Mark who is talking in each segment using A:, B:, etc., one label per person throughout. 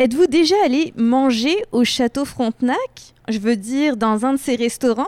A: Êtes-vous déjà allé manger au Château Frontenac? Je veux dire, dans un de ces restaurants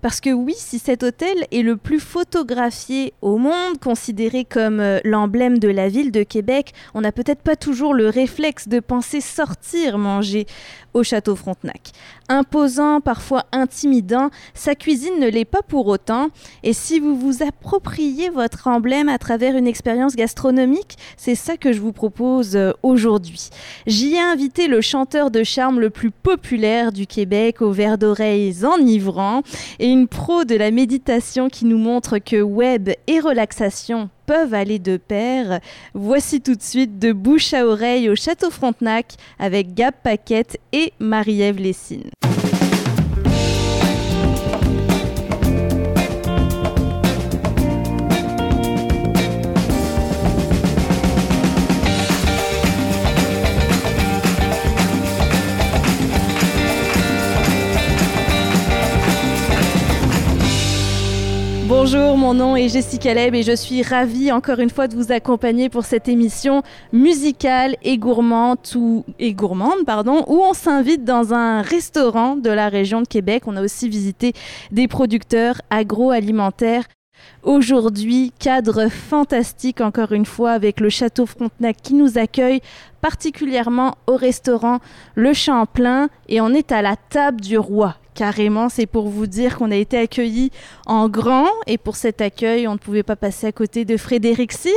A: parce que oui, si cet hôtel est le plus photographié au monde, considéré comme euh, l'emblème de la ville de Québec, on n'a peut-être pas toujours le réflexe de penser sortir manger au château Frontenac. Imposant, parfois intimidant, sa cuisine ne l'est pas pour autant. Et si vous vous appropriez votre emblème à travers une expérience gastronomique, c'est ça que je vous propose euh, aujourd'hui. J'y ai invité le chanteur de charme le plus populaire du Québec, au verre d'oreilles enivrant, et une pro de la méditation qui nous montre que web et relaxation peuvent aller de pair. Voici tout de suite de bouche à oreille au Château Frontenac avec Gab Paquette et Marie-Ève Lessine. Bonjour, mon nom est Jessica Leb et je suis ravie encore une fois de vous accompagner pour cette émission musicale et gourmande, ou, et gourmande pardon, où on s'invite dans un restaurant de la région de Québec. On a aussi visité des producteurs agroalimentaires. Aujourd'hui, cadre fantastique encore une fois avec le Château Frontenac qui nous accueille particulièrement au restaurant Le Champlain et on est à la table du roi. Carrément, c'est pour vous dire qu'on a été accueillis en grand et pour cet accueil, on ne pouvait pas passer à côté de Frédéric Cyr,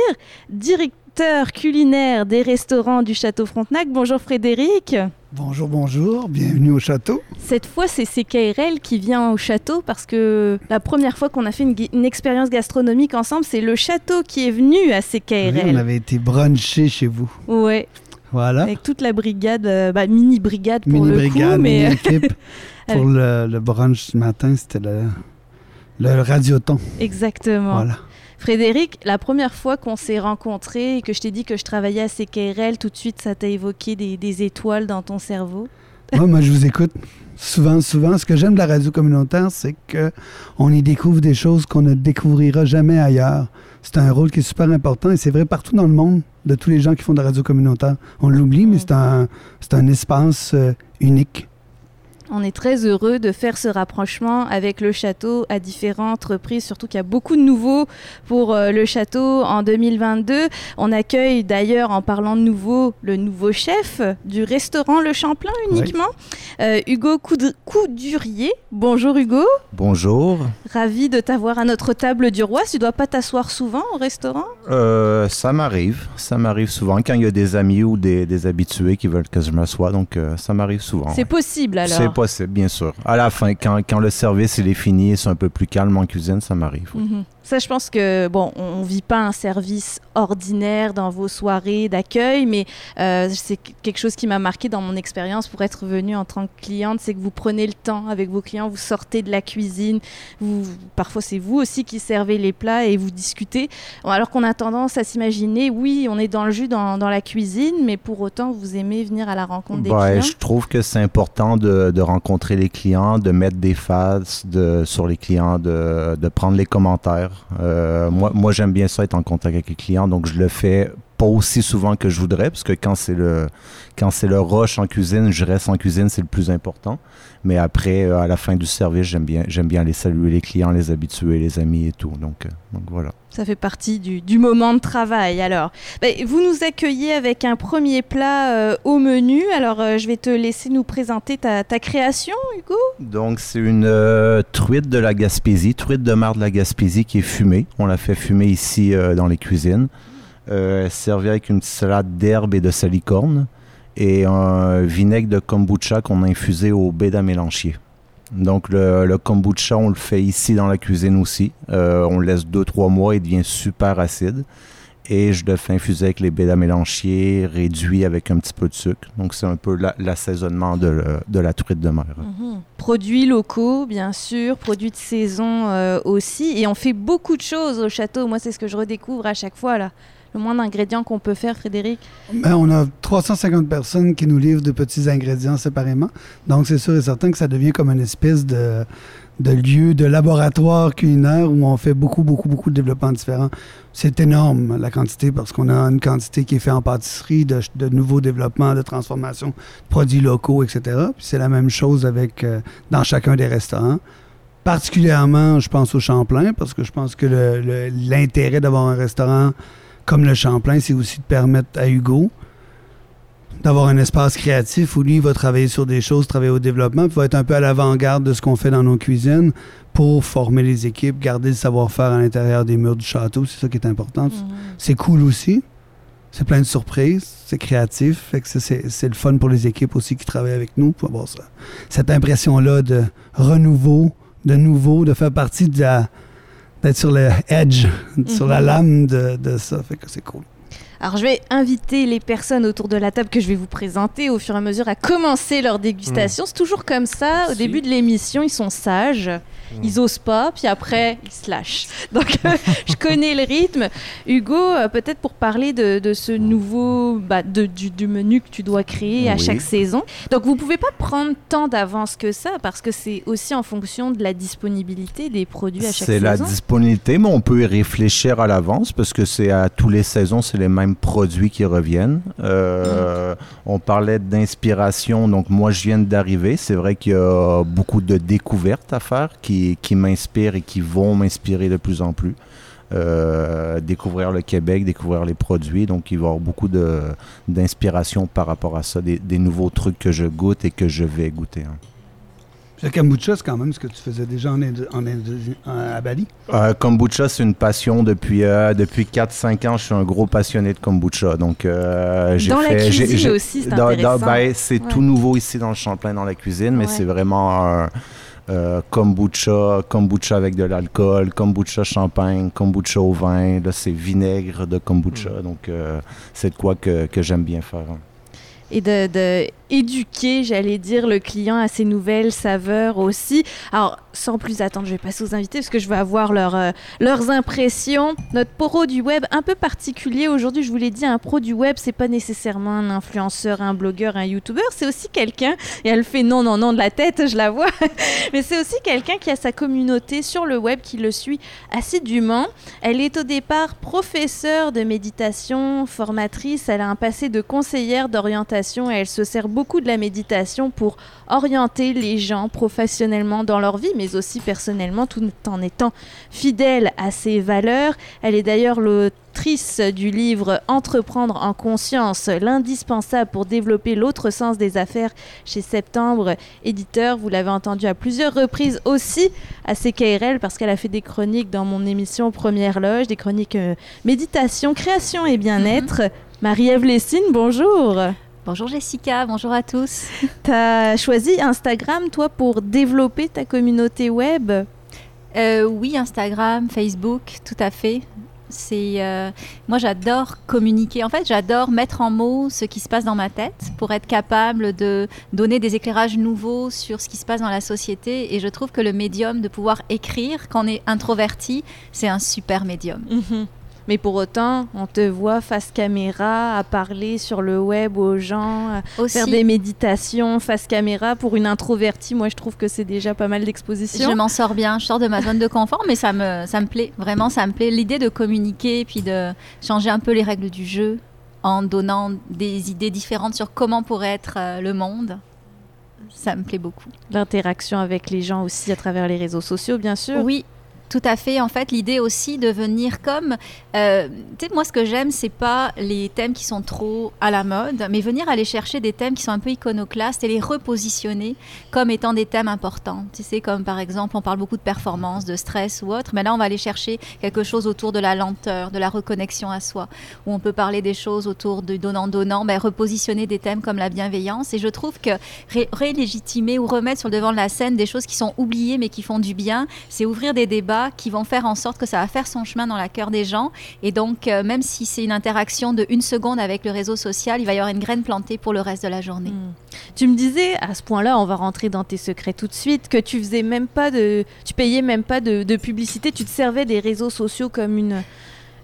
A: directeur culinaire des restaurants du Château Frontenac. Bonjour Frédéric.
B: Bonjour, bonjour, bienvenue au château.
A: Cette fois, c'est CKRL qui vient au château parce que la première fois qu'on a fait une, expérience gastronomique ensemble, c'est le château qui est venu à CKRL.
B: on avait été brunché chez vous.
A: Ouais.
B: Voilà.
A: Avec toute la brigade, euh, bah, mini brigade pour le
B: brigade,
A: coup,
B: mais mini équipe. Pour le, brunch ce matin, c'était le, le radioton.
A: Exactement.
B: Voilà.
A: Frédéric, la première fois qu'on s'est rencontrés et que je t'ai dit que je travaillais à CKRL, tout de suite, ça t'a évoqué des, étoiles dans ton cerveau?
B: Moi, je vous écoute souvent, souvent. Ce que j'aime de la radio communautaire, c'est qu'on y découvre des choses qu'on ne découvrira jamais ailleurs. C'est un rôle qui est super important et c'est vrai partout dans le monde de tous les gens qui font de la radio communautaire. On l'oublie, mais c'est un, un espace euh, unique.
A: On est très heureux de faire ce rapprochement avec le château à différentes reprises, surtout qu'il y a beaucoup de nouveaux pour euh, le château en 2022. On accueille d'ailleurs, en parlant de nouveau, le nouveau chef du restaurant Le Champlain uniquement, euh, Hugo Coudurier. Bonjour Hugo.
C: Bonjour.
A: Ravi de t'avoir à notre table du roi. Tu dois pas t'asseoir souvent au restaurant?
C: Euh, Ça m'arrive. Ça m'arrive souvent quand il y a des amis ou des, habitués qui veulent que je m'assoie. Donc ça m'arrive souvent.
A: C'est possible alors
C: bien sûr. À la fin, quand, quand le service il est fini et c'est un peu plus calme en cuisine, ça m'arrive.
A: Mhm. Ça, je pense que, bon, on ne vit pas un service ordinaire dans vos soirées d'accueil, mais euh, c'est quelque chose qui m'a marqué dans mon expérience pour être venue en tant que cliente, c'est que vous prenez le temps avec vos clients, vous sortez de la cuisine, vous, parfois c'est vous aussi qui servez les plats et vous discutez, alors qu'on a tendance à s'imaginer, oui, on est dans le jus dans, dans, la cuisine, mais pour autant, vous aimez venir à la rencontre des clients.
C: Je trouve que c'est important de, de, rencontrer les clients, de mettre des faces de, sur les clients, de, de prendre les commentaires. Euh, moi, moi j'aime bien ça être en contact avec les clients, donc je le fais pas aussi souvent que je voudrais, parce que quand c'est le quand c'est le rush en cuisine, je reste en cuisine, c'est le plus important. Mais après, euh, à la fin du service, j'aime bien j'aime bien aller saluer les clients, les habitués, les amis et tout. Donc, euh, donc voilà.
A: Ça fait partie du, du moment de travail. Alors, ben, vous nous accueillez avec un premier plat euh, au menu. Alors, je vais te laisser nous présenter ta, ta création, Hugo.
C: Donc, c'est une truite de la Gaspésie, truite de mar de la Gaspésie qui est fumée. On l'a fait fumer ici dans les cuisines euh, servi avec une salade d'herbe et de salicorne et un vinaigre de kombucha qu'on a infusé au beda mélanchier. Donc le, kombucha, on le fait ici dans la cuisine aussi. Euh, on le laisse 2-3 mois, il devient super acide. Et je le fais infuser avec les bêta mélanchiers, réduit avec un petit peu de sucre. Donc c'est un peu l'assaisonnement de, la truite de mer.
A: Mhm. Produits locaux, bien sûr, produits de saison euh, aussi. Et on fait beaucoup de choses au château. Moi, c'est ce que je redécouvre à chaque fois là le moins d'ingrédients qu'on peut faire, Frédéric?
B: Ben, On a 350 personnes qui nous livrent de petits ingrédients séparément. Donc, c'est sûr et certain que ça devient comme une espèce de, de lieu, de laboratoire culinaire où on fait beaucoup, beaucoup, beaucoup de développements différents. C'est énorme, la quantité, parce qu'on a une quantité qui est faite en pâtisserie, de, nouveaux développements, de transformation de produits locaux, etc. Puis c'est la même chose avec euh, dans chacun des restaurants. Particulièrement, je pense au Champlain, parce que je pense que l'intérêt d'avoir un restaurant comme le Champlain, c'est aussi de permettre à Hugo d'avoir un espace créatif où lui va travailler sur des choses, travailler au développement, puis va être un peu à l'avant-garde de ce qu'on fait dans nos cuisines pour former les équipes, garder le savoir-faire à l'intérieur des murs du château. C'est ça qui est important. Mhm. C'est cool aussi. C'est plein de surprises. C'est créatif. c'est, le fun pour les équipes aussi qui travaillent avec nous pour avoir ça. Cette impression-là de renouveau, de nouveau, de faire partie de la, d'être sur le edge, sur la mhm. lame de, de ça. Fait que c'est cool.
A: Alors je vais inviter les personnes autour de la table que je vais vous présenter au fur et à mesure à commencer leur dégustation. Hmm. C'est toujours comme ça. Au début de l'émission, ils sont sages. Hmm. Ils osent pas, puis après, ils se lâchent. Donc, je connais le rythme. Hugo, euh, peut-être pour parler de, ce nouveau, bah, du, du, menu que tu dois créer à chaque saison. Donc, vous pouvez pas prendre tant d'avance que ça, parce que c'est aussi en fonction de la disponibilité des produits à chaque saison.
C: C'est la disponibilité, mais on peut y réfléchir à l'avance, parce que c'est à tous les saisons, c'est les mêmes produits qui reviennent. Euh. On parlait d'inspiration, donc moi, je viens d'arriver. C'est vrai qu'il y a beaucoup de découvertes à faire qui qui, m'inspirent et qui vont m'inspirer de plus en plus. Euh, découvrir le Québec, découvrir les produits. Donc, il va y avoir beaucoup d'inspiration par rapport à ça, des, nouveaux trucs que je goûte et que je vais goûter. Hein.
B: Le kombucha, c'est quand même ce que tu faisais déjà en, à Bali?
C: Euh, kombucha, c'est une passion depuis, euh, depuis 4-5 ans. Je suis un gros passionné de kombucha. Donc,
A: euh, j'ai dans la cuisine aussi, c'est intéressant.
C: Ben, c'est tout nouveau ici dans le Champlain, dans la cuisine, mais c'est vraiment euh, kombucha, kombucha avec de l'alcool, kombucha champagne, kombucha au vin. Là, c'est vinaigre de kombucha. Mm. Donc, euh, c'est de quoi que, que j'aime bien faire. Hein.
A: Et de, de éduquer, j'allais dire, le client à ces nouvelles saveurs aussi. Alors, sans plus attendre, je vais passer aux invités parce que je vais avoir leur, euh, leurs impressions. Notre pro du web, un peu particulier aujourd'hui, je vous l'ai dit, un pro du web, c'est pas nécessairement un influenceur, un blogueur, un youtubeur, c'est aussi quelqu'un, et elle fait non, non, non de la tête, je la vois, mais c'est aussi quelqu'un qui a sa communauté sur le web, qui le suit assidûment. Elle est au départ professeure de méditation, formatrice, elle a un passé de conseillère d'orientation et elle se sert beaucoup de la méditation pour orienter les gens professionnellement dans leur vie, mais aussi personnellement, tout en étant fidèle à ses valeurs. Elle est d'ailleurs l'autrice du livre Entreprendre en conscience, l'indispensable pour développer l'autre sens des affaires chez Septembre Éditeur. Vous l'avez entendu à plusieurs reprises aussi à CKRL parce qu'elle a fait des chroniques dans mon émission Première Loge, des chroniques euh, méditation, création et bien-être. Mm-hmm. Marie-Ève Lessine, bonjour.
D: Bonjour Jessica, bonjour à tous.
A: Tu as choisi Instagram, toi, pour développer ta communauté web?
D: Euh, Oui, Instagram, Facebook, tout à fait. C'est euh, moi j'adore communiquer. En fait, j'adore mettre en mots ce qui se passe dans ma tête pour être capable de donner des éclairages nouveaux sur ce qui se passe dans la société. Et je trouve que le médium de pouvoir écrire quand on est introverti, c'est un super médium. Mhm.
A: Mais pour autant, on te voit face caméra à parler sur le web aux gens, à faire des méditations face caméra. Pour une introvertie, moi, je trouve que c'est déjà pas mal d'exposition.
D: Je m'en sors bien. Je sors de ma zone de confort, mais ça me, ça me plaît. Vraiment, ça me plaît. L'idée de communiquer, puis de changer un peu les règles du jeu en donnant des idées différentes sur comment pourrait être euh, le monde ça me plaît beaucoup.
A: L'interaction avec les gens aussi à travers les réseaux sociaux, bien sûr.
D: Oui, tout à fait. En fait, l'idée aussi de venir comme, euh, tu sais, moi, ce que j'aime, c'est pas les thèmes qui sont trop à la mode, mais venir aller chercher des thèmes qui sont un peu iconoclastes et les repositionner comme étant des thèmes importants. Tu sais, comme par exemple, on parle beaucoup de performance, de stress ou autre, mais là, on va aller chercher quelque chose autour de la lenteur, de la reconnexion à soi, où on peut parler des choses autour de donnant-donnant, mais repositionner des thèmes comme la bienveillance. Et je trouve que rélégitimer ou remettre sur le devant de la scène des choses qui sont oubliées mais qui font du bien, c'est ouvrir des débats qui vont faire en sorte que ça va faire son chemin dans la cœur des gens. Et donc, euh, même si c'est une interaction de une seconde avec le réseau social, il va y avoir une graine plantée pour le reste de la journée. Hmm.
A: Tu me disais, à ce point-là, on va rentrer dans tes secrets tout de suite, que tu faisais même pas de, tu payais même pas de, publicité, tu te servais des réseaux sociaux comme une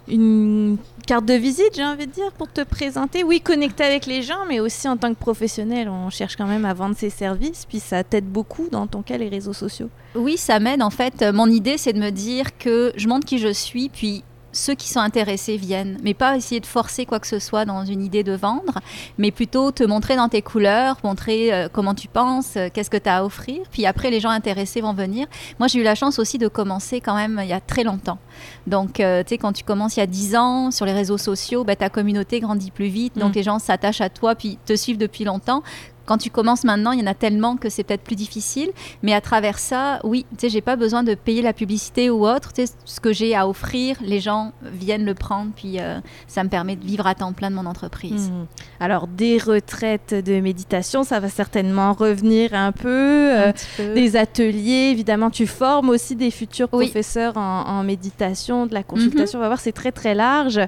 A: une carte de visite, j'ai envie de dire, pour te présenter. Oui, connecter avec les gens, mais aussi en tant que professionnel, on cherche quand même à vendre ses services, puis ça t'aide beaucoup dans ton cas les réseaux sociaux.
D: Oui, ça m'aide en fait. Mon idée, c'est de me dire que je montre qui je suis, puis ceux qui sont intéressés viennent, mais pas essayer de forcer quoi que ce soit dans une idée de vendre, mais plutôt te montrer dans tes couleurs, montrer euh, comment tu penses, euh, qu'est-ce que tu as à offrir, puis après les gens intéressés vont venir. Moi j'ai eu la chance aussi de commencer quand même il y a très longtemps. Donc euh, tu sais quand tu commences il y a 10 ans sur les réseaux sociaux, ben, ta communauté grandit plus vite, donc mm. les gens s'attachent à toi puis te suivent depuis longtemps quand tu commences maintenant, il y en a tellement que c'est peut-être plus difficile. Mais à travers ça, oui, tu sais, j'ai pas besoin de payer la publicité ou autre. Tu sais, ce que j'ai à offrir, les gens viennent le prendre, puis euh, ça me permet de vivre à temps plein de mon entreprise.
A: Mmh. Alors, des retraites de méditation, ça va certainement revenir un peu. Euh, des ateliers, évidemment, tu formes aussi des futurs professeurs en, méditation, de la consultation. On va voir, c'est très, très large.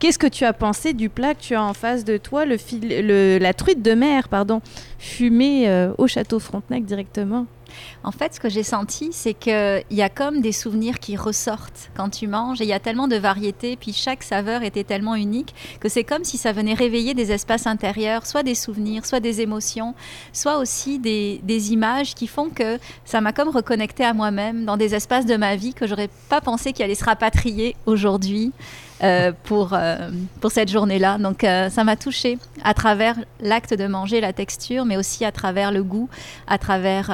A: Qu'est-ce que tu as pensé du plat que tu as en face de toi, le, la truite de mer, pardon, fumée euh, au château Frontenac directement?
D: En fait, ce que j'ai senti, c'est qu'il y a comme des souvenirs qui ressortent quand tu manges. Et il y a tellement de variétés, puis chaque saveur était tellement unique que c'est comme si ça venait réveiller des espaces intérieurs, soit des souvenirs, soit des émotions, soit aussi des, images qui font que ça m'a comme reconnecté à moi-même dans des espaces de ma vie que j'aurais pas pensé qu'il allait se rapatrier aujourd'hui. Euh, pour, euh, pour cette journée-là. Donc euh, ça m'a touchée à travers l'acte de manger, la texture, mais aussi à travers le goût, à travers...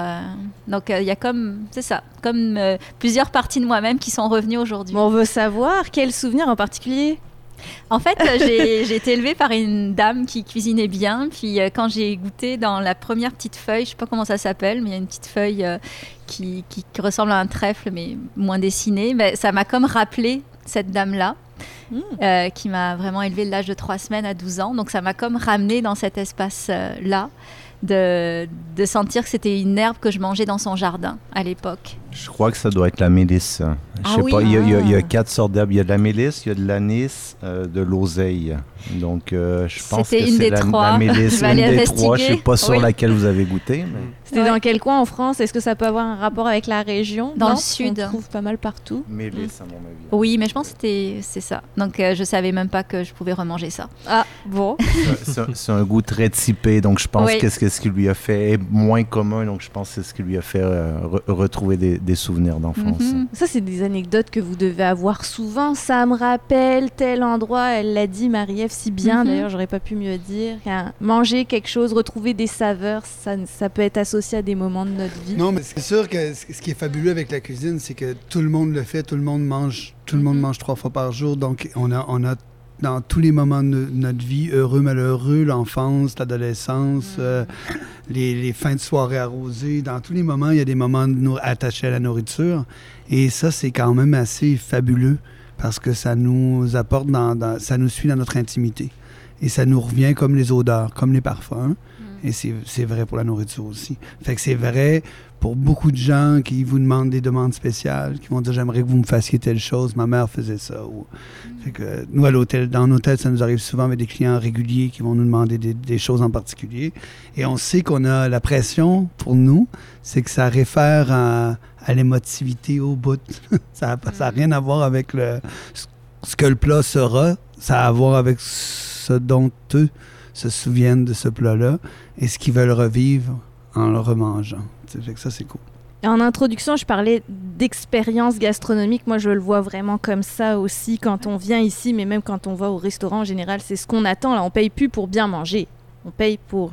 D: donc il y a comme, c'est ça, comme plusieurs parties de moi-même qui sont revenues aujourd'hui.
A: on veut savoir quel souvenir en particulier?
D: En fait, j'ai été élevée par une dame qui cuisinait bien. Puis quand j'ai goûté dans la première petite feuille, je sais pas comment ça s'appelle, mais il y a une petite feuille qui, qui, ressemble à un trèfle, mais moins dessinée. Mais ça m'a comme rappelé cette dame-là. Hmm. Euh, qui m'a vraiment élevé de l'âge de 3 semaines à 12 ans. Donc ça m'a comme ramené dans cet espace-là, de sentir que c'était une herbe que je mangeais dans son jardin à l'époque.
C: Je crois que ça doit être la mélisse. Je sais ah pas, il y, a, ah. quatre sortes d'herbes. Il y a de la mélisse, il y a de l'anis, euh, de l'oseille. Donc, euh, je pense que c'est la, la, mélisse, une des trois. Je ne suis pas sûr laquelle vous avez goûté.
A: C'était dans quel coin en France? Est-ce que ça peut avoir un rapport avec la région?
D: Dans le sud.
A: On trouve pas mal partout.
C: Mélisse, à mon avis.
D: Oui, mais je pense que c'est ça. Donc, euh, je savais même pas que je pouvais remanger ça.
A: Ah, bon.
C: c'est un goût très typé. Donc, je pense que ce qui lui a fait est moins commun. Donc, je pense que c'est ce qui lui a fait retrouver des des souvenirs d'enfance. Mhm.
A: Ça, c'est des anecdotes que vous devez avoir souvent. Ça me rappelle tel endroit, elle l'a dit, Marie-Ève, si bien, mhm. d'ailleurs, j'aurais pas pu mieux dire. Manger quelque chose, retrouver des saveurs, ça, ça peut être associé à des moments de notre vie.
B: Non, mais c'est sûr que ce qui est fabuleux avec la cuisine, c'est que tout le monde le fait, tout le monde mange, tout le monde mhm. mange trois fois par jour. Donc, on a, on a dans tous les moments de notre vie, heureux, malheureux, l'enfance, l'adolescence, mm. euh, les, fins de soirée arrosées. Dans tous les moments, il y a des moments attachés à la nourriture. Et ça, c'est quand même assez fabuleux parce que ça nous apporte, dans, ça nous suit dans notre intimité. Et ça nous revient comme les odeurs, comme les parfums. Mm. Et c'est vrai pour la nourriture aussi. Fait que c'est vrai pour beaucoup de gens qui vous demandent des demandes spéciales, qui vont dire j'aimerais que vous me fassiez telle chose, ma mère faisait ça. Ou... que nous, à l'hôtel, dans l'hôtel, ça nous arrive souvent avec des clients réguliers qui vont nous demander des, choses en particulier. Et on sait qu'on a la pression pour nous, c'est que ça réfère à, l'émotivité au bout. ça n'a rien à voir avec le, ce que le plat sera, ça a à voir avec ce dont eux se souviennent de ce plat-là et ce qu'ils veulent revivre en le remangeant. Ça, c'est cool.
A: En introduction, je parlais d'expérience gastronomique. Moi, je le vois vraiment comme ça aussi quand on vient ici, mais même quand on va au restaurant en général, c'est ce qu'on attend. Là, on paye plus pour bien manger. On paye pour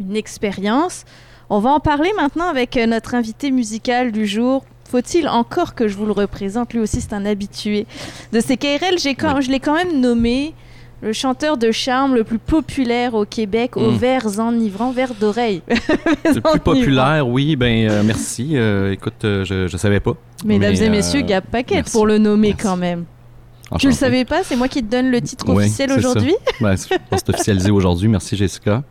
A: une expérience. On va en parler maintenant avec euh, notre invité musical du jour. Faut-il encore que je vous le représente? Lui aussi, c'est un habitué de ces KRL. Je l'ai quand même nommé le chanteur de charme le plus populaire au Québec, aux hmm. vers enivrants, vers d'oreille.
E: le plus populaire, oui, ben euh, merci. Euh, écoute, euh, je ne savais pas.
A: Mesdames et messieurs, Gab Paquette pour le nommer quand même. Tu le savais pas C'est moi qui te donne le titre officiel aujourd'hui?
E: Ben, C'est officialisé aujourd'hui. Merci Jessica.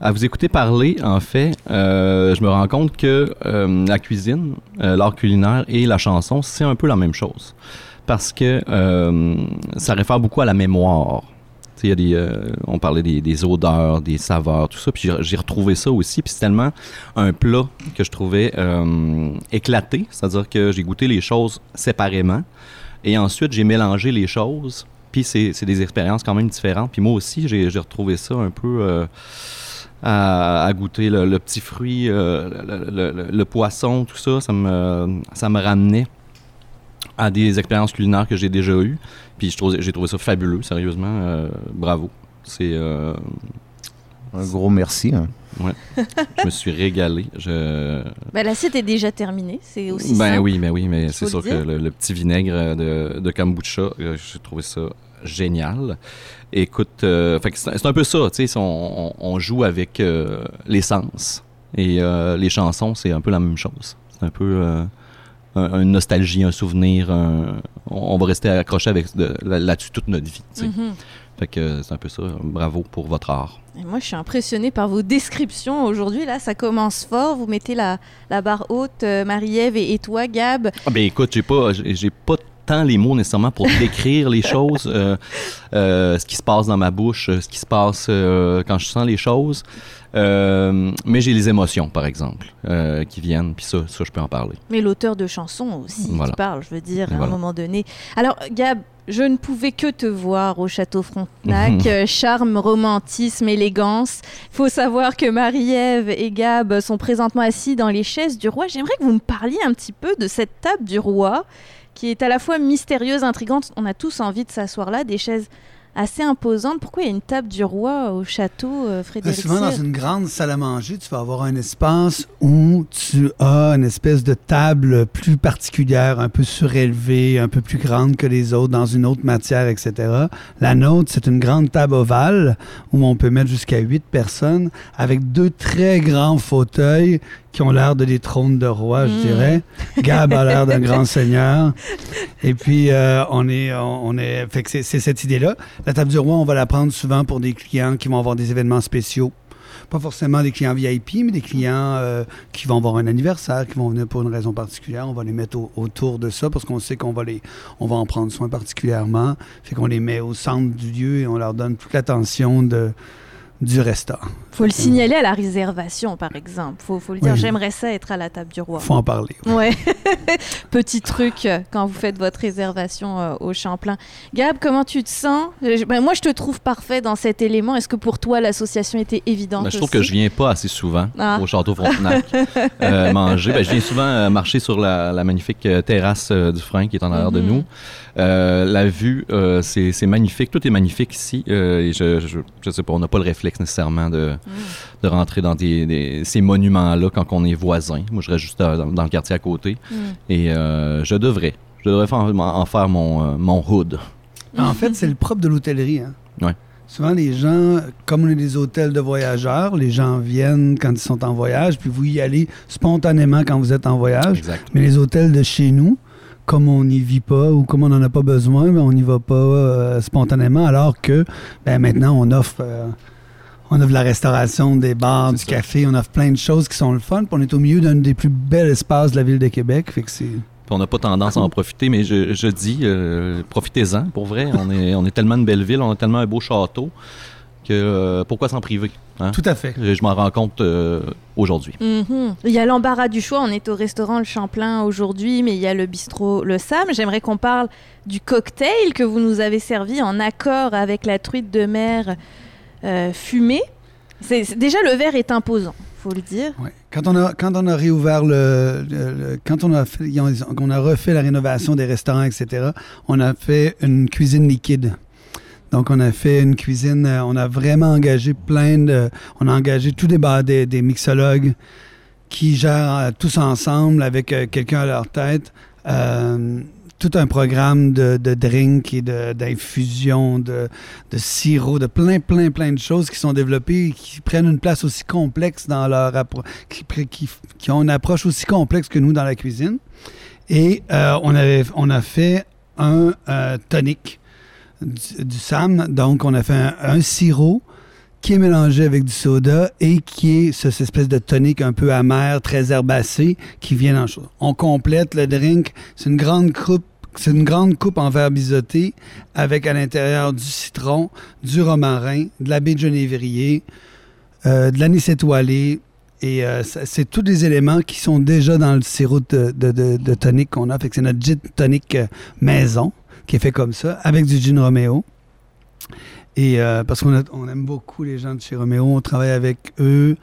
E: à vous écouter parler, en fait, je me rends compte que la cuisine, l'art culinaire et la chanson, c'est un peu la même chose parce que euh, ça réfère beaucoup à la mémoire. Y a des, euh, on parlait des, odeurs, des saveurs, tout ça. Puis j'ai retrouvé ça aussi. Puis c'est tellement un plat que je trouvais euh, éclaté. C'est-à-dire que j'ai goûté les choses séparément. Et ensuite, j'ai mélangé les choses. Puis c'est des expériences quand même différentes. Puis moi aussi, j'ai retrouvé ça un peu à, goûter le, petit fruit, le, poisson, tout ça. Ça me ramenait à des expériences culinaires que j'ai déjà eues. Puis je trouve- j'ai trouvé ça fabuleux, sérieusement. euh, bravo. C'est, euh,
C: Un gros merci. hein.
E: je me suis régalé. Je,
A: Bah, L'assiette est déjà terminée, c'est aussi
E: ben
A: simple.
E: oui, ben oui, mais c'est
A: le
E: sûr que le, le petit vinaigre de, de kombucha, euh, j'ai trouvé ça génial. Écoute, euh, fait que c'est un peu ça, tu sais, on, on- on joue avec euh, l'essence et euh, les chansons, c'est un peu la même chose. C'est un peu euh, un- une nostalgie, un souvenir. un- on, on va rester accroché avec de- là- là-dessus toute notre vie.
A: Mhm.
E: Fait que c'est un peu ça. Bravo pour votre art.
A: Et moi, je suis impressionnée par vos descriptions aujourd'hui. Là, ça commence fort. Vous mettez la, la barre haute, euh, Marie-Ève et, et toi, Gab.
E: Ah ben écoute, j'ai pas, j'ai pas tant les mots nécessairement pour décrire les choses, euh, euh, ce qui se passe dans ma bouche, euh, ce qui se passe euh, quand je sens les choses. Mais j'ai les émotions, par exemple, qui viennent, puis ça, ça, je peux en parler.
A: Mais l'auteur de chansons aussi
E: Voilà.
A: qui parle, je veux dire, à un moment donné. Alors, Gab, je ne pouvais que te voir au Château Frontenac. Charme, romantisme, élégance. Il faut savoir que Marie-Ève et Gab sont présentement assis dans les chaises du roi. J'aimerais que vous me parliez un petit peu de cette table du roi qui est à la fois mystérieuse, intrigante. On a tous envie de s'asseoir là, des chaises assez imposantes. Pourquoi il y a une table du roi au château, euh,
B: Ben,
A: Frédéric
B: souvent, dans une grande salle à manger, tu vas avoir un espace où tu as une espèce de table plus particulière, un peu surélevée, un peu plus grande que les autres, dans une autre matière, etc. La nôtre, c'est une grande table ovale où on peut mettre jusqu'à huit personnes avec deux très grands fauteuils qui ont l'air de des trônes de roi, je
A: Mm.
B: dirais. Gab a l'air d'un grand seigneur. Et puis, euh, on est, on est, fait que c'est c'est cette idée-là. La table du roi, on va la prendre souvent pour des clients qui vont avoir des événements spéciaux. Pas forcément des clients VIP, mais des clients euh, qui vont avoir un anniversaire, qui vont venir pour une raison particulière. On va les mettre au- autour de ça parce qu'on sait qu'on va les, on va en prendre soin particulièrement. Fait qu'on les met au centre du lieu et on leur donne toute l'attention de du restaurant.
A: faut le signaler à la réservation, par exemple. Faut, faut le dire,
B: Oui.
A: j'aimerais ça être à la table du roi.
B: Faut en parler.
A: Ouais. Petit truc euh, quand vous faites votre réservation euh, au Champlain. Gab, comment tu te sens? Euh, je- ben, Moi, je te trouve parfait dans cet élément. Est-ce que pour toi, l'association était évidente
E: Ben, je trouve
A: aussi?
E: que je viens pas assez souvent
A: Ah.
E: au Château Frontenac euh, manger. Ben, je viens souvent euh, marcher sur la, la magnifique euh, terrasse euh, du frein qui est en arrière de
A: Mhm.
E: nous. Euh, la vue, euh, c'est magnifique. Tout est magnifique ici. Euh, et je, je, je sais pas, on n'a pas le réflexe nécessairement de,
A: Mm.
E: de rentrer dans des, des- ces monuments-là quand on est voisin. Moi, je reste juste dans, dans le quartier à côté.
A: Mm.
E: Et euh, je devrais. Je devrais faire- en faire mon, euh, mon hood.
B: En fait, c'est le propre de l'hôtellerie. Hein.
E: Ouais.
B: Souvent, les gens, comme on est des hôtels de voyageurs, les gens viennent quand ils sont en voyage, puis vous y allez spontanément quand vous êtes en voyage.
E: Exact.
B: Mais les hôtels de chez nous, comme on n'y vit pas ou comme on n'en a pas besoin, ben, on n'y va pas euh, spontanément, alors que ben, maintenant, on offre, euh, on offre la restauration, des bars, du
E: ça.
B: café, on offre plein de choses qui sont le fun, puis on est au milieu d'un des plus bels espaces de la ville de Québec. Fait que c'est...
E: Puis on n'a pas tendance à en profiter, mais je, je dis, euh, profitez-en, pour vrai. On est, on est tellement une belle ville, on a tellement un beau château, que euh, pourquoi s'en priver? hein?
B: Tout à fait.
E: Je, je m'en rends compte euh, aujourd'hui.
A: Mhm. Il y a l'embarras du choix. On est au restaurant Le Champlain aujourd'hui, mais il y a le bistrot Le Sam. J'aimerais qu'on parle du cocktail que vous nous avez servi en accord avec la truite de mer euh, fumée. C'est, c'est- déjà, le verre est imposant, faut le dire.
B: Ouais. Quand, on a, quand on a réouvert le. le- le- quand on a, fait, ils ont- on a refait la rénovation des restaurants, etc., on a fait une cuisine liquide. Donc, on a fait une cuisine. euh, On a vraiment engagé plein de. On a engagé tous des, des, mixologues qui gèrent euh, tous ensemble avec euh, quelqu'un à leur tête. tout un programme de, de et de- d'infusion, de, de sirop, de plein, plein, plein de choses qui sont développées et qui prennent une place aussi complexe dans leur appro- qui, ont une approche aussi complexe que nous dans la cuisine. Et on a fait un euh, tonic du, SAM. Donc, on a fait un, sirop qui est mélangé avec du soda et qui est ce- cette espèce de tonic un peu amer, très herbacé, qui vient dans chose. On complète le drink. C'est une grande coupe. C'est une grande coupe en verre biseauté avec à l'intérieur du citron, du romarin, de la baie de genévrier, euh, de l'anis étoilé. Et euh, c'est tous des éléments qui sont déjà dans le sirop de, tonic qu'on a. Fait que c'est notre gin tonic euh, maison. Qui est fait comme ça, avec du gin Romeo. Et euh, parce qu'on on aime beaucoup les gens de chez Romeo, on travaille avec eux,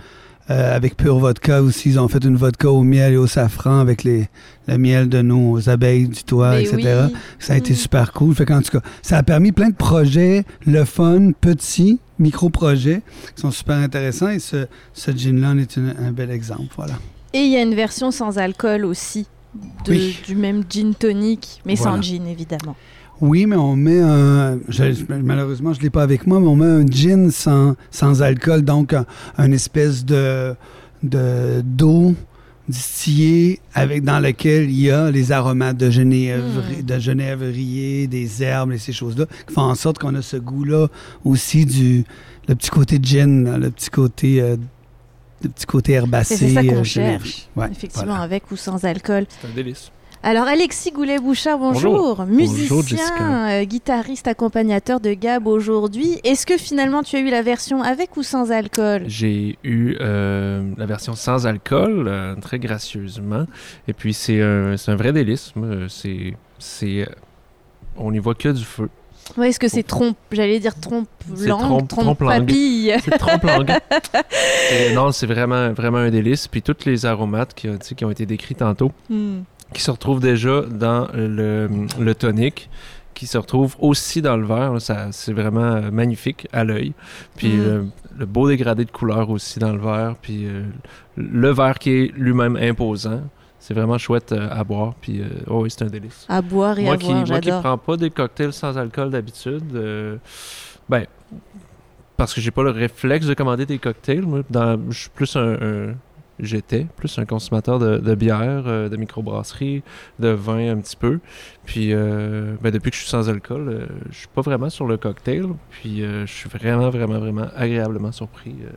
B: euh, avec Pure Vodka aussi. Ils ont fait une vodka au miel et au safran avec les, le miel de nos abeilles du toit,
A: Mais
B: etc.
A: oui.
B: Ça a été
A: Mm.
B: super cool. Fait qu'en tout cas, ça a permis plein de projets, le fun, petits, micro-projets, qui sont super intéressants. Et ce, ce gin-là en est une- un bel exemple. Voilà.
A: Et il y a une version sans alcool aussi. De-
B: Oui.
A: Du même gin tonic, mais
B: Voilà.
A: sans gin évidemment.
B: Oui, mais on met un. je- malheureusement, je ne l'ai pas avec moi, mais on met un gin sans, sans alcool, donc un, un espèce de de- d'eau distillée avec, dans lequel il y a les aromates de, genévre,
A: Mm.
B: de genévrier, des herbes et ces choses-là, qui font en sorte qu'on a ce goût-là aussi du le petit côté gin, le petit côté, euh, petit côté herbacé.
A: C'est ça qu'on
B: euh,
A: cherche,
B: genévrier. Ouais,
A: Effectivement,
B: voilà.
A: avec ou sans alcool.
F: C'est un délice.
A: Alors Alexis Goulet-Bouchard, bonjour.
F: Bonjour.
A: Musicien,
F: Bonjour, Jessica.
A: euh, guitariste, accompagnateur de Gab aujourd'hui. Est-ce que finalement tu as eu la version avec ou sans alcool?
F: J'ai eu euh, la version sans alcool, euh, très gracieusement. Et puis, c'est un, vrai délice. C'est. on n'y voit que du feu.
A: Ouais, Est-ce que c'est trompe, j'allais dire trompe langue,
F: trompe-
A: trompe,
F: trompe-langue.
A: papille
F: C'est trompe-langue. Et non, c'est vraiment, vraiment un délice. Puis, toutes les aromates qui, ont- qui été décrits tantôt,
A: Hmm.
F: qui se retrouvent déjà dans le, le tonic, qui se retrouvent aussi dans le verre. c'est vraiment euh, magnifique à l'œil. Puis
A: Mm.
F: le, le beau dégradé de couleur aussi dans le verre. Puis euh, le verre qui est lui-même imposant. C'est vraiment chouette euh, à boire. Puis euh, oh oui, c'est un délice.
A: À boire et
F: Moi
A: à
F: qui,
A: boire,
F: moi qui
A: j'adore.
F: prends pas des cocktails sans alcool d'habitude, euh, ben, parce que j'ai pas le réflexe de commander des cocktails. Moi, dans, je suis plus un, un- j'étais plus un consommateur de, de bière, euh, de microbrasserie, de vin un petit peu. Puis, euh, ben, depuis que je suis sans alcool, euh, je suis pas vraiment sur le cocktail. Puis, euh, je suis vraiment, vraiment, vraiment agréablement surpris. euh,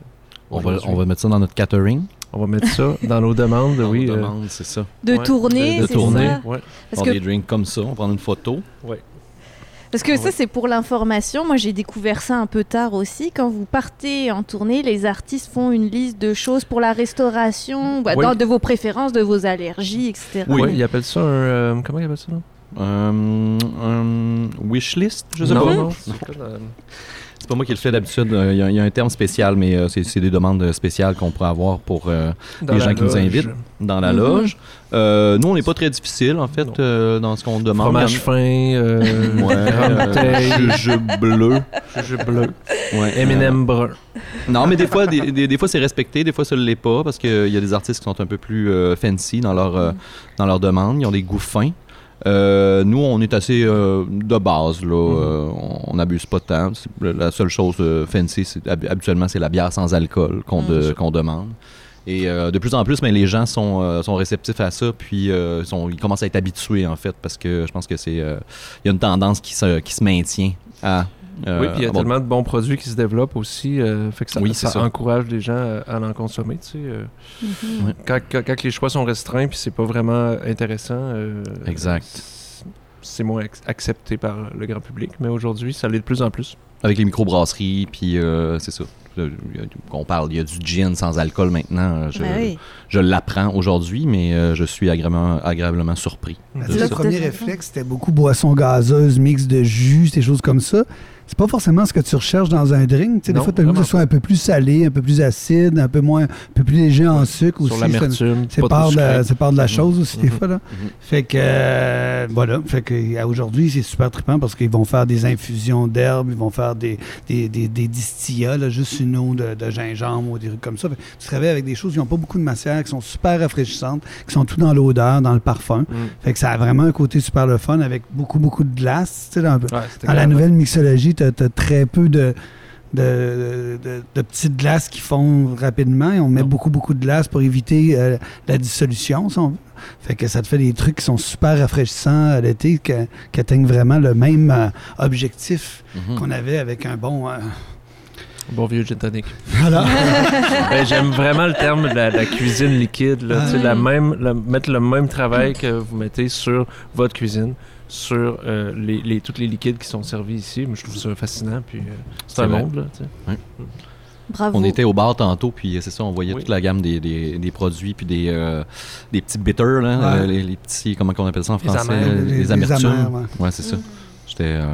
E: On va, on va mettre ça dans notre catering.
F: On va mettre ça dans nos demandes,
E: Dans
F: oui.
E: nos
F: euh,
E: demandes, c'est ça.
A: De
F: ouais,
A: tourner,
F: de, de
A: c'est
F: tourner,
A: ça
F: ouais.
A: Parce que
E: des drinks comme ça, on va prendre une photo.
A: Parce que ça,
F: ouais.
A: c'est pour l'information. Moi, j'ai découvert ça un peu tard aussi. Quand vous partez en tournée, les artistes font une liste de choses pour la restauration, bah,
F: Oui.
A: dans- de vos préférences, de vos allergies, etc.
E: Oui.
F: Ouais, ils appellent ça un. euh, comment ils appellent ça?
E: Euh, un wish list, je sais
F: non,
E: pas.
F: non, c'est euh,
E: pas moi qui le fais d'habitude. Euh, Il y, a- il y a un terme spécial, mais euh, c'est des demandes spéciales qu'on pourrait avoir pour euh, Les gens qui nous
F: loge.
E: invitent. dans la
A: Mhm.
E: loge. Euh, nous, on n'est pas très difficile, en fait, euh, dans ce qu'on demande.
F: Fromage fin, euh,
E: Ouais, euh, jujube bleu.
F: jujube bleu,
E: Ouais,
F: M&M brun.
E: euh, non, mais des fois, des, des- des fois c'est respecté, des fois, ça ne l'est pas, parce qu'il y a des artistes qui sont un peu plus euh, fancy dans leur, euh, dans leur demande. Ils ont des goûts fins. Euh, nous, on est assez euh, de base, là. Euh, on n'abuse pas tant. C'est- La seule chose fancy, habituellement, c'est la bière sans alcool qu'on, de- qu'on demande. Et de plus en plus, mais les gens sont, sont réceptifs à ça, puis sont, ils commencent à être habitués, en fait, parce que je pense que c'est... Il y a une tendance qui se, qui se maintient à... euh,
F: oui, puis il y a
E: avoir-
F: tellement de bons produits qui se développent aussi, euh, fait que ça,
E: Oui, c'est
F: ça
E: ça.
F: encourage les gens à, à en consommer. Tu sais, euh.
A: Mhm.
F: Quand, quand- quand les choix sont restreints puis c'est pas vraiment intéressant, euh,
E: Exact.
F: c'est- moins ac- accepté par le grand public. Mais aujourd'hui, ça l'est de plus en plus.
E: Avec les microbrasseries, puis euh, c'est ça. On parle, il y a du gin sans alcool maintenant. Je,
A: Ben oui.
E: je l'apprends aujourd'hui, mais euh, je suis agréablement, agréablement surpris.
B: Ben, le premier réflexe, c'était beaucoup boissons gazeuses, mix de jus, ces choses comme ça. C'est pas forcément ce que tu recherches dans un drink. Tu sais, des fois, tu as que ce soit un peu plus salé, un peu plus acide, un peu moins, un peu plus léger en sucre aussi.
F: Sur
B: Ça-
F: l'amertume,
B: C'est part, de la,
F: sucré.
B: c'est part de la
E: Mhm.
B: chose aussi, des
F: Mhm.
B: fois. Là.
E: Mhm.
B: Fait que, euh, voilà. Fait que, aujourd'hui, c'est super trippant parce qu'ils vont faire des infusions d'herbes, ils vont faire des, des, des, des distillats, là, juste une eau de, de gingembre ou des trucs comme ça. Fait tu travailles avec des choses qui n'ont pas beaucoup de matière, qui sont super rafraîchissantes, qui sont tout dans l'odeur, dans le parfum.
F: Mm.
B: Fait que ça a vraiment un côté super le fun avec beaucoup, beaucoup de glace. Tu sais, dans,
F: Ouais, c'était
B: dans la nouvelle mixologie, tu as, très peu de, de, de- de petites glaces qui fondent rapidement. Et on met
F: Non.
B: beaucoup, beaucoup de glace pour éviter euh, la dissolution, si on veut. Fait que ça te fait des trucs qui sont super rafraîchissants à l'été, qui atteignent vraiment le même euh, objectif
E: Mhm.
B: qu'on avait avec un bon... euh,
F: Bon vieux gin tonic. Ben, J'aime vraiment le terme de la, cuisine liquide. Là,
B: Ah.
F: La
A: Mm.
F: même, la- mettre le même travail que vous mettez sur votre cuisine, sur euh, les, les- tous les liquides qui sont servis ici. Moi, je trouve ça fascinant. Puis, euh, c'est un
E: vrai.
F: monde. Là.
A: Bravo.
E: On était au bar tantôt, puis c'est ça, on voyait
F: Oui.
E: toute la gamme des, des, des produits, puis des, euh, des petits bitters, là,
B: Ouais.
E: euh, les, les petits, comment on appelle ça en français? euh, Les, amertumes.
B: amers, ouais.
E: Ouais, c'est ça. J'étais euh,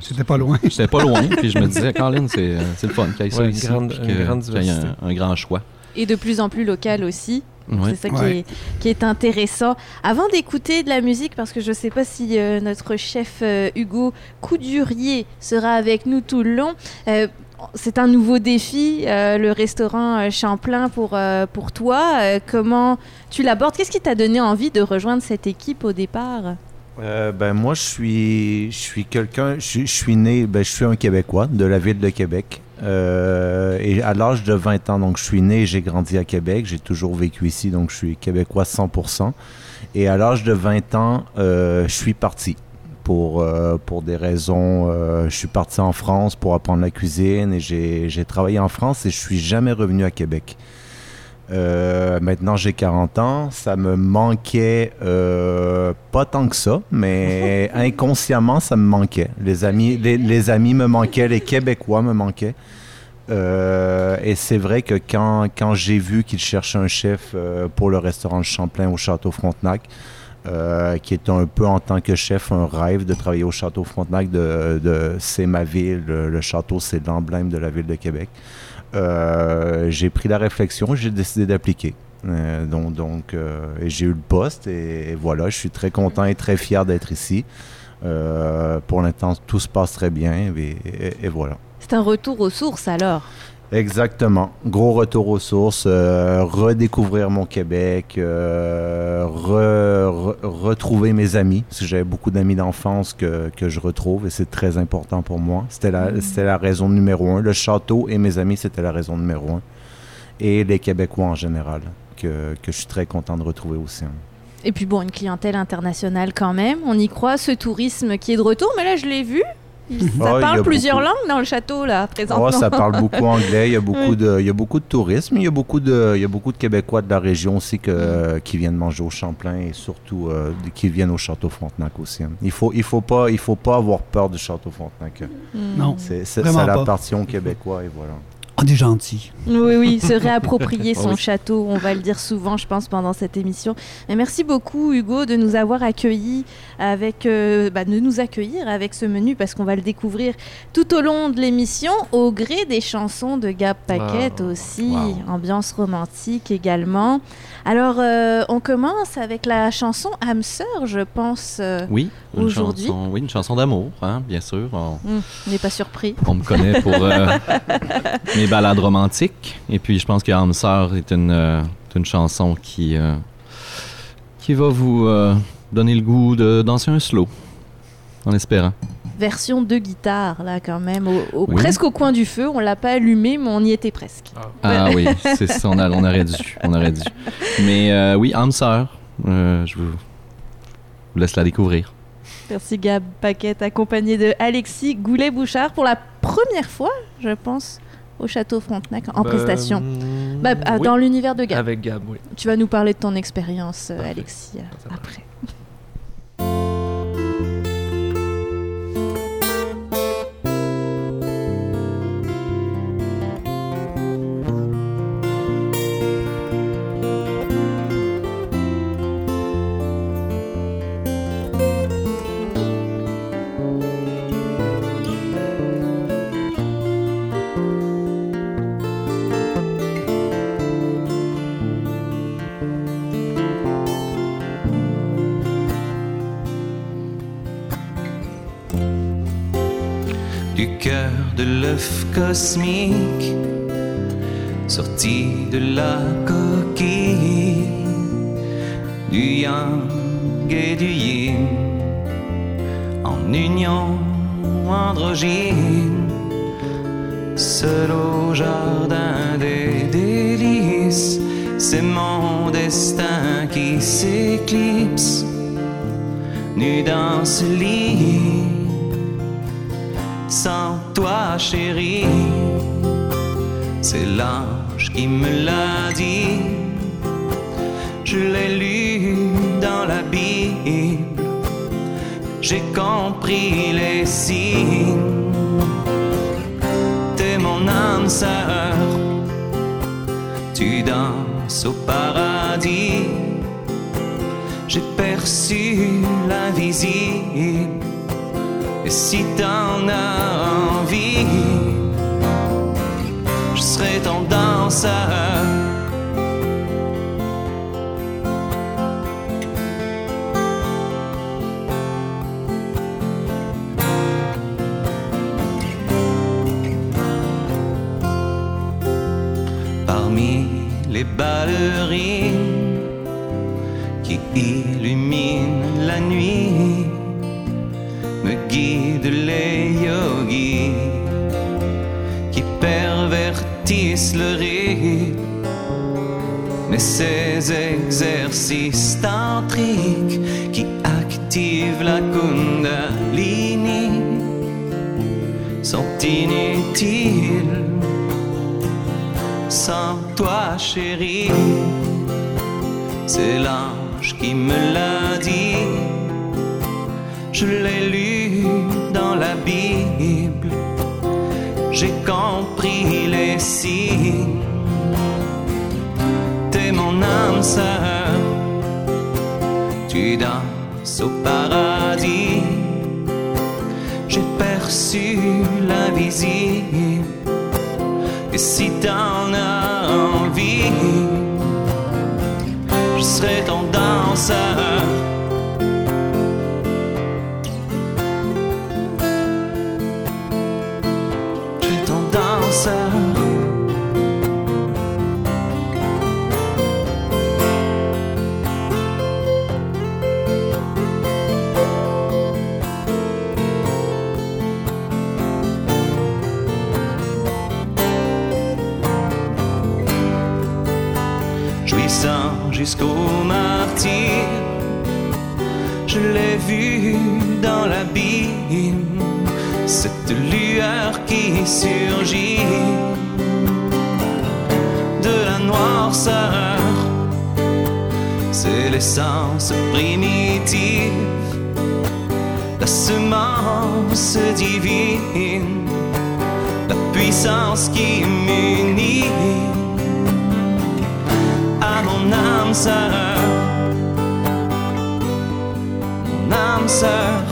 B: C'était pas loin.
E: j'étais pas loin, puis je me disais, Colin, c'est euh, c'est le fun qu'il y ait ça
F: Ouais, une
E: ici,
F: grande-
E: que-
F: grande
E: qu'il y ait un grand choix.
A: Et de plus en plus local aussi.
E: Ouais.
A: C'est ça qui,
B: Ouais.
A: est, qui est intéressant. Avant d'écouter de la musique, parce que je ne sais pas si euh, notre chef euh, Hugo Coudurier sera avec nous tout le long, euh, c'est un nouveau défi, euh, le restaurant Champlain pour, euh, pour toi. Euh, comment tu l'abordes? Qu'est-ce qui t'a donné envie de rejoindre cette équipe au départ?
C: Euh, ben moi je suis je suis quelqu'un je, suis- je suis né ben je suis un Québécois de la ville de Québec Euh, et à l'âge de 20 ans donc je suis né et j'ai grandi à Québec. J'ai toujours vécu ici donc je suis québécois 100% et à l'âge de 20 ans euh, je suis parti pour euh, pour des raisons je suis parti en France pour apprendre la cuisine et j'ai j'ai travaillé en France et je suis jamais revenu à Québec euh, maintenant, j'ai 40 ans. Ça me manquait euh, pas tant que ça, mais inconsciemment, ça me manquait. Les amis, les, les amis me manquaient, les Québécois me manquaient. Euh, et c'est vrai que quand, quand j'ai vu qu'il cherchait un chef pour le restaurant de Champlain au Château Frontenac, qui est un peu en tant que chef un rêve de travailler au Château Frontenac, de, de c'est ma ville, le, le château c'est l'emblème de la ville de Québec. Euh, j'ai pris la réflexion j'ai décidé d'appliquer. Euh, donc, euh, j'ai eu le poste et, voilà, je suis très content et très fier d'être ici. Pour l'instant, tout se passe très bien et voilà.
A: C'est un retour aux sources alors?
C: Exactement. Gros retour aux sources, euh, redécouvrir mon Québec, euh, re- re- retrouver mes amis, parce que j'avais beaucoup d'amis d'enfance que, que je retrouve et c'est très important pour moi. C'était la, c'était la raison numéro un. Le château et mes amis, c'était la raison numéro un. Et les Québécois en général, que, que je suis très content de retrouver aussi. hein.
A: Et puis bon, une clientèle internationale quand même. On y croit, ce tourisme qui est de retour. Mais là, je l'ai vu. Il- Ça
C: Oh, y
A: parle plusieurs
C: beaucoup.
A: langues dans le château, là, présentement.
C: Oh, ça parle beaucoup anglais. Il y a beaucoup
A: Oui.
C: de, il y a beaucoup de tourisme. Il y a beaucoup de, il y a beaucoup de Québécois de la région aussi que, qui viennent manger au Champlain et surtout euh, qui viennent au Château Frontenac aussi. hein. Il faut, il faut pas, il faut pas avoir peur du Château Frontenac.
A: Hmm.
B: Non.
C: C'est, c'est,
B: Vraiment
C: ça
B: pas.
C: appartient aux Québécois et voilà.
B: On est gentil.
A: Oui, oui, se réapproprier son
E: Oui.
A: château, on va le dire souvent, je pense, pendant cette émission. Mais merci beaucoup, Hugo, de nous avoir accueillis avec, euh, bah, de nous accueillir avec ce menu, parce qu'on va le découvrir tout au long de l'émission, au gré des chansons de Gab Paquette
F: Wow.
A: aussi,
E: Wow.
A: ambiance romantique également. Alors, euh, on commence avec la chanson âme sœur, je pense. euh,
E: Oui, une
A: Aujourd'hui?
E: chanson, oui, une chanson d'amour, hein, bien sûr. On,
A: hum, n'est pas surpris.
E: on me connaît pour euh, mes balades romantiques. Et puis, je pense que Âme Sœur est une, une chanson qui, qui va vous donner le goût de danser un slow, en espérant.
A: Version de guitare, là, quand même, au- au-
E: Oui.
A: presque au coin du feu. On l'a pas allumé, mais on y était presque.
E: Ah oui, c'est ça, on, a- on aurait dû. On aurait dû. Mais euh, oui, âme sœur, euh, je vous, vous laisse la découvrir.
A: Merci Gab Paquette, accompagné de Alexis Goulet-Bouchard pour la première fois, je pense, au Château Frontenac en
F: Ben,
A: prestation.
F: mm,
A: Bah, ah,
F: oui.
A: Dans l'univers de Gab.
F: Avec Gab, oui.
A: Tu vas nous parler de ton expérience, euh. Alexis, euh, après.
G: Cosmique, sorti de la coquille, du yang et du yin, en union androgyne, seul au jardin des délices, c'est mon destin qui s'éclipse, nu dans ce lit sans toi chérie. C'est l'ange qui me l'a dit. Je l'ai lu dans la Bible. J'ai compris les signes. T'es mon âme sœur. Tu danses au paradis. J'ai perçu l'invisible Et si t'en as Parmi les ballerines qui illuminent la nuit, me guident les yogis qui pervertissent le rythme. Ces exercices tantriques qui activent la kundalini sont inutiles sans toi, chérie. C'est l'ange qui me l'a dit. Je l'ai lu dans la Bible. J'ai compris les signes. Tu danses au paradis. J'ai perçu l'invisible. Et si t'en as envie, je serai ton danseur. Jusqu'au martyr, je l'ai vu dans l'abîme, cette lueur qui surgit. De la noirceur. C'est l'essence primitive, la semence divine, la puissance qui m'unit mon âme sœur, mon âme sœur,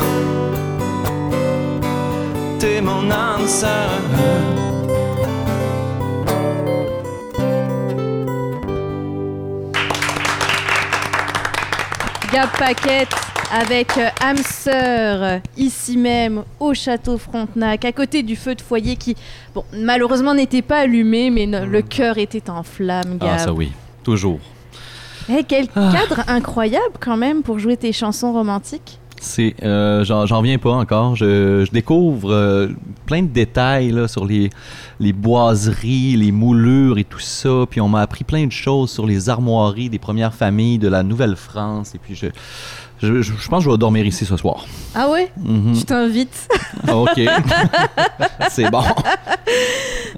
G: t'es mon âme sœur.
A: Gab Paquette avec euh, âme sœur, ici même au château Frontenac, à côté du feu de foyer qui, bon, malheureusement n'était pas allumé, mais le cœur était en flammes, Gab.
E: Ah, ça oui, toujours.
A: Eh, quel
E: Ah.
A: cadre incroyable quand même pour jouer tes chansons romantiques.
E: C'est, euh, j'en reviens pas encore. Je, je découvre euh, plein de détails là, sur les, les boiseries, les moulures et tout ça. Puis on m'a appris plein de choses sur les armoiries des premières familles de la Nouvelle-France. Et puis je, je, je- je pense que je vais dormir ici ce soir.
A: Ah ouais? Je t'invite.
E: Ah, ok. C'est bon.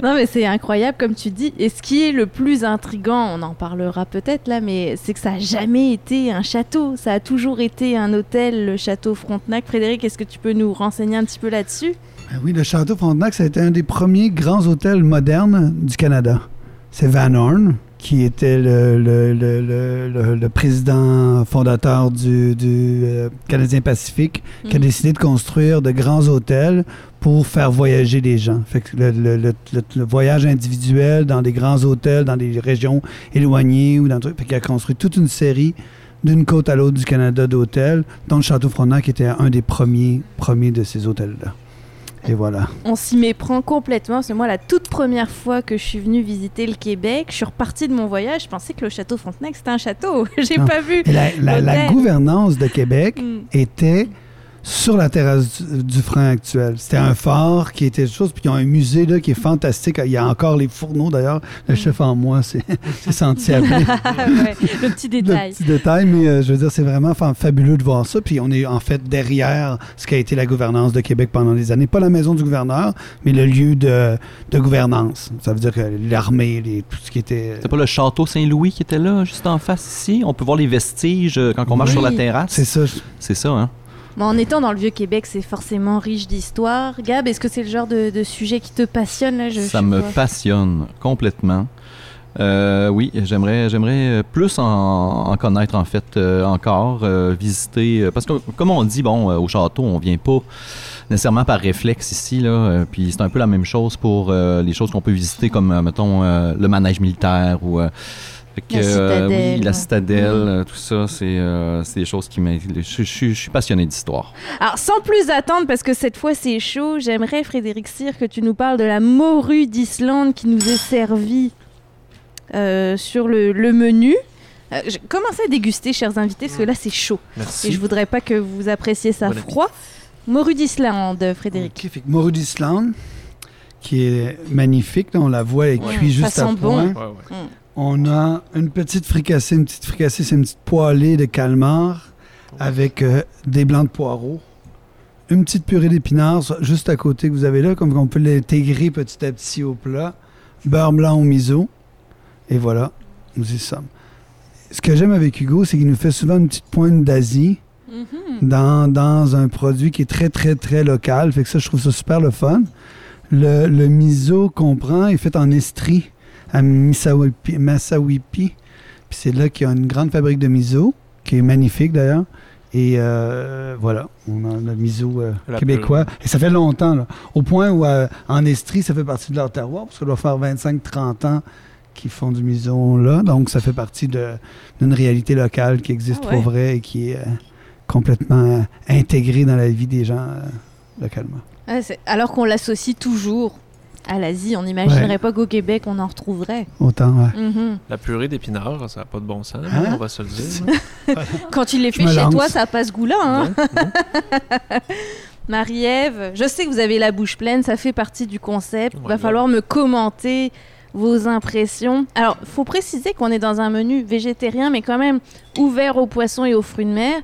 A: Non mais c'est incroyable comme tu dis. Et ce qui est le plus intrigant, on en parlera peut-être là, mais c'est que ça a jamais été un château. Ça a toujours été un hôtel, le château Frontenac. Frédéric, est-ce que tu peux nous renseigner un petit peu là-dessus?
B: Ben oui, le Château Frontenac, ça a été un des premiers grands hôtels modernes du Canada. C'est Van Horn, qui était le, le- le- le- le- le président fondateur du, du, euh, Canadien Pacifique, qui a
A: Mhm.
B: décidé de construire de grands hôtels pour faire voyager les gens. Fait que le, voyage individuel dans des grands hôtels, dans des régions éloignées ou dans qu'il a construit toute une série d'une côte à l'autre du Canada d'hôtels, dont le Château Frontenac était un des premiers, premiers de ces hôtels-là. Et voilà.
A: On s'y méprend complètement. C'est moi la toute première fois que je suis venue visiter le Québec. Je suis repartie de mon voyage. Je pensais que le château Frontenac c'était un château. J'ai pas vu.
B: La, la- la
A: L'hôtel.
B: gouvernance de Québec
A: Mm.
B: était sur la terrasse du, du frein actuel. C'était un phare qui était chose, puis ils ont un musée là, qui est fantastique. Il y a encore les fourneaux d'ailleurs. Le chef en moi s'est s'est senti appelé.
A: Ouais, le petit
B: Le
A: détail.
B: petit détail, mais euh, je veux dire, c'est vraiment fa- fabuleux de voir ça. Puis on est en fait derrière ce qui a été la gouvernance de Québec pendant des années. Pas la maison du gouverneur, mais le lieu de, de gouvernance. Ça veut dire que l'armée, les- tout ce qui était.
E: C'est pas le château Saint-Louis qui était là, juste en face ici? On peut voir les vestiges euh, quand on marche
A: Oui.
E: sur la terrasse?
B: C'est ça.
E: C'est ça, hein?
A: Bon, en étant dans le vieux Québec, c'est forcément riche d'histoire. Gab, est-ce que c'est le genre de, de sujet qui te passionne là, je-
E: Ça
A: je
E: me
A: vois.
E: passionne complètement. Euh, oui, j'aimerais, j'aimerais plus en, en connaître en fait euh, encore, euh, visiter, parce que comme on dit, bon, au château, on vient pas nécessairement par réflexe ici. Là, puis c'est un peu la même chose pour les choses qu'on peut visiter, comme, mettons, le manège militaire ou. Fait que,
A: La
E: euh, oui,
A: citadelle.
E: la citadelle,
A: Mhm.
E: euh, tout ça, c'est euh, c'est des choses qui m'intéressent. Je, je- je suis passionné d'histoire.
A: Alors, sans plus attendre, parce que cette fois c'est chaud, j'aimerais, Frédéric Cyr, que tu nous parles de la morue d'Islande qui nous est servie euh, sur le, le menu. Euh, je- commencez à déguster, chers invités, parce que là c'est chaud. Et
F: Merci.
A: je voudrais pas que vous appréciez ça
F: Bon appétit.
A: froid. Morue d'Islande, Frédéric.
B: Morue d'Islande, qui est magnifique. on la voit, elle est
A: Ouais.
B: cuite juste à point.
A: bon.
F: Ouais, ouais.
B: On a une petite fricassée. Une petite fricassée, c'est une petite poêlée de calmar avec euh, des blancs de poireaux. Une petite purée d'épinards juste à côté que vous avez là, comme on peut l'intégrer petit à petit au plat. Beurre blanc au miso. Et voilà, nous y sommes. Ce que j'aime avec Hugo, c'est qu'il nous fait souvent une petite pointe d'Asie
A: Mhm.
B: dans, dans un produit qui est très, très, très local. Fait que ça, je trouve ça super le fun. Le, le miso qu'on prend est fait en estrie à Misawipi. Puis c'est là qu'il y a une grande fabrique de miso, qui est magnifique d'ailleurs. Et euh, voilà, on a le miso euh, québécois. Et ça fait longtemps, là. Au point où euh, en Estrie, ça fait partie de leur terroir, parce que ça doit faire 25-30 ans qu'ils font du miso là. Donc ça fait partie de- d'une réalité locale qui existe
A: Ah
B: pour vrai et qui est euh, complètement euh, intégrée dans la vie des gens euh, localement.
A: Ah, c'est- alors qu'on l'associe toujours à l'Asie, on n'imaginerait
B: Ouais.
A: pas qu'au Québec on en retrouverait.
B: Autant, ouais.
A: Mhm.
F: La purée d'épinards, ça n'a pas de bon sens,
B: Hein?
F: on va se le dire.
A: Quand il les fait chez
B: lance.
A: toi, ça passe goût-là. Hein? Marie-Ève, je sais que vous avez la bouche pleine, ça fait partie du concept. Il
F: Ouais,
A: va falloir me commenter vos impressions. Alors, faut préciser qu'on est dans un menu végétarien, mais quand même ouvert aux poissons et aux fruits de mer.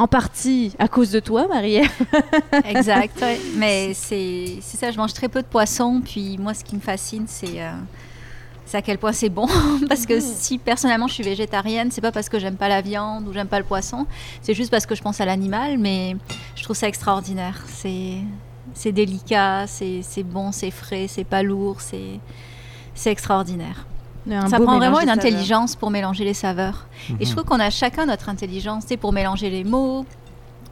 A: En partie à cause de toi, Marie-Ève.
D: Exact, ouais. Mais c'est ça, je mange très peu de poisson. Puis moi, ce qui me fascine, c'est euh, à quel point c'est bon. parce que si personnellement je suis végétarienne, c'est pas parce que j'aime pas la viande ou j'aime pas le poisson. C'est juste parce que je pense à l'animal. Mais je trouve ça extraordinaire. C'est délicat, c'est bon, c'est frais, c'est pas lourd, c'est extraordinaire.
A: Un
D: ça prend vraiment une intelligence pour mélanger les saveurs. Et je trouve qu'on a chacun notre intelligence, tu sais, pour mélanger les mots,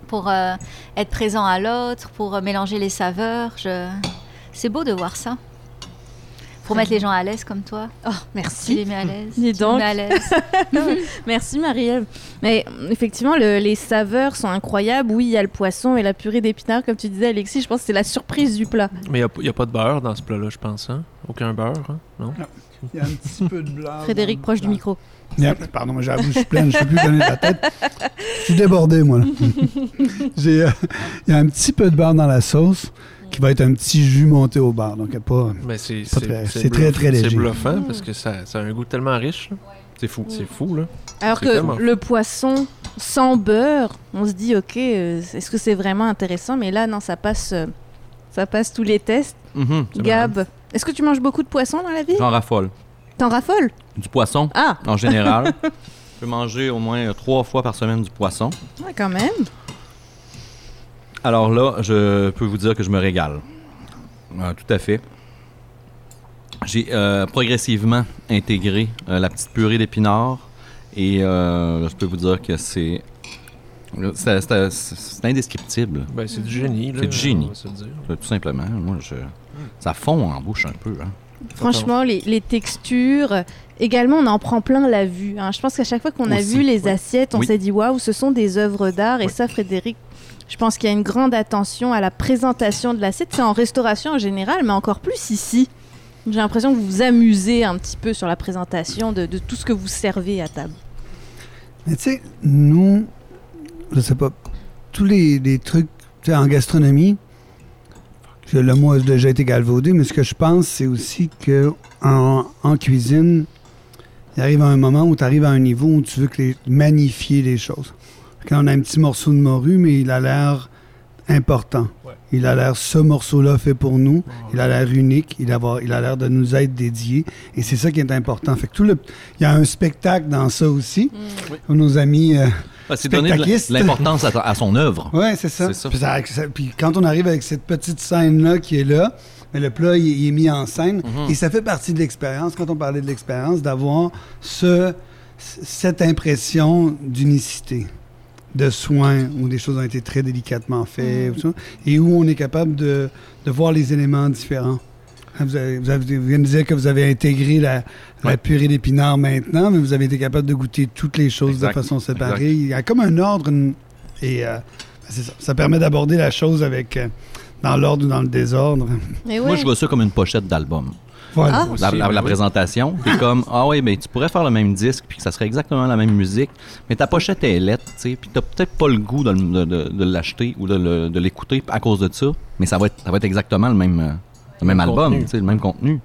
D: pour euh, être présent à l'autre, pour euh, mélanger les saveurs. Je... C'est beau de voir ça. Pour mettre les gens à l'aise comme toi.
A: Oh,
D: Tu
A: merci.
D: les mets à l'aise.
A: Dis
D: tu
A: donc.
D: les mets à l'aise.
A: Merci Marie-Ève. Mais euh, effectivement, le- les saveurs sont incroyables. Oui, il y a le poisson et la purée d'épinards, comme tu disais, Alexis. Je pense que c'est la surprise du plat.
F: Mais il n'y a, pas de beurre dans ce plat-là, je pense. Hein? Aucun beurre, hein? non?
B: Il y a un petit peu de blanc.
A: Frédéric, proche du micro.
B: Yeah, pardon, j'ai la bouche pleine, je ne peux plus donner de la tête. Je suis débordé, moi. euh, Il y a un petit peu de beurre dans la sauce qui va être un petit jus monté au beurre. Donc, pas.
F: Mais c'est
B: Pas
F: c'est-
B: très-
F: c'est
B: c'est très, léger.
F: C'est bluffant parce que ça, ça a un goût tellement riche. là. C'est fou. C'est fou, là.
A: Alors
F: C'est
A: que
F: tellement
A: le poisson sans beurre, on se dit, ok, euh, est-ce que c'est vraiment intéressant? Mais là, non, ça passe, euh, ça passe tous les tests.
E: Mhm.
F: C'est
A: Gab, est-ce que tu manges beaucoup de poisson dans la vie?
E: J'en raffole.
A: T'en raffoles?
E: Du poisson,
A: Ah,
E: en général. Je peux manger au moins euh, trois fois par semaine du poisson.
A: ouais, quand même.
E: Alors là, je peux vous dire que je me régale. Euh, tout à fait. J'ai euh, progressivement intégré euh, la petite purée d'épinards et je peux vous dire que c'est c'est- indescriptible,
F: Ben, c'est du génie. là,
E: C'est du génie. tout simplement. Moi, je, ça fond en bouche un peu. hein.
A: Franchement, les, les textures. Également, on en prend plein la vue. hein. Je pense qu'à chaque fois qu'on a
E: Aussi,
A: vu les assiettes, on
E: Oui.
A: s'est dit waouh, ce sont des œuvres d'art. Et
F: Oui.
A: ça, Frédéric, je pense qu'il y a une grande attention à la présentation de l'assiette. C'est en restauration en général, mais encore plus ici. J'ai l'impression que vous vous amusez un petit peu sur la présentation de, de tout ce que vous servez à table.
B: Mais tu sais, nous, je sais pas, tous les, les trucs tu sais, en gastronomie, je- le mot a déjà été galvaudé, mais ce que je pense, c'est aussi que en, en cuisine, il arrive à un moment où tu arrives à un niveau où tu veux que les, magnifier les choses. Quand on a un petit morceau de morue, mais il a l'air important.
F: Ouais.
B: Il a l'air, ce morceau-là fait pour nous. Il a l'air unique. Il a, il a l'air de nous être dédié. Et c'est ça qui est important. Fait que tout le, il y a un spectacle dans ça aussi. Où Nos amis. euh,
E: c'est donner l'importance à, à son œuvre.
B: Ouais, c'est ça. Puis, ça- ça- puis quand on arrive avec cette petite scène-là qui est là, mais le plat, il, il est mis en scène.
E: Mhm.
B: Et ça fait partie de l'expérience, quand on parlait de l'expérience, d'avoir ce, cette impression d'unicité, de soins où des choses ont été très délicatement faites, ça, et où on est capable de, de voir les éléments différents. Hein, Vous, avez, vous, avez- vous venez de dire que vous avez intégré la, la
E: Ouais.
B: purée d'épinards maintenant, mais vous avez été capable de goûter toutes les choses
E: Exact.
B: de façon séparée. Il y a comme un ordre, une- et euh, c'est ça. Ça permet d'aborder la chose avec euh, dans l'ordre ou dans le désordre.
A: Mais
E: Moi, je vois ça comme une pochette d'album.
B: Voilà.
A: Ah.
E: La, la- la présentation, t'es comme ah ouais, mais tu pourrais faire le même disque puis que ça serait exactement la même musique, mais ta pochette est lettre, tu sais, puis t'as peut-être pas le goût de, le- de- de- de l'acheter ou de, l'écouter à cause de ça, mais ça va être, ça va être exactement le même, euh, le même
F: Même
E: album, le même contenu.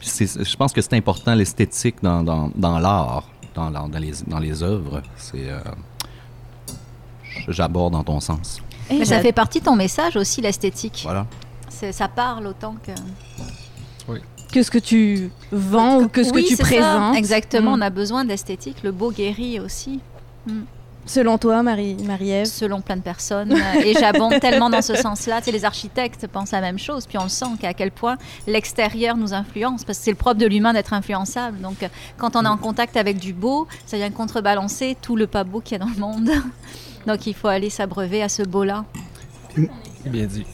E: Je pense que c'est important l'esthétique dans, dans, dans l'art, dans, dans les, dans les œuvres. C'est euh, j'aborde dans ton sens.
A: Eh,
D: Mais ça fait partie de ton message aussi, l'esthétique.
E: Voilà.
D: C'est- Ça parle autant que.
A: que ce que tu vends ou que ce
D: Oui,
A: que tu
D: c'est ça.
A: présentes.
D: Exactement,
A: Mm.
D: on a besoin d'esthétique. Le beau guérit aussi,
A: Selon toi, Marie- Marie-Ève
D: selon plein de personnes. Et j'abonde tellement dans ce sens-là. Tu sais, les architectes pensent la même chose, puis on le sent qu'à quel point l'extérieur nous influence, parce que c'est le propre de l'humain d'être influençable. Donc, quand on est en contact avec du beau, ça vient contrebalancer tout le pas beau qu'il y a dans le monde. Donc, il faut aller s'abreuver à ce beau-là.
F: Bien dit.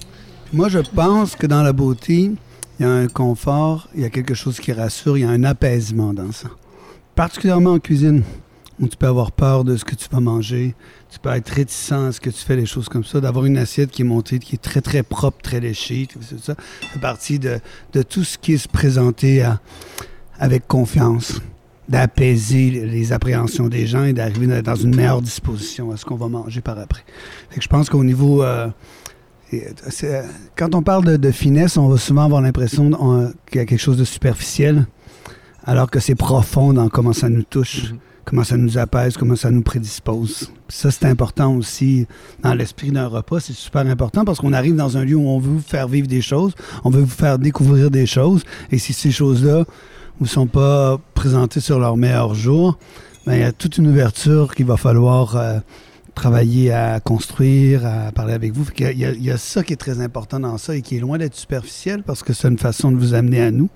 B: Moi, je pense que dans la beauté, il y a un confort, il y a quelque chose qui rassure, il y a un apaisement dans ça. Particulièrement en cuisine, où tu peux avoir peur de ce que tu vas manger, tu peux être réticent à ce que tu fais des choses comme ça, d'avoir une assiette qui est montée, qui est très, très propre, très léchée, tout ça, fait partie de, de tout ce qui est se présenter avec confiance, d'apaiser les appréhensions des gens et d'arriver dans une meilleure disposition à ce qu'on va manger par après. Je pense qu'au niveau... euh, euh, quand on parle de, finesse, on va souvent avoir l'impression qu'il y a quelque chose de superficiel, alors que c'est profond dans comment ça nous touche,
F: Mhm.
B: Comment ça nous apaise, comment ça nous prédispose. Ça, c'est important aussi dans l'esprit d'un repas. C'est super important parce qu'on arrive dans un lieu où on veut vous faire vivre des choses, on veut vous faire découvrir des choses. Et si ces choses-là ne sont pas présentées sur leur meilleur jour, ben, il y a toute une ouverture qu'il va falloir euh, travailler à construire, à parler avec vous. Il, y a, il y a ça qui est très important dans ça et qui est loin d'être superficiel parce que c'est une façon de vous amener à nous.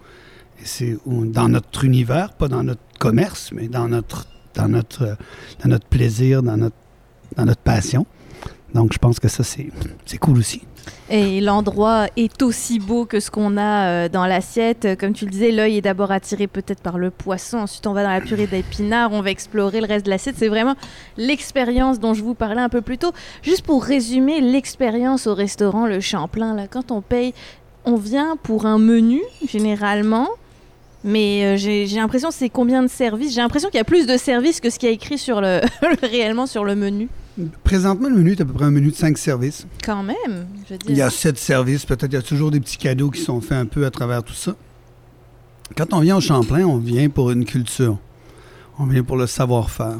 B: Et c'est dans notre univers, pas dans notre commerce, mais dans notre, dans notre, dans notre plaisir, dans notre, dans notre passion. Donc, je pense que ça, c'est cool aussi.
A: Et l'endroit est aussi beau que ce qu'on a euh, dans l'assiette. Comme tu le disais, l'œil est d'abord attiré peut-être par le poisson. Ensuite, on va dans la purée d'épinards. On va explorer le reste de l'assiette. C'est vraiment l'expérience dont je vous parlais un peu plus tôt. Juste pour résumer l'expérience au restaurant Le Champlain, là, quand on paye, on vient pour un menu, généralement. Mais euh, j'ai l'impression c'est combien de services? J'ai l'impression qu'il y a plus de services que ce qui est écrit sur le, réellement sur le menu.
B: Présentement, le menu est à peu près un menu de cinq services.
A: Quand même, je veux dire.
B: Il y a sept services, peut-être il y a toujours des petits cadeaux qui sont faits un peu à travers tout ça. Quand on vient au Champlain, on vient pour une culture. On vient pour le savoir-faire.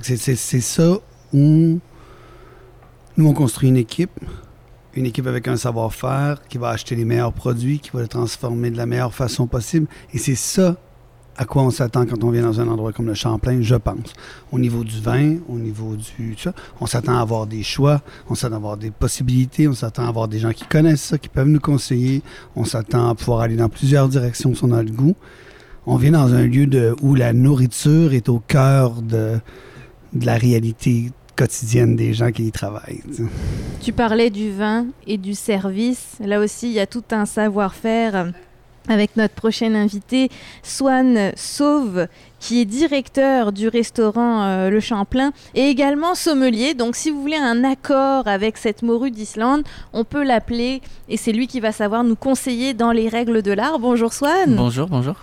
B: C'est ça où nous, on construit une équipe. Une équipe avec un savoir-faire qui va acheter les meilleurs produits, qui va les transformer de la meilleure façon possible. Et c'est ça à quoi on s'attend quand on vient dans un endroit comme le Champlain, je pense. Au niveau du vin, au niveau du... on s'attend à avoir des choix, on s'attend à avoir des possibilités, on s'attend à avoir des gens qui connaissent ça, qui peuvent nous conseiller, on s'attend à pouvoir aller dans plusieurs directions si on a le goût. On vient dans un lieu où la nourriture est au cœur de la réalité quotidienne des gens qui y travaillent. tu
A: parlais du vin et du service. Là aussi, il y a tout un savoir-faire avec notre prochaine invité, Swan Sauve, qui est directeur du restaurant euh, Le Champlain et également sommelier. Donc, si vous voulez un accord avec cette morue d'Islande, on peut l'appeler et c'est lui qui va savoir nous conseiller dans les règles de l'art. Bonjour Swan.
H: Bonjour, bonjour.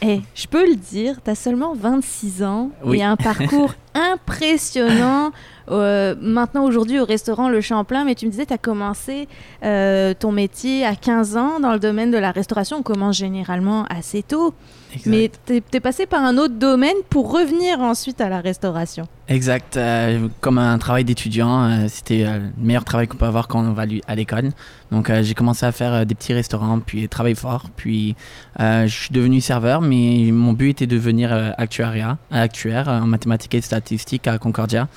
A: Eh, je peux le dire, tu as seulement 26 ans
H: Oui.
A: et un parcours impressionnant. Euh, maintenant, aujourd'hui, au restaurant Le Champlain, mais tu me disais, tu as commencé euh, ton métier à 15 ans dans le domaine de la restauration. On commence généralement assez tôt,
H: Exact.
A: mais tu es, passé par un autre domaine pour revenir ensuite à la restauration.
H: Exact. euh, comme un travail d'étudiant, euh, c'était euh, le meilleur travail qu'on peut avoir quand on va à l'école. Donc j'ai commencé à faire des petits restaurants, puis travailler fort. Puis je suis devenu serveur, mais mon but était de devenir actuaria, actuaire en mathématiques et statistiques à Concordia.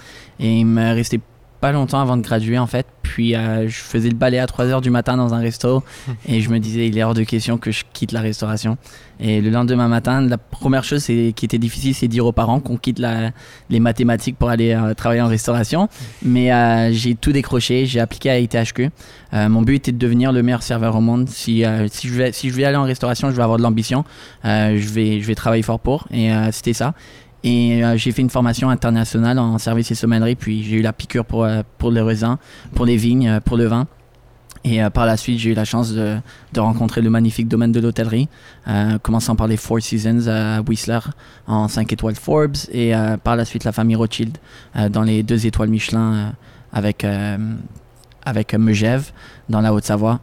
H: Et il me restait pas longtemps avant de graduer en fait. Puis euh, je faisais le balai à 3h du matin dans un resto et je me disais il est hors de question que je quitte la restauration. Et le lendemain matin, la première chose qui était difficile, c'est dire aux parents qu'on quitte la- les mathématiques pour aller euh, travailler en restauration. Mais euh, j'ai tout décroché, j'ai appliqué à ITHQ. Mon but était de devenir le meilleur serveur au monde. Si, si, je vais, si je vais aller en restauration, je vais avoir de l'ambition. Je, vais, je vais travailler fort pour. Et c'était ça. Et euh, j'ai fait une formation internationale en service et sommellerie, puis j'ai eu la piqûre pour, euh, pour le raisin, pour les vignes, euh, pour le vin. Et euh, par la suite, j'ai eu la chance de, de rencontrer le magnifique domaine de l'hôtellerie, commençant par les Four Seasons à Whistler en 5 étoiles Forbes, et par la suite la famille Rothschild dans les 2 étoiles Michelin avec, avec Megève dans la Haute-Savoie.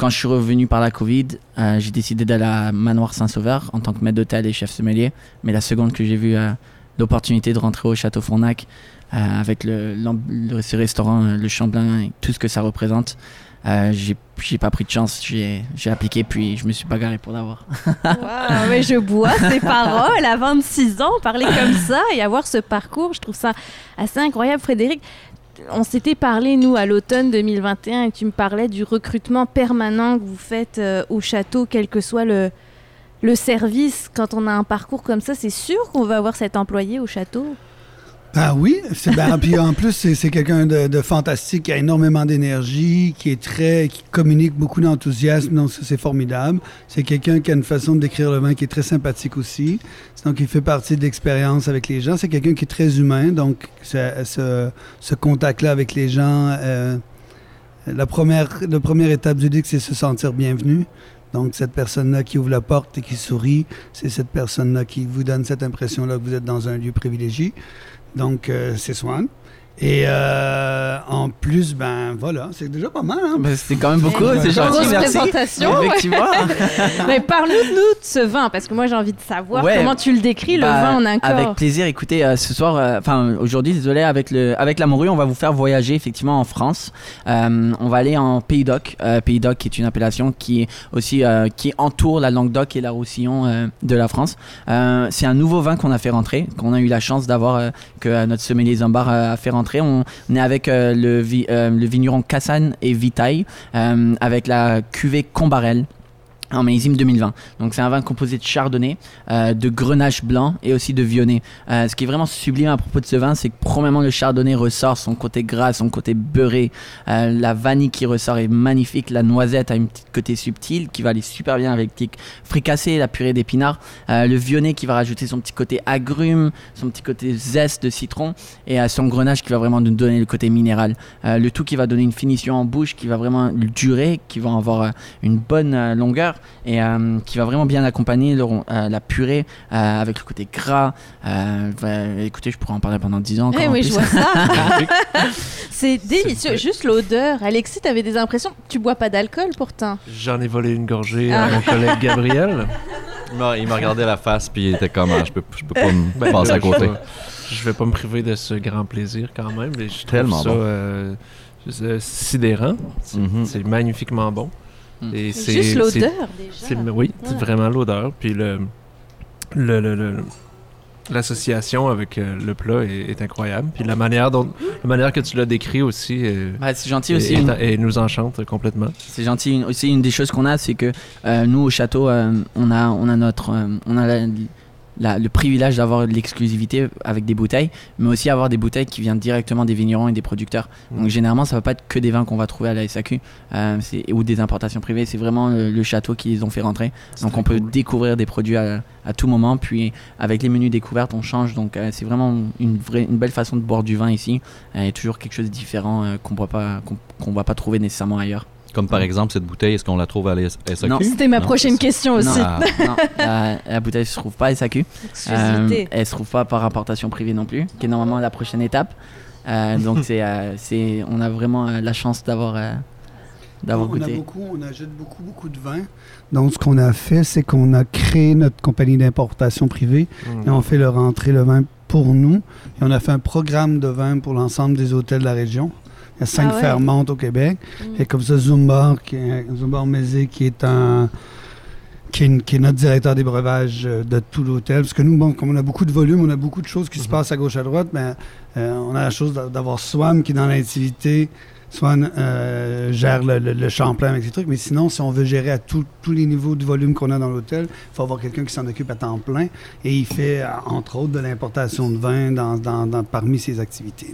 H: Quand je suis revenu par la Covid, euh, j'ai décidé d'aller à Manoir Saint-Sauveur en tant que maître d'hôtel et chef sommelier. Mais la seconde que j'ai vu euh, l'opportunité de rentrer au Château Fournac euh, avec le, l'am- le- ce restaurant, le Champlain et tout ce que ça représente, euh, j'ai, pas pris de chance. J'ai, appliqué puis je me suis bagarré pour l'avoir.
A: Mais je bois ces paroles à 26 ans, parler comme ça et avoir ce parcours, je trouve ça assez incroyable, Frédéric. On s'était parlé, nous, à l'automne 2021, et tu me parlais du recrutement permanent que vous faites euh, au château, quel que soit le, le service. Quand on a un parcours comme ça, c'est sûr qu'on va avoir cet employé au château?
B: Ah oui, c'est ben, puis en plus c'est quelqu'un de, fantastique qui a énormément d'énergie, qui est très qui communique beaucoup d'enthousiasme, donc c'est formidable. C'est quelqu'un qui a une façon de décrire le vin qui est très sympathique aussi. Donc il fait partie de l'expérience avec les gens. C'est quelqu'un qui est très humain, donc ce, contact-là avec les gens, euh, la première la première étape du DIC, c'est se sentir bienvenu. Donc, cette personne-là qui ouvre la porte et qui sourit, c'est cette personne-là qui vous donne cette impression-là que vous êtes dans un lieu privilégié. Donc, euh, c'est Swan. Et euh, en plus, ben voilà, c'est déjà pas mal. Hein?
H: Ben, c'était quand même beaucoup,
B: Ouais.
H: c'est gentil,
A: Grosse
H: merci.
A: présentation.
H: Effectivement.
A: Mais parle-nous de ce vin, parce que moi j'ai envie de savoir
H: Ouais.
A: comment tu le décris, le
H: Bah,
A: vin en un corps.
H: Avec plaisir. Écoutez, euh, ce soir, euh, enfin aujourd'hui, désolé, avec le avec la morue, on va vous faire voyager effectivement en France. Euh, on va aller en Pays d'Oc. Euh, Pays d'Oc qui est une appellation qui est aussi euh, qui entoure la Languedoc et la Roussillon euh, de la France. Euh, c'est un nouveau vin qu'on a fait rentrer, qu'on a eu la chance d'avoir euh, que notre sommelier Zambar euh, a fait rentrer. On, est avec euh, euh, le vigneron Cassan et Vitaille euh, avec la cuvée Combarel en millésime 2020. Donc c'est un vin composé de chardonnay, euh, de grenache blanc et aussi de vionnet. Euh, ce qui est vraiment sublime à propos de ce vin, c'est que premièrement le chardonnay ressort son côté gras, son côté beurré. Euh, la vanille qui ressort est magnifique. La noisette a une petite côté subtil qui va aller super bien avec le fricassé, la purée d'épinards. Euh, le vionnet qui va rajouter son petit côté agrume, son petit côté zeste de citron et euh, son grenache qui va vraiment nous donner le côté minéral. Euh, le tout qui va donner une finition en bouche qui va vraiment durer, qui va avoir une bonne longueur et euh, qui va vraiment bien accompagner le euh, la purée euh, avec le côté gras. Euh, bah, écoutez, je pourrais en parler pendant 10 ans. encore
A: Eh
H: en
A: oui,
H: plus.
A: je vois ça. C'est délicieux. Juste l'odeur. Alexis, t'avais des impressions? Tu bois pas d'alcool pourtant?
F: J'en ai volé une gorgée
A: Ah.
F: à mon collègue Gabriel.
E: Il m'a- regardé la face, puis il était comme, ah, je peux, je peux pas me
F: Ben,
E: passer
F: là,
E: à
F: je
E: côté.
F: vais- Je vais pas me priver de ce grand plaisir quand même. mais je
E: Tellement
F: ça
E: bon.
F: sidérant. C'est
E: Mhm.
F: c'est magnifiquement bon.
H: Mm.
F: Et
A: C'est juste l'odeur
F: c'est-
A: déjà.
F: Oui, c'est
A: Ouais.
F: vraiment l'odeur. Puis le, le, le- le- l'association avec euh, le plat est, est incroyable. Puis la manière dont, la manière que tu l'as décrit aussi, euh,
H: Bah, c'est gentil
F: est-
H: aussi.
F: est-
H: une-
F: et nous enchante complètement.
H: C'est gentil. Une- aussi, une des choses qu'on a, c'est que euh, nous, au château, euh, on, a, on a, notre, euh, on a la- la- le privilège d'avoir de l'exclusivité avec des bouteilles, mais aussi avoir des bouteilles qui viennent directement des vignerons et des producteurs. Donc,
F: Mm.
H: généralement, ça va pas être que des vins qu'on va trouver à la SAQ euh, ou des importations privées. C'est vraiment le, le château qui les ont fait rentrer. Donc, on peut découvrir des produits à, à tout moment. Puis, avec les menus découvertes, on change. Donc, euh, c'est vraiment une, vraie, une belle façon de boire du vin ici. Euh, et toujours quelque chose de différent euh, qu'on ne qu'on va pas trouver nécessairement ailleurs.
E: Comme par exemple, cette bouteille, est-ce qu'on la trouve à la SAQ?
H: Non.
A: C'était ma
E: Non.
A: prochaine question aussi.
H: Non,
E: Ah.
H: non, la, la bouteille se trouve pas à SAQ. Euh, elle se trouve pas par importation privée non plus, qui est normalement la prochaine étape. Euh, donc c'est, euh, c'est, on a vraiment euh, la chance d'avoir, euh, d'avoir
B: on, a
H: goûté.
B: beaucoup, on achète beaucoup, beaucoup de vin. Donc, ce qu'on a fait, c'est qu'on a créé notre compagnie d'importation privée
F: Mm.
B: et on fait le rentrer le vin pour nous. Et on a fait un programme de vin pour l'ensemble des hôtels de la région. Il y a cinq
A: Ah ouais?
B: fermentes au Québec.
A: Mm.
B: Et comme ça, Zumbar, qui est, Zumbar Mézé, qui est un qui, est, qui est notre directeur des breuvages euh, de tout l'hôtel. Parce que nous, bon, comme on a beaucoup de volume, on a beaucoup de choses qui se passent à gauche à droite, mais euh, on a la chose d'a- d'avoir Swan qui est dans l'activité. Swan euh, gère le, le, le Champlain avec ces trucs, mais sinon, si on veut gérer à tous les niveaux de volume qu'on a dans l'hôtel, il faut avoir quelqu'un qui s'en occupe à temps plein. Et il fait, euh, entre autres, de l'importation de vin parmi ses activités.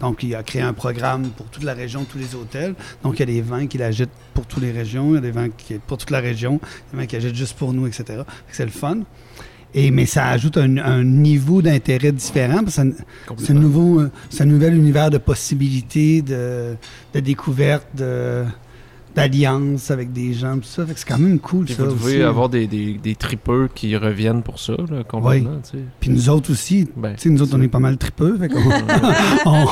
B: Donc, il a créé un programme pour toute la région, tous les hôtels. Donc, il y a des vins qu'il achète pour toutes les régions, il y a des vins qui, pour toute la région, des vins qu'il achète juste pour nous, etc. C'est le fun. Et, mais ça ajoute un, un niveau d'intérêt différent parce que ça- c'est un, nouveau, un nouvel univers de possibilités, de, de découvertes, de- d'alliances avec des gens, tout ça. Fait que c'est quand même cool,
F: Puis
B: ça
F: vous devez
B: aussi.
F: avoir des, des, des tripeux qui reviennent pour ça, là, complètement. tu sais.
B: Puis nous autres aussi,
F: Ben,
B: Tu sais, nous autres, on est pas mal tripeux. Fait on,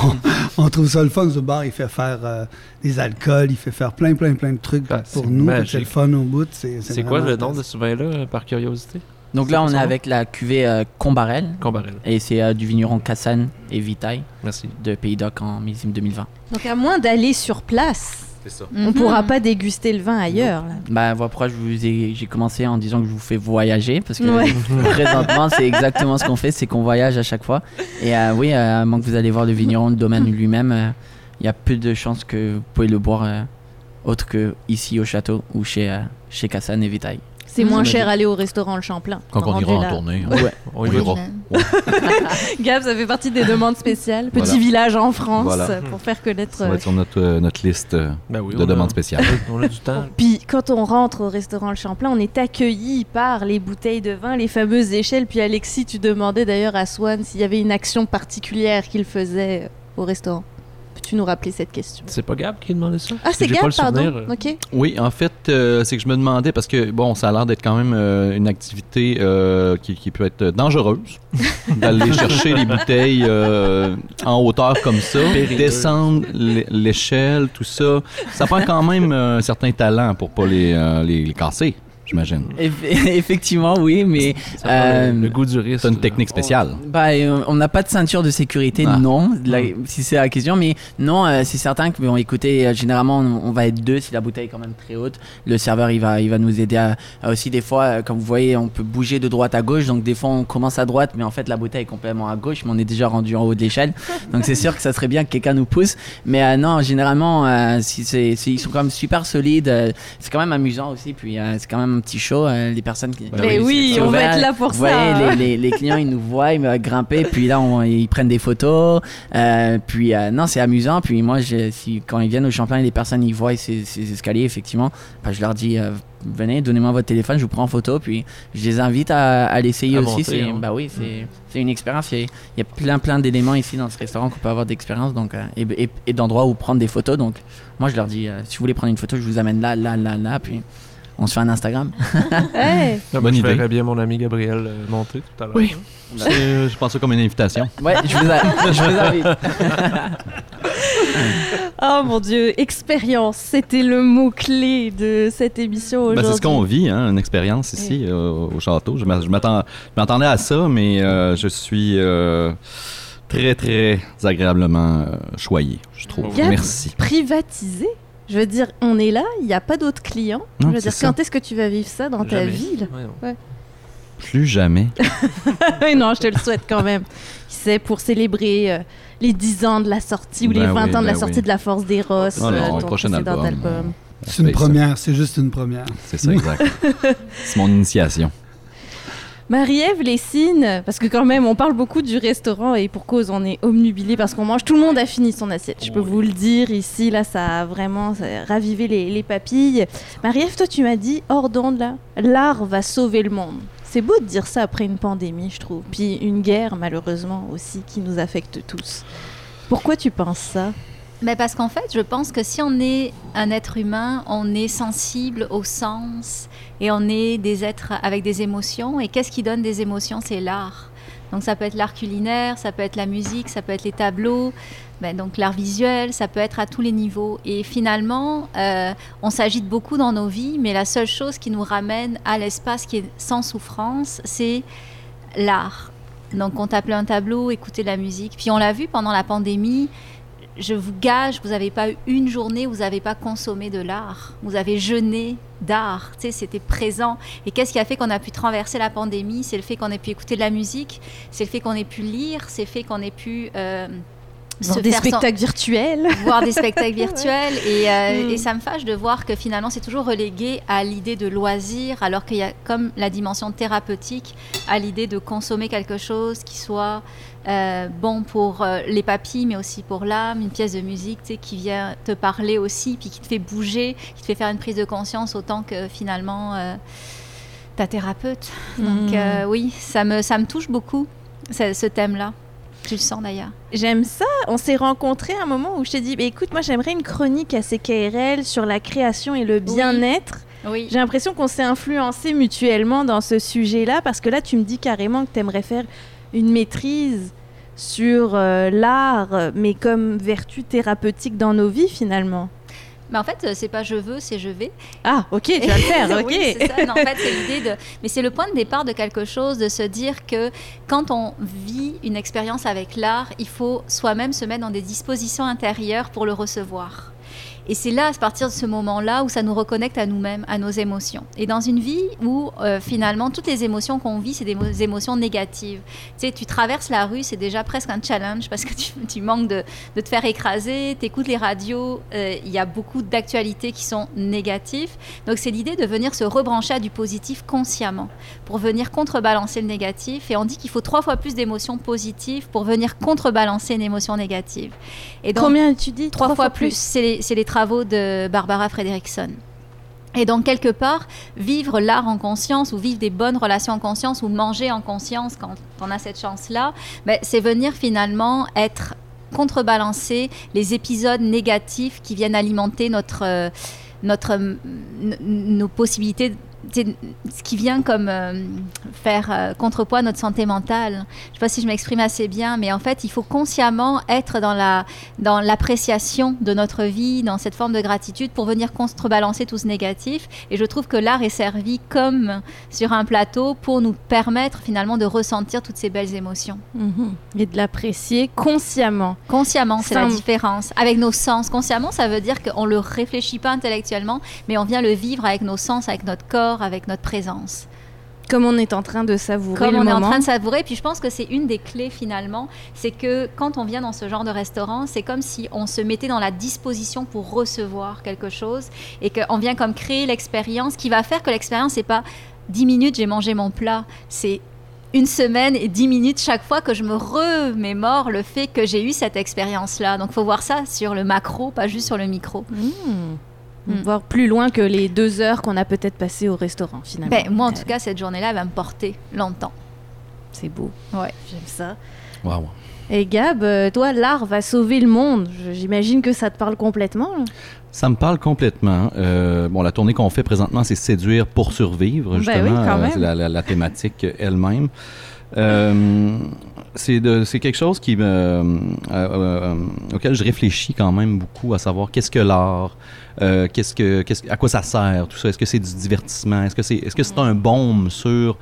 B: on trouve ça le fun. Ce bar, il fait faire euh, des alcools, il fait faire plein, plein, plein de trucs
F: Ah,
B: pour nous. C'est le fun au bout. C'est
F: quoi le nom de ce vin-là, euh, par curiosité?
H: Donc là, on est
F: nom?
H: avec la cuvée euh, Combarel.
F: Combarel.
H: Et c'est euh, du vigneron Cassan et Vitaille
F: Merci.
H: de Pays d'Oc en millésime 2020.
A: Donc à moins d'aller sur place,
E: ça.
A: on
D: Mhm.
A: pourra pas déguster le vin ailleurs. là.
H: Bah, voilà pourquoi j'ai commencé en disant que je vous fais voyager. Parce que
A: Ouais.
H: présentement, c'est exactement ce qu'on fait, c'est qu'on voyage à chaque fois. Et euh, oui, euh, à moins que vous allez voir le vigneron, le domaine lui-même, euh, il y a peu de chances que vous pouvez le boire euh, autre que ici au château ou chez, euh, chez Cassan et Vitaille.
A: C'est moins cher aller au restaurant Le Champlain.
I: Quand on ira en tournée.
H: Ouais.
F: On
I: ira.
A: Gab, ça fait partie des demandes spéciales. Petit
E: Voilà.
A: village en France
E: Voilà.
A: euh, pour faire connaître.
E: Ça va être sur notre, euh, notre liste euh,
F: Ben oui,
E: de
F: a-
E: demandes spéciales.
F: On a du temps.
A: Puis quand on rentre au restaurant Le Champlain, on est accueilli par les bouteilles de vin, les fameuses échelles. Puis Alexis, tu demandais d'ailleurs à Swan s'il y avait une action particulière qu'il faisait euh, au restaurant. Peux-tu nous rappeler cette question?
F: C'est pas Gab qui demandait ça?
A: Ah, c'est Gab,
F: pas le
A: pardon.
F: euh.
A: Ok.
E: Oui, en fait, euh, c'est que je me demandais, parce que, bon, ça a l'air d'être quand même euh, une activité euh, qui, qui peut être dangereuse, d'aller chercher les bouteilles euh, en hauteur comme ça,
F: Périlleuse.
E: descendre l'é- l'échelle, tout ça. Ça prend quand même un certain talent pour pas les, euh, les, les casser, j'imagine.
H: Eff- Effectivement, oui, mais
F: Ça
H: Euh,
F: le, le goût du risque.
E: C'est une technique spéciale.
H: Bah, euh, on n'a pas de ceinture de sécurité,
E: Ah.
H: non, la- si c'est la question, mais non, euh, c'est certain que, bon, écoutez, euh, généralement, on, on va être deux si la bouteille est quand même très haute. Le serveur, il va, il va nous aider à, à aussi, des fois, euh, comme vous voyez, on peut bouger de droite à gauche, donc des fois, on commence à droite, mais en fait, la bouteille est complètement à gauche, mais on est déjà rendu en haut de l'échelle. Donc, c'est sûr que ça serait bien que quelqu'un nous pousse, mais euh, non, généralement, euh, si c'est, si- ils sont quand même super solides, euh, c'est quand même amusant aussi, puis euh, c'est quand même un petit show, euh, les personnes qui.
A: Mais oui, on va être là pour
H: Vous
A: ça.
H: voyez, les, les- les clients, ils nous voient, ils me grimper, puis là, on- ils prennent des photos. euh, puis, euh, non, c'est amusant. Puis moi, je- si, quand ils viennent au Champlain, les personnes, ils voient ces, ces escaliers, effectivement. bah, je leur dis, euh, venez, donnez-moi votre téléphone, je vous prends en photo. Puis je les invite à, à l'essayer aussi. c'est,
F: hein.
H: bah oui, c'est, c'est une expérience. Il y, a, il y a plein, plein d'éléments ici dans ce restaurant qu'on peut avoir d'expérience donc, euh, et, et- et d'endroits où prendre des photos. Donc, moi, je leur dis, euh, si vous voulez prendre une photo, je vous amène là, là, là, là. Puis on se fait un Instagram.
A: Hey.
F: Non,
E: Bonne
F: je
E: idée.
F: verrais bien mon ami Gabriel euh, monter tout à l'heure.
H: Oui.
F: hein.
E: C'est- je pense ça comme une invitation.
H: Ouais, je vous, a- je vous invite.
A: Oh mon dieu, expérience, c'était le mot-clé de cette émission
E: Ben,
A: aujourd'hui.
E: c'est ce qu'on vit, hein, une expérience ici euh, au château. Je je je m'attendais à ça, mais euh, je suis euh, très, très agréablement euh, choyé, je trouve.
A: Gab.
E: Merci.
A: Privatisé? Je veux dire, on est là, il n'y a pas d'autres clients.
E: Non,
A: je veux dire,
E: ça.
A: quand est-ce que tu vas vivre ça dans ta
F: Jamais. Ouais, non.
E: Plus jamais.
A: non, je te le souhaite quand même. C'est pour célébrer euh, les 10 ans de la sortie ou les
E: Ben
A: 20
E: oui,
A: ans de la
E: ben
A: sortie
E: oui.
A: de La Force des Rosses,
E: Oh
A: euh, ton
E: prochain album.
A: album.
B: C'est une première, c'est juste une première.
E: C'est ça, exact. c'est mon initiation.
A: Marie-Ève Lessine, parce que quand même, on parle beaucoup du restaurant et pour cause, on est omnubilé parce qu'on mange. Tout le monde a fini son assiette. Je peux vous le dire ici, là, ça a vraiment ça a ravivé les, les papilles. Marie-Ève, toi, tu m'as dit, hors d'onde, là, l'art va sauver le monde. C'est beau de dire ça après une pandémie, je trouve. Puis une guerre, malheureusement, aussi, qui nous affecte tous. Pourquoi tu penses ça?
D: Mais parce qu'en fait, je pense que si on est un être humain, on est sensible au sens et on est des êtres avec des émotions. Et qu'est-ce qui donne des émotions? C'est l'art. Donc ça peut être l'art culinaire, ça peut être la musique, ça peut être les tableaux, ben, donc l'art visuel, ça peut être à tous les niveaux. Et finalement, euh, on s'agite beaucoup dans nos vies, mais la seule chose qui nous ramène à l'espace qui est sans souffrance, c'est l'art. Donc contempler un tableau, écouter de la musique. Puis on l'a vu pendant la pandémie, je vous gage, vous n'avez pas eu une journée où vous n'avez pas consommé de l'art. Vous avez jeûné d'art. Tu sais, c'était présent. Et qu'est-ce qui a fait qu'on a pu traverser la pandémie? C'est le fait qu'on ait pu écouter de la musique, c'est le fait qu'on ait pu lire, c'est le fait qu'on ait pu euh,
A: Voir des spectacles virtuels.
D: voir des spectacles virtuels et, euh,
A: Mm.
D: et ça me fâche de voir que finalement c'est toujours relégué à l'idée de loisir alors qu'il y a comme la dimension thérapeutique à l'idée de consommer quelque chose qui soit euh, bon pour euh, les papilles mais aussi pour l'âme, une pièce de musique tu sais, qui vient te parler aussi puis qui te fait bouger, qui te fait faire une prise de conscience autant que finalement euh, ta thérapeute. Donc
A: Mm.
D: euh, oui, ça me, ça me touche beaucoup ce, ce thème-là. Tu le sens d'ailleurs.
A: J'aime ça. On s'est rencontrés à un moment où je t'ai dit, bah, écoute, moi j'aimerais une chronique à CKRL sur la création et le bien-être.
D: Oui.
A: J'ai l'impression qu'on s'est influencés mutuellement dans ce sujet-là parce que là, tu me dis carrément que tu aimerais faire une maîtrise sur euh, l'art, mais comme vertu thérapeutique dans nos vies finalement.
D: Mais en fait, euh, c'est pas je veux, c'est je vais.
A: Ah, ok, tu vas le faire, ok.
D: oui, c'est ça. Non, en fait, c'est l'idée de. Mais c'est le point de départ de quelque chose, de se dire que quand on vit une expérience avec l'art, il faut soi-même se mettre dans des dispositions intérieures pour le recevoir. Et c'est là, à partir de ce moment-là, où ça nous reconnecte à nous-mêmes, à nos émotions. Et dans une vie où, euh, finalement, toutes les émotions qu'on vit, c'est des mo- émotions négatives. Tu sais, tu traverses la rue, c'est déjà presque un challenge parce que tu, tu manques de, de te faire écraser, tu écoutes les radios, euh, il y a beaucoup d'actualités qui sont négatives. Donc, c'est l'idée de venir se rebrancher à du positif consciemment pour venir contrebalancer le négatif. Et on dit qu'il faut trois fois plus d'émotions positives pour venir contrebalancer une émotion négative. Et donc,
A: Combien tu dis
D: Trois, fois, plus. C'est les, c'est les travaux de Barbara Fredrickson. Et donc, quelque part, vivre l'art en conscience ou vivre des bonnes relations en conscience ou manger en conscience quand on a cette chance-là, ben, c'est venir finalement être contrebalancer les épisodes négatifs qui viennent alimenter notre, euh, notre, nos possibilités, ce qui vient comme euh, faire euh, contrepoids à notre santé mentale. Je ne sais pas si je m'exprime assez bien, mais en fait, il faut consciemment être dans la dans l'appréciation de notre vie, dans cette forme de gratitude pour venir contrebalancer tout ce négatif. Et je trouve que l'art est servi comme sur un plateau pour nous permettre finalement de ressentir toutes ces belles émotions.
A: Mhm. Et de l'apprécier consciemment.
D: Consciemment, c'est la différence. Avec nos sens. Consciemment, ça veut dire qu'on ne le réfléchit pas intellectuellement, mais on vient le vivre avec nos sens, avec notre corps, avec notre présence.
A: Comme on est en train de savourer
D: Comme
A: le
D: on est en train de savourer. Puis je pense que c'est une des clés finalement, c'est que quand on vient dans ce genre de restaurant, c'est comme si on se mettait dans la disposition pour recevoir quelque chose et qu'on vient comme créer l'expérience qui va faire que l'expérience n'est pas 10 minutes, j'ai mangé mon plat. C'est une semaine et 10 minutes chaque fois que je me remémore le fait que j'ai eu cette expérience-là. Donc il faut voir ça sur le macro, pas juste sur le micro.
A: Mhm.
D: Mm.
A: Voir plus loin que les deux heures qu'on a peut-être passées au restaurant finalement.
D: Ben, moi en
A: Euh,
D: tout cas, cette journée-là elle va me porter longtemps.
A: c'est beau.
D: Ouais.
A: J'aime ça.
E: Waouh.
A: Et Gab, euh, toi, l'art va sauver le monde. J'imagine que ça te parle complètement.
E: Ça me parle complètement. Euh, bon, la tournée qu'on fait présentement, c'est séduire pour survivre,
A: Ben
E: justement.
A: oui, quand même.
E: c'est la, la- la thématique elle-même. Euh, c'est quelque chose me, euh, euh, auquel je réfléchis quand même beaucoup, à savoir qu'est-ce que l'art, euh, qu'est-ce que, à quoi ça sert, tout ça. Est-ce que c'est du divertissement? Est-ce que c'est, est-ce que c'est un baume sur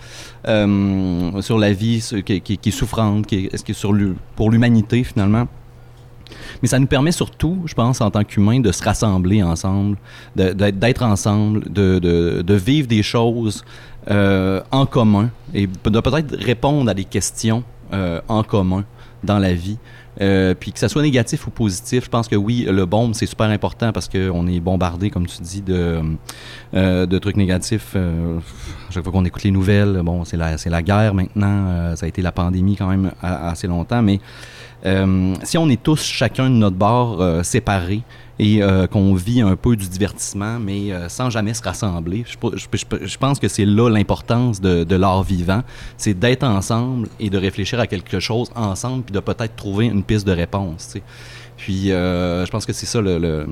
E: euh, sur la vie ce- qui, est souffrante qui est- sur pour l'humanité finalement? Mais ça nous permet surtout, je pense, en tant qu'humains, de se rassembler ensemble, d'être ensemble, de, vivre des choses euh, en commun et de peut-être répondre à des questions euh, en commun dans la vie. Euh, puis que ça soit négatif ou positif, je pense que oui, le bombe, c'est super important parce qu'on est bombardé, comme tu dis, de, euh, de trucs négatifs. Euh, chaque fois qu'on écoute les nouvelles, bon, c'est la, la guerre maintenant, ça a été la pandémie quand même assez longtemps, mais si on est tous chacun de notre bord séparés et euh, qu'on vit un peu du divertissement, mais euh, sans jamais se rassembler, je, pense que c'est là l'importance de, l'art vivant, c'est d'être ensemble et de réfléchir à quelque chose ensemble, puis de peut-être trouver une piste de réponse. Puis euh, je pense que c'est ça le, le,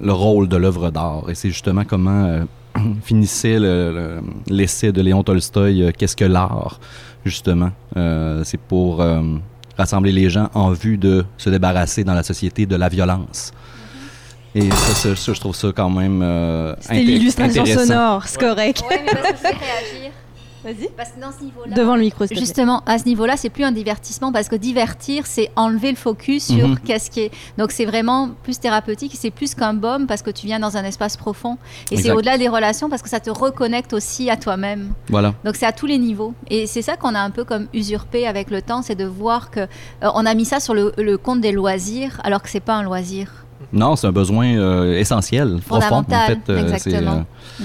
E: le rôle de l'œuvre d'art, et c'est justement comment finissait le- le- l'essai de Léon Tolstoï, Qu'est-ce que l'art, justement? C'est pour rassembler les gens en vue de se débarrasser dans la société de la violence. Et ça, ça, ça, je trouve ça quand même euh,
A: C'était l'illustration sonore, c'est correct.
D: Oui, mais parce que c'est réagir.
A: Vas-y.
D: Parce que dans ce niveau-là,
A: Devant le micro.
D: Justement, à ce niveau-là, c'est plus un divertissement parce que divertir, c'est enlever le focus sur
E: Mhm.
D: qu'est-ce qui est. Donc, c'est vraiment plus thérapeutique. C'est plus qu'un baume parce que tu viens dans un espace profond. Et c'est au-delà des relations parce que ça te reconnecte aussi à toi-même.
E: Voilà.
D: Donc, c'est à tous les niveaux. Et c'est ça qu'on a un peu comme usurpé avec le temps, c'est de voir que euh, on a mis ça sur le, le compte des loisirs alors que c'est pas un loisir.
E: Non, c'est un besoin euh, essentiel, profond. En fait, euh, c'est,
D: exactement.
E: euh,
D: Mm.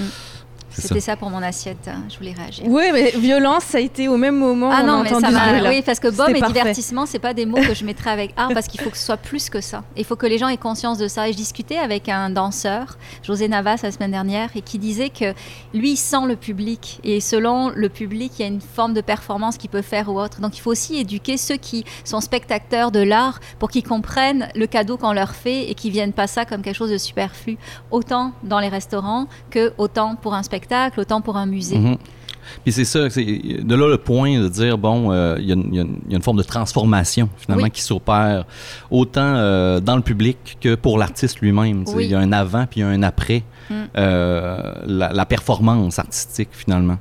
E: Ça.
D: C'était ça. pour mon assiette. hein. Je voulais réagir.
A: Oui, mais violence, ça a été au même moment.
D: Ah
A: on
D: non,
A: a
D: mais ça m'a. Oui, parce que
A: C'était
D: et
A: parfait.
D: divertissement, c'est pas des mots que je mettrais avec art parce qu'il faut que ce soit plus que ça. Il faut que les gens aient conscience de ça. Et je discutais avec un danseur, José Navas, la semaine dernière, et qui disait que lui, il sent le public. Et selon le public, il y a une forme de performance qu'il peut faire ou autre. Donc il faut aussi éduquer ceux qui sont spectateurs de l'art pour qu'ils comprennent le cadeau qu'on leur fait et qu'ils viennent pas ça comme quelque chose de superflu. Autant dans les restaurants que autant pour un spectacle, autant pour un musée.
E: Mhm. Puis c'est ça, c'est de là le point de dire, bon, euh, il y, a une- y y a forme de transformation finalement
D: Oui.
E: qui s'opère autant euh, dans le public que pour l'artiste lui-même.
D: Oui.
E: Il y a un avant puis un après
D: Mm.
E: euh, la, la performance artistique finalement.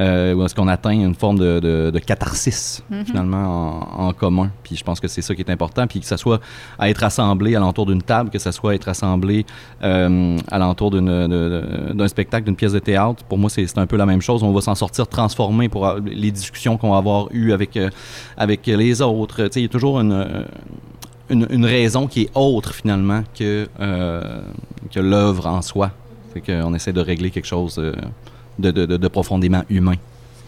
E: Euh, où est-ce qu'on atteint une forme de, de- de catharsis
D: Mhm.
E: finalement en, en commun. Puis je pense que c'est ça qui est important. Puis que ça soit à être assemblé alentour d'une table, que ça soit à être assemblé euh, alentour d'un spectacle, d'une pièce de théâtre. Pour moi, c'est c'est un peu la même chose. On va s'en sortir transformé pour les discussions qu'on va avoir eues avec, euh, avec les autres. Tu sais, il y a toujours une, euh, une, une raison qui est autre finalement que, euh, que l'œuvre en soi. Fait qu'on essaie de régler quelque chose euh, de, de- de- de profondément humain.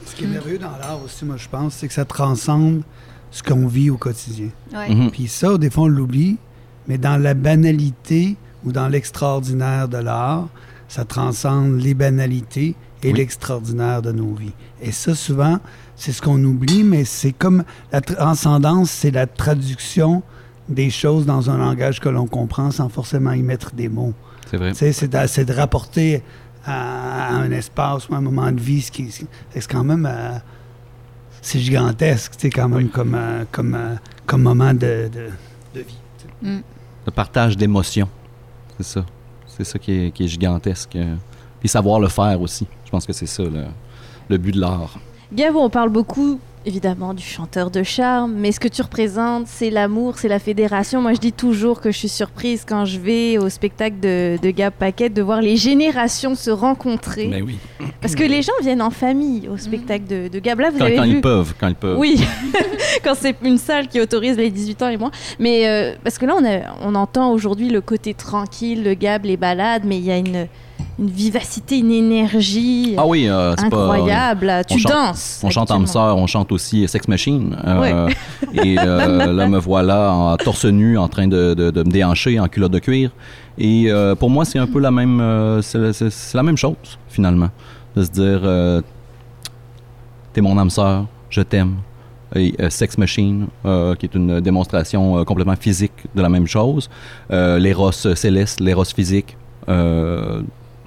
B: Ce qui est merveilleux dans l'art aussi, moi, je pense, c'est que ça transcende ce qu'on vit au quotidien.
D: Ouais.
E: Mhm.
B: Puis ça, des fois, on l'oublie, mais dans la banalité ou dans l'extraordinaire de l'art, ça transcende les banalités et
E: Oui.
B: l'extraordinaire de nos vies. Et ça, souvent, c'est ce qu'on oublie, mais c'est comme la transcendance, c'est la traduction des choses dans un langage que l'on comprend sans forcément y mettre des mots.
E: C'est vrai.
B: C'est de, c'est de rapporter à, à un espace ou à un moment de vie, ce qui c'est quand même euh, c'est gigantesque, sais, quand même comme, euh, comme, euh, comme moment de, de, de vie.
E: Le partage d'émotions. C'est ça. C'est ça qui est, qui est gigantesque. Puis savoir le faire aussi. Je pense que c'est ça le, le but de l'art.
A: Gab, on parle beaucoup évidemment du chanteur de charme, mais ce que tu représentes, c'est l'amour, c'est la fédération. Moi, je dis toujours que je suis surprise quand je vais au spectacle de, de Gab Paquette de voir les générations se rencontrer.
E: Mais oui.
A: Parce que les gens viennent en famille au spectacle de, de Gab. Là, vous
E: Quand,
A: avez
E: quand
A: vu.
E: ils peuvent. Quand ils peuvent.
A: Oui, quand c'est une salle qui autorise les 18 ans et moins. Mais euh, parce que là, on, a- on entend aujourd'hui le côté tranquille, le Gab, les balades, mais il y a une, une vivacité, une énergie
E: Ah oui, euh, c'est pas.
A: incroyable. là. tu
E: chante-
A: danses.
E: On chante
A: actuellement.
E: sœur, on chante aussi Sex Machine. Euh, et euh, là, me voilà en torse nu en train de, de- de me déhancher en culotte de cuir. Et euh, pour moi, c'est un peu la même, c'est, la même chose, finalement. De se dire, t'es mon âme sœur, je t'aime. Et euh, Sex Machine, euh, qui est une démonstration euh, complètement physique de la même chose. L'éros céleste, l'éros physique.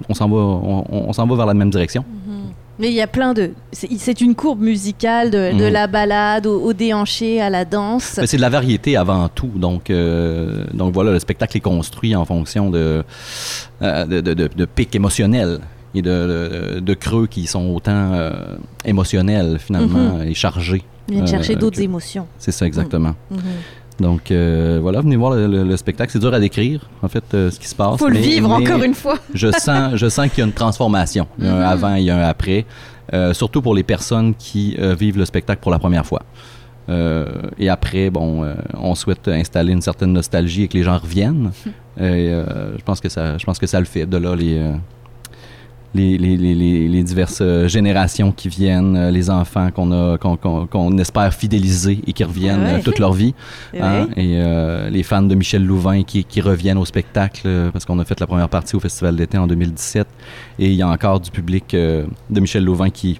E: On s'en va, on, on s'en va vers la même direction.
A: Mais il y a plein de. C'est c'est une courbe musicale de, de
E: Mhm.
A: la balade au, au déhanché à la danse.
E: Mais c'est de la variété avant tout. Donc, euh, donc voilà, le spectacle est construit en fonction de, euh, de, de- de- de pics émotionnels et de, creux qui sont autant euh, émotionnels finalement et chargés.
A: Viennent chercher d'autres
E: que-
A: émotions.
E: C'est ça exactement.
A: Mhm.
E: Donc euh, voilà, venez voir le, le- le spectacle. C'est dur à décrire en fait euh, ce qui se passe.
A: Faut le vivre
E: mais
A: encore une fois.
E: Je sens, je sens qu'il y a une transformation. Il y a un
A: Mhm.
E: avant et un après. Euh, surtout pour les personnes qui vivent le spectacle pour la première fois. Et après, bon, on souhaite installer une certaine nostalgie et que les gens reviennent. Et euh, je pense que ça, je pense que ça le fait. De là, les, les, les, les- les- les diverses euh, générations qui viennent, euh, les enfants qu'on a, qu'on, qu'on- qu'on espère fidéliser et qui reviennent euh, toute leur vie. Hein, et euh, les fans de Michel Louvain qui, qui reviennent au spectacle parce qu'on a fait la première partie au Festival d'été en 2017 et il y a encore du public euh, de Michel Louvain qui,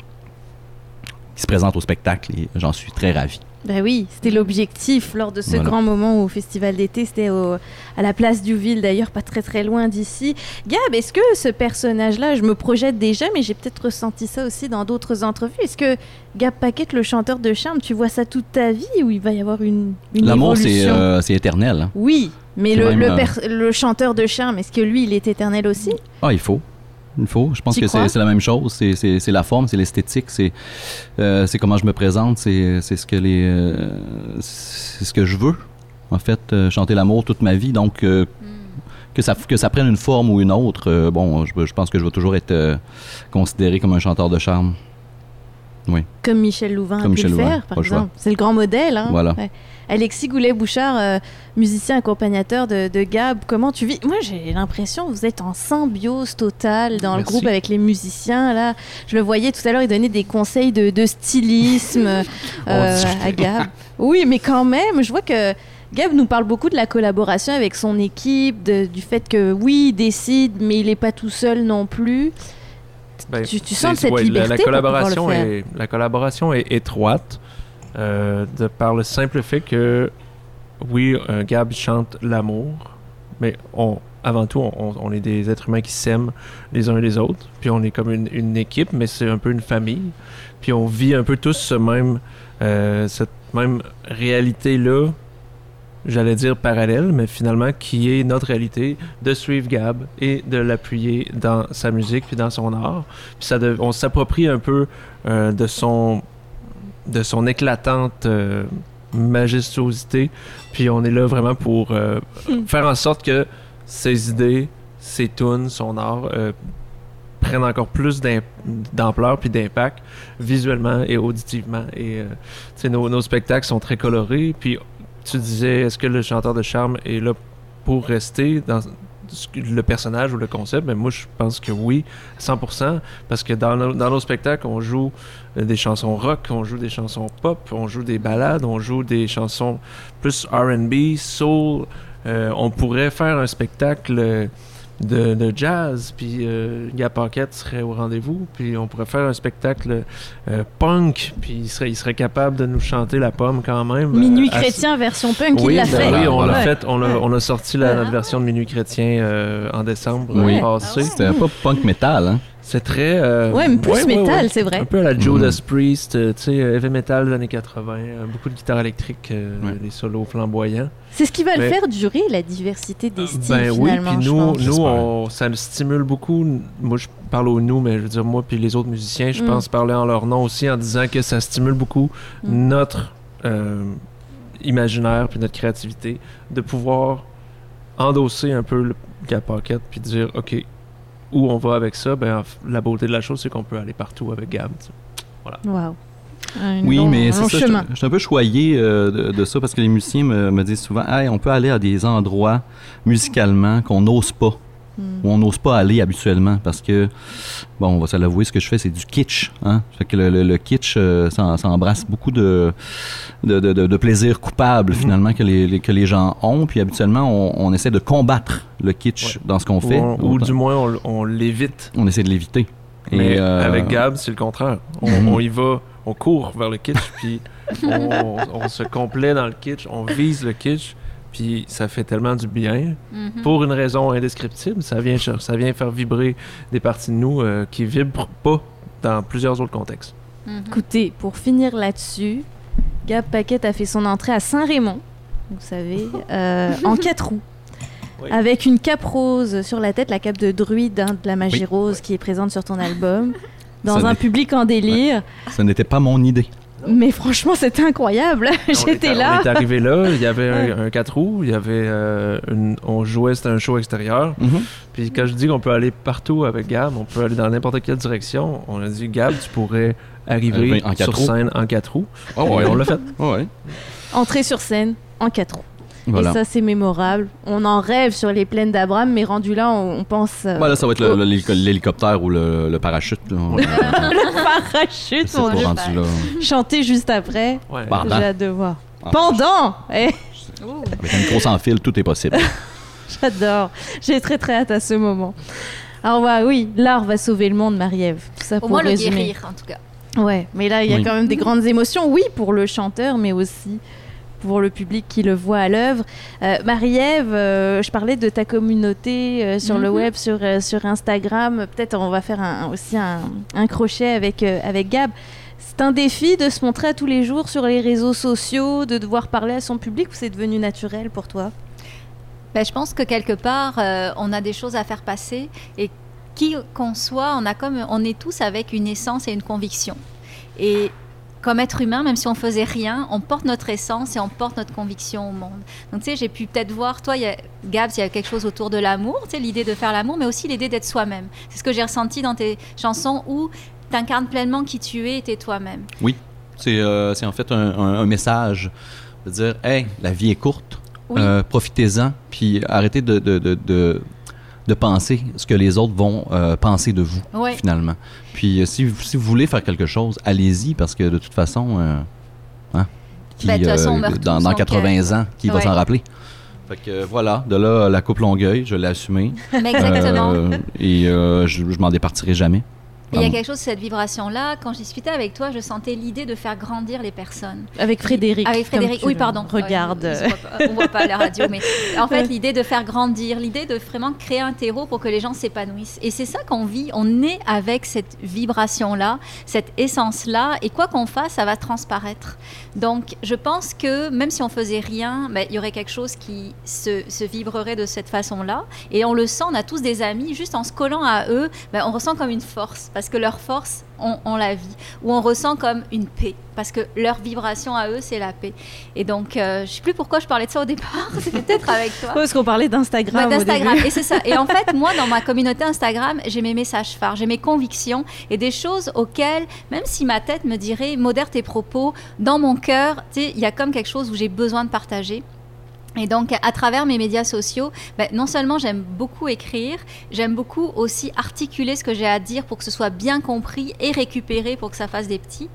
E: qui se présente au spectacle et j'en suis très ravi.
A: Ben oui, c'était l'objectif lors de ce
E: Voilà.
A: grand moment au festival d'été. C'était à la place du Ville, d'ailleurs, pas très très loin d'ici. Gab, est-ce que ce personnage-là, je me projette déjà, mais j'ai peut-être ressenti ça aussi dans d'autres entrevues. Est-ce que Gab Paquette, le chanteur de charme, tu vois ça toute ta vie ou il va y avoir une, une
E: L'amour, c'est euh, éternel. hein.
A: Oui, mais le,
E: même,
A: le
E: euh,
A: le chanteur de charme, est-ce que lui, il est éternel aussi?
E: Ah, il faut. Il faut. Je pense que c'est c'est la même chose. C'est- C'est c'est la forme, c'est l'esthétique, c'est euh, c'est comment je me présente, c'est c'est ce que les euh, c'est ce que je veux. En fait, euh, chanter l'amour toute ma vie. Donc que ça que ça prenne une forme ou une autre, bon, je, je pense que je vais toujours être considéré comme un chanteur de charme.
A: Comme Michel Louvain
E: Comme
A: a pu
E: Michel
A: le
E: Louvain,
A: faire, par exemple. C'est le grand modèle. hein.
E: Voilà.
A: Ouais. Alexis Goulet-Bouchard, euh, musicien accompagnateur de, de Gab, comment tu vis? Moi, j'ai l'impression que vous êtes en symbiose totale dans le groupe avec les musiciens. Là, je le voyais tout à l'heure, il donnait des conseils de, de stylisme euh,
F: dit-
A: à Gab. Oui, mais quand même, je vois que Gab nous parle beaucoup de la collaboration avec son équipe, de- du fait que oui, il décide, mais il n'est pas tout seul non plus.
F: Ben,
A: Tu- sens cette
F: ouais, la-
A: liberté
F: collaboration est, la collaboration est étroite euh, de par le simple fait que, oui, un Gab chante l'amour, mais on, avant tout, on, on est des êtres humains qui s'aiment les uns les autres, puis on est comme une, une équipe, mais c'est un peu une famille, puis on vit un peu tous ce même, euh, cette même réalité-là, j'allais dire parallèle, mais finalement qui est notre réalité, de suivre Gab et de l'appuyer dans sa musique puis dans son art. Puis ça on s'approprie un peu euh, de son de son éclatante euh, majestuosité, puis on est là vraiment pour euh, faire en sorte que ses idées, ses tunes, son art prennent encore plus d'ampleur puis d'impact visuellement et auditivement. Et nos, nos spectacles sont très colorés. Puis tu disais, est-ce que le chanteur de charme est là pour rester dans le personnage ou le concept? Mais moi, je pense que oui, 100%. Parce que dans nos, dans nos spectacles, on joue euh, des chansons rock, on joue des chansons pop, on joue des ballades, on joue des chansons plus RB, soul. Euh, on pourrait faire un spectacle euh, de, de jazz, puis euh, Paquette serait au rendez-vous, puis on pourrait faire un spectacle euh, punk, puis il serait, il serait capable de nous chanter la pomme quand même.
A: Minuit
F: Euh, à-
A: chrétien version punk,
F: oui,
A: il l'a
F: ben
A: fait.
F: oui, on l'a
A: Ouais.
F: fait. On a,
A: Ouais.
F: on a sorti la, notre version de Minuit chrétien euh, en décembre
E: Oui.
F: passé.
E: C'était pas punk metal, hein?
F: C'est très. euh,
A: Ouais, mais plus
F: ouais,
A: métal,
F: ouais.
A: c'est vrai.
F: Un peu à la
E: Mhm.
F: Judas Priest, euh, tu sais, euh, heavy metal des années 80, euh, beaucoup de guitare électrique, euh,
E: Ouais.
F: des solos flamboyants.
A: C'est ce qui va le faire durer, la diversité des styles,
F: Ben oui,
A: finalement,
F: puis
A: je
F: nous,
A: pense.
F: nous on, ça nous stimule beaucoup. Moi, je parle au nous, mais je veux dire, moi puis les autres musiciens, je
A: Mm.
F: pense parler en leur nom aussi en disant que ça stimule beaucoup
A: Mm.
F: notre euh, imaginaire puis notre créativité de pouvoir endosser un peu le Gap Pocket puis dire, OK, où on va avec ça? Ben, la beauté de la chose, c'est qu'on peut aller partout avec Gab. sais.
A: Wow. Un
E: Oui,
A: long-
E: mais c'est ça. Je
A: chemin.
E: je suis un peu choyé euh, de, de ça parce que les musiciens me, me disent souvent hey, on peut aller à des endroits musicalement qu'on n'ose pas, Où on n'ose pas aller habituellement parce que, bon, on va se l'avouer, ce que je fais, c'est du kitsch. Hein? Fait que le, le- le kitsch, euh, ça, ça embrasse beaucoup de, de, de, de- de plaisir coupable
F: Mhm.
E: finalement que les, que les gens ont. Puis habituellement, on, on essaie de combattre le kitsch
F: Ouais.
E: dans ce qu'on fait.
F: on- ou du moins, on, on l'évite.
E: on essaie de l'éviter. Et,
F: Mais
E: euh,
F: avec Gab, c'est le contraire. On,
E: Mhm.
F: on y va, on court vers le kitsch, puis on, on se complaît dans le kitsch, on vise le kitsch, puis ça fait tellement du bien.
D: Mhm.
F: Pour une raison indescriptible, ça vient, ça faire vibrer des parties de nous euh, qui vibrent pas dans plusieurs autres contextes.
D: Mhm.
A: Écoutez, pour finir là-dessus, Gab Paquette a fait son entrée à Saint-Raymond, vous savez, euh, en quatre roues.
F: Oui.
A: Avec une cape rose sur la tête, la cape de druide hein, de la magie
E: Oui.
A: rose qui est présente sur ton album, dans
E: Ça
A: un public en délire.
E: Ce n'était pas mon idée.
A: Mais franchement, c'était incroyable.
F: On
A: J'étais là.
F: On est arrivé là, il y avait un, un 4 roues, il y avait euh, une, on jouait, c'était un show extérieur.
E: Mhm.
F: Puis quand je dis qu'on peut aller partout avec Gab, on peut aller dans n'importe quelle direction. On a dit Gab, tu pourrais arriver
E: en
F: sur
E: roues.
F: scène en 4 roues.
E: Oh,
F: Et on l'a fait.
E: ouais.
A: Entrée sur scène en quatre roues.
E: Voilà.
A: Et ça, c'est mémorable. On en rêve sur les plaines d'Abraham, mais rendu là, on, on pense. euh,
E: Ouais, là, ça va être l'hélicoptère ou le, le parachute. Là.
A: parachute, mon Dieu.
E: rendu là.
A: Chanter juste après.
F: Ouais.
A: J'ai hâte de voir.
E: Ah.
A: Pendant Eh,
E: Avec une grosse en fil, tout est possible.
A: J'adore. J'ai très très hâte à ce moment. Alors ouais, oui, l'art va sauver le monde, Marie-Ève. Ça
D: Au
A: pour
D: moins le guérir, en tout cas.
A: Ouais, mais là, il y a
E: Oui.
A: quand même des grandes émotions. Oui, pour le chanteur, mais aussi pour le public qui le voit à l'œuvre. Euh, Marie-Ève, euh, je parlais de ta communauté euh, sur le
D: Mhm.
A: web, sur, sur Instagram. Peut-être on va faire un- aussi un, un crochet avec, avec Gab. C'est un défi de se montrer à tous les jours sur les réseaux sociaux, de devoir parler à son public ou c'est devenu naturel pour toi?
D: Ben, je pense que quelque part, on a des choses à faire passer et qui qu'on soit, on a comme, on est tous avec une essence et une conviction. Et comme être humain, même si on faisait rien, on porte notre essence et on porte notre conviction au monde. Donc, tu sais, j'ai pu peut-être voir, toi, y a, Gabs, il y a quelque chose autour de l'amour, tu sais, l'idée de faire l'amour, mais aussi l'idée d'être soi-même. C'est ce que j'ai ressenti dans tes chansons où tu incarnes pleinement qui tu es et t'es toi-même.
E: C'est euh, c'est en fait un, un- un message de dire Hey, la vie est courte,
D: Oui.
E: Euh, profitez-en, puis arrêtez de, de, de, de, de penser ce que les autres vont euh, penser de vous,
D: Ouais.
E: finalement. Puis euh, si, vous- si vous voulez faire quelque chose, allez-y, parce que de toute façon, euh, hein, qui,
D: Ben, façon,
E: dans, dans
D: donc,
E: 80 ans, qui va s'en rappeler? Fait que voilà, de là, la coupe Longueuil, je l'ai assumé.
D: Mais exactement.
E: Euh, et euh, je, je m'en départirai jamais.
D: Il y a quelque chose, cette vibration-là, quand je discutais avec toi, je sentais l'idée de faire grandir les personnes.
A: Avec Frédéric.
D: Avec Frédéric, oui, pardon.
A: Regarde.
D: Ouais, on, se voit pas, à la radio, mais en fait, l'idée de faire grandir, l'idée de vraiment créer un terreau pour que les gens s'épanouissent. Et c'est ça qu'on vit. On est avec cette vibration-là, cette essence-là, et quoi qu'on fasse, ça va transparaître. Donc, je pense que même si on faisait rien, ben, il y aurait quelque chose qui se, se vibrerait de cette façon-là. Et on le sent, on a tous des amis, juste en se collant à eux, ben, on ressent comme une force, parce que leur force, on, on la vit. Ou on ressent comme une paix, parce que leur vibration à eux, c'est la paix. Et donc, euh, je ne sais plus pourquoi je parlais de ça au départ, c'était peut-être avec toi.
A: Parce qu'on parlait d'Instagram. Au
D: d'Instagram. Et c'est ça. Et en fait, moi, dans ma communauté Instagram, j'ai mes messages phares, j'ai mes convictions et des choses auxquelles, même si ma tête me dirait modère tes propos, dans mon cœur, il y a comme quelque chose où j'ai besoin de partager. Et donc, à travers mes médias sociaux, ben, non seulement j'aime beaucoup écrire, j'aime beaucoup aussi articuler ce que j'ai à dire pour que ce soit bien compris et récupéré pour que ça fasse des petits.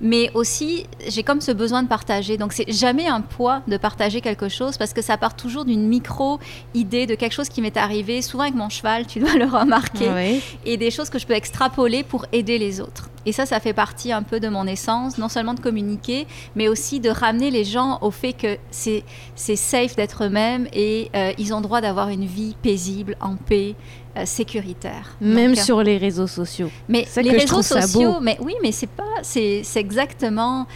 D: Mais aussi, j'ai comme ce besoin de partager. Donc, c'est jamais un poids de partager quelque chose parce que ça part toujours d'une micro-idée de quelque chose qui m'est arrivé, souvent avec mon cheval, tu dois le remarquer
A: Ouais.
D: et des choses que je peux extrapoler pour aider les autres. Et ça, ça fait partie un peu de mon essence, non seulement de communiquer, mais aussi de ramener les gens au fait que c'est c'est safe d'être eux-mêmes et euh, ils ont droit d'avoir une vie paisible, en paix, euh, sécuritaire.
A: Même
D: Donc, euh,
A: sur les réseaux sociaux.
D: mais les réseaux sociaux, mais oui, mais c'est pas, c'est c'est exactement.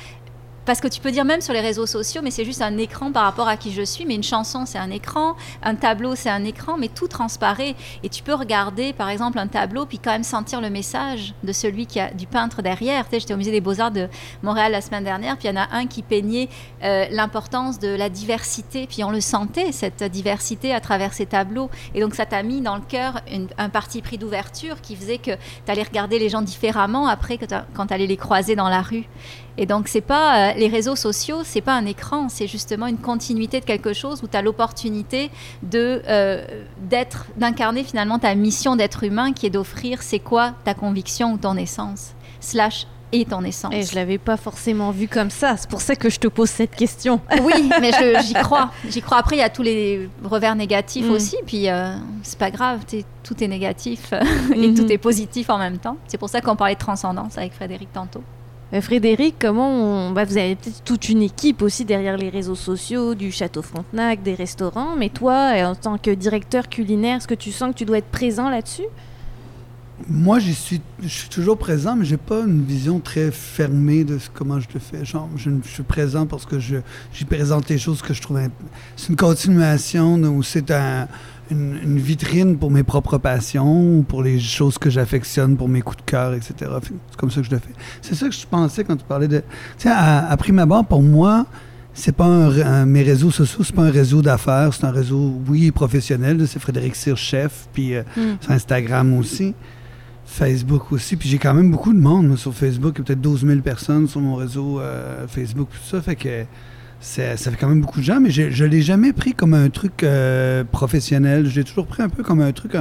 D: Parce que tu peux dire même sur les réseaux sociaux, mais c'est juste un écran par rapport à qui je suis. Mais une chanson, c'est un écran, un tableau, c'est un écran, mais tout transparaît. Et tu peux regarder, par exemple, un tableau, puis quand même sentir le message de celui qui a du peintre derrière. Tu sais, j'étais au musée des Beaux-Arts de Montréal la semaine dernière, puis il y en a un qui peignait euh, l'importance de la diversité, puis on le sentait, cette diversité à travers ces tableaux. Et donc ça t'a mis dans le cœur un parti pris d'ouverture qui faisait que tu allais regarder les gens différemment après quand tu allais les croiser dans la rue. Et donc c'est pas euh, les réseaux sociaux, c'est pas un écran, c'est justement une continuité de quelque chose où tu as l'opportunité de euh, d'être d'incarner finalement ta mission d'être humain qui est d'offrir c'est quoi ta conviction ou ton essence slash et ton essence.
A: Et je l'avais pas forcément vu comme ça. C'est pour ça que je te pose cette question.
D: Oui, mais j'y crois. J'y crois. Après, il y a tous les revers négatifs
A: Mm.
D: aussi. Puis, euh, c'est pas grave. Tout est négatif et
A: Mhm.
D: tout est positif en même temps. C'est pour ça qu'on parlait de transcendance avec Frédéric tantôt.
A: Euh, Frédéric, comment on... bah, vous avez peut-être toute une équipe aussi derrière les réseaux sociaux, du Château Frontenac, des restaurants. Mais toi, euh, en tant que directeur culinaire, est-ce que tu sens que tu dois être présent là-dessus?
B: Moi, je suis toujours présent, mais j'ai pas une vision très fermée de comment je le fais. Genre, je, je suis présent parce que je, j'y présente les choses que je trouve. C'est une continuation ou c'est un- une, une vitrine pour mes propres passions, ou pour les choses que j'affectionne, pour mes coups de cœur, etc. C'est comme ça que je le fais. C'est ça que je pensais quand tu parlais de. Tu sais, à, à prime abord, pour moi, c'est pas un, mes réseaux sociaux, c'est pas un réseau d'affaires, c'est un réseau, oui, professionnel. C'est Frédéric Cyr, chef, puis euh, sur Instagram aussi. Facebook aussi. Puis j'ai quand même beaucoup de monde moi, sur Facebook. Il y a peut-être 12 000 personnes sur mon réseau euh, Facebook. Tout ça fait que ça fait quand même beaucoup de gens. Mais je l'ai jamais pris comme un truc euh, professionnel. Je l'ai toujours pris un peu comme un truc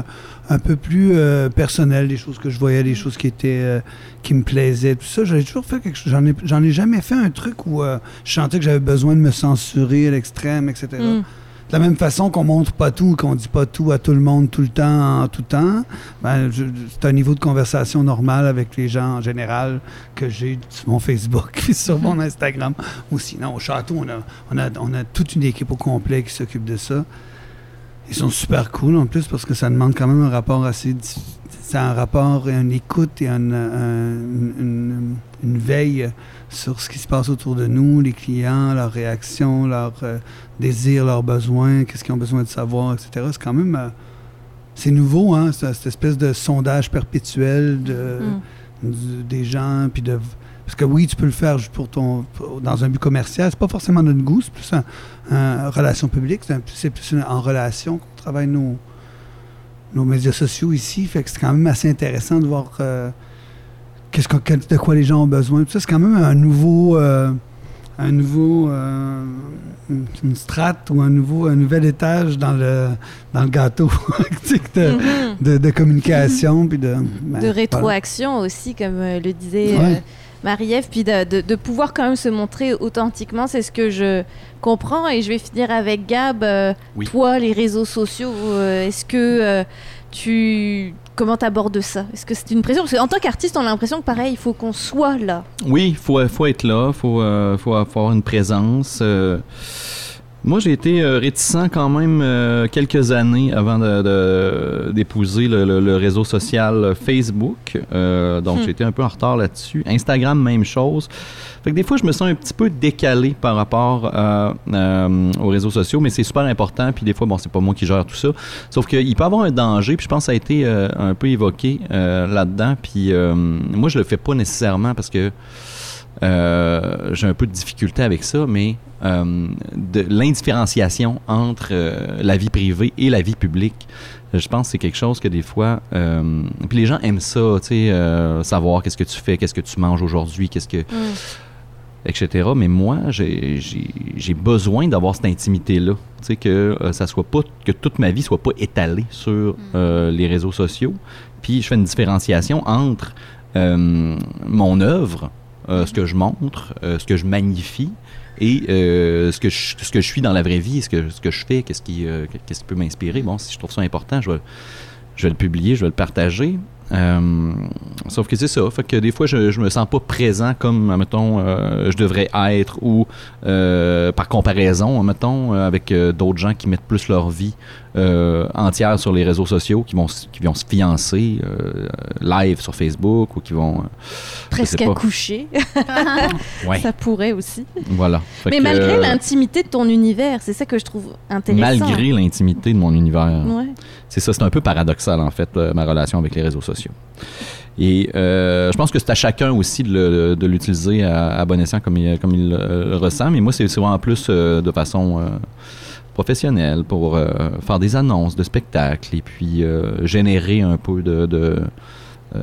B: un, peu plus euh, personnel. Des choses que je voyais, des choses qui étaient euh, qui me plaisaient. Tout ça, j'ai toujours fait quelque. J'en ai, jamais fait un truc où je sentais que j'avais besoin de me censurer à l'extrême, etc. De la même façon qu'on montre pas tout, qu'on dit pas tout à tout le monde tout le temps, en tout temps, ben, c'est un niveau de conversation normal avec les gens en général que j'ai sur mon Facebook sur mon Instagram. Ou sinon, au château, on a, on a, on toute une équipe au complet qui s'occupe de ça. Ils sont super cool en plus parce que ça demande quand même un rapport assez. C'est un rapport et une écoute et un- un- une, une veille sur ce qui se passe autour de nous, les clients, leurs réactions, leurs euh, désirs, leurs besoins, qu'est-ce qu'ils ont besoin de savoir, etc. C'est quand même. euh, c'est nouveau, hein, ce- cette espèce de sondage perpétuel de,
A: Mm.
B: des gens, puis de... Parce que oui, tu peux le faire pour ton, pour- dans un but commercial. C'est pas forcément notre goût, c'est plus un relation publique. C'est, plus en relation qu'on travaille nos, nos médias sociaux ici. Fait que c'est quand même assez intéressant de voir euh, qu'est-ce quel- de quoi les gens ont besoin. Tout ça, c'est quand même un nouveau, euh, un nouveau, euh, une, strate ou un nouveau, un nouvel étage dans le, dans le gâteau sais, de, de, de communication puis de, ben,
A: de
B: voilà.
A: rétroaction aussi, comme le disait
B: Ouais.
A: Marie-Ève, puis de, de- de pouvoir quand même se montrer authentiquement, c'est ce que je comprends. Et je vais finir avec Gab. euh,
E: Oui.
A: Toi, les réseaux sociaux, euh, est-ce que euh, tu... Comment t'abordes ça? Est-ce que c'est une pression? Parce qu'en tant qu'artiste, on a l'impression que pareil, il faut qu'on soit là.
E: Oui, il faut, faut être là, il faut, faut avoir une présence. Moi, j'ai été euh, réticent quand même euh, quelques années avant de- de- d'épouser le, le- le réseau social Facebook. Euh, donc,
A: Hmm.
E: j'ai été un peu en retard là-dessus. Instagram, même chose. Fait que des fois, je me sens un petit peu décalé par rapport à, aux réseaux sociaux, mais c'est super important. Puis des fois, bon, c'est pas moi qui gère tout ça. Sauf qu'il peut y avoir un danger, puis je pense que ça a été un peu évoqué là-dedans. Puis euh, moi, je le fais pas nécessairement parce que j'ai un peu de difficulté avec ça, mais euh, de l'indifférenciation entre euh, la vie privée et la vie publique, je pense que c'est quelque chose que des fois, euh, puis les gens aiment ça, tu sais, euh, savoir qu'est-ce que tu fais, qu'est-ce que tu manges aujourd'hui, qu'est-ce que, etc. Mais moi, j'ai besoin d'avoir cette intimité-là, tu sais, que euh, ça soit pas, que toute ma vie soit pas étalée sur euh, les réseaux sociaux. Puis je fais une différenciation entre euh, mon œuvre, euh, ce que je montre, euh, ce que je magnifie, et euh, ce, que je, ce que je suis dans la vraie vie, ce que, ce que je fais, qu'est-ce qui, euh, qu'est-ce qui peut m'inspirer. Bon, si je trouve ça important, je vais, je vais le publier, je vais le partager. Euh, sauf que c'est ça. Fait que des fois, je, je me sens pas présent comme, mettons, je devrais être ou euh, par comparaison, mettons, euh, avec euh, d'autres gens qui mettent plus leur vie euh, entière sur les réseaux sociaux, qui vont, qui vont se fiancer euh, live sur Facebook ou qui vont. euh,
A: Presque
E: ouais,
A: ça pourrait aussi.
E: voilà. Fait
A: Mais
E: que,
A: malgré
E: euh,
A: l'intimité de ton univers, c'est ça que je trouve intéressant.
E: Malgré l'intimité de mon univers.
A: Ouais.
E: C'est ça, c'est un peu paradoxal en fait, ma relation avec les réseaux sociaux. Et euh, je pense que c'est à chacun aussi de, l'utiliser à, bon escient comme il, le ressent. Mais moi, c'est souvent en plus euh, de façon euh, professionnelle pour faire des annonces de spectacles et puis générer un peu de, de,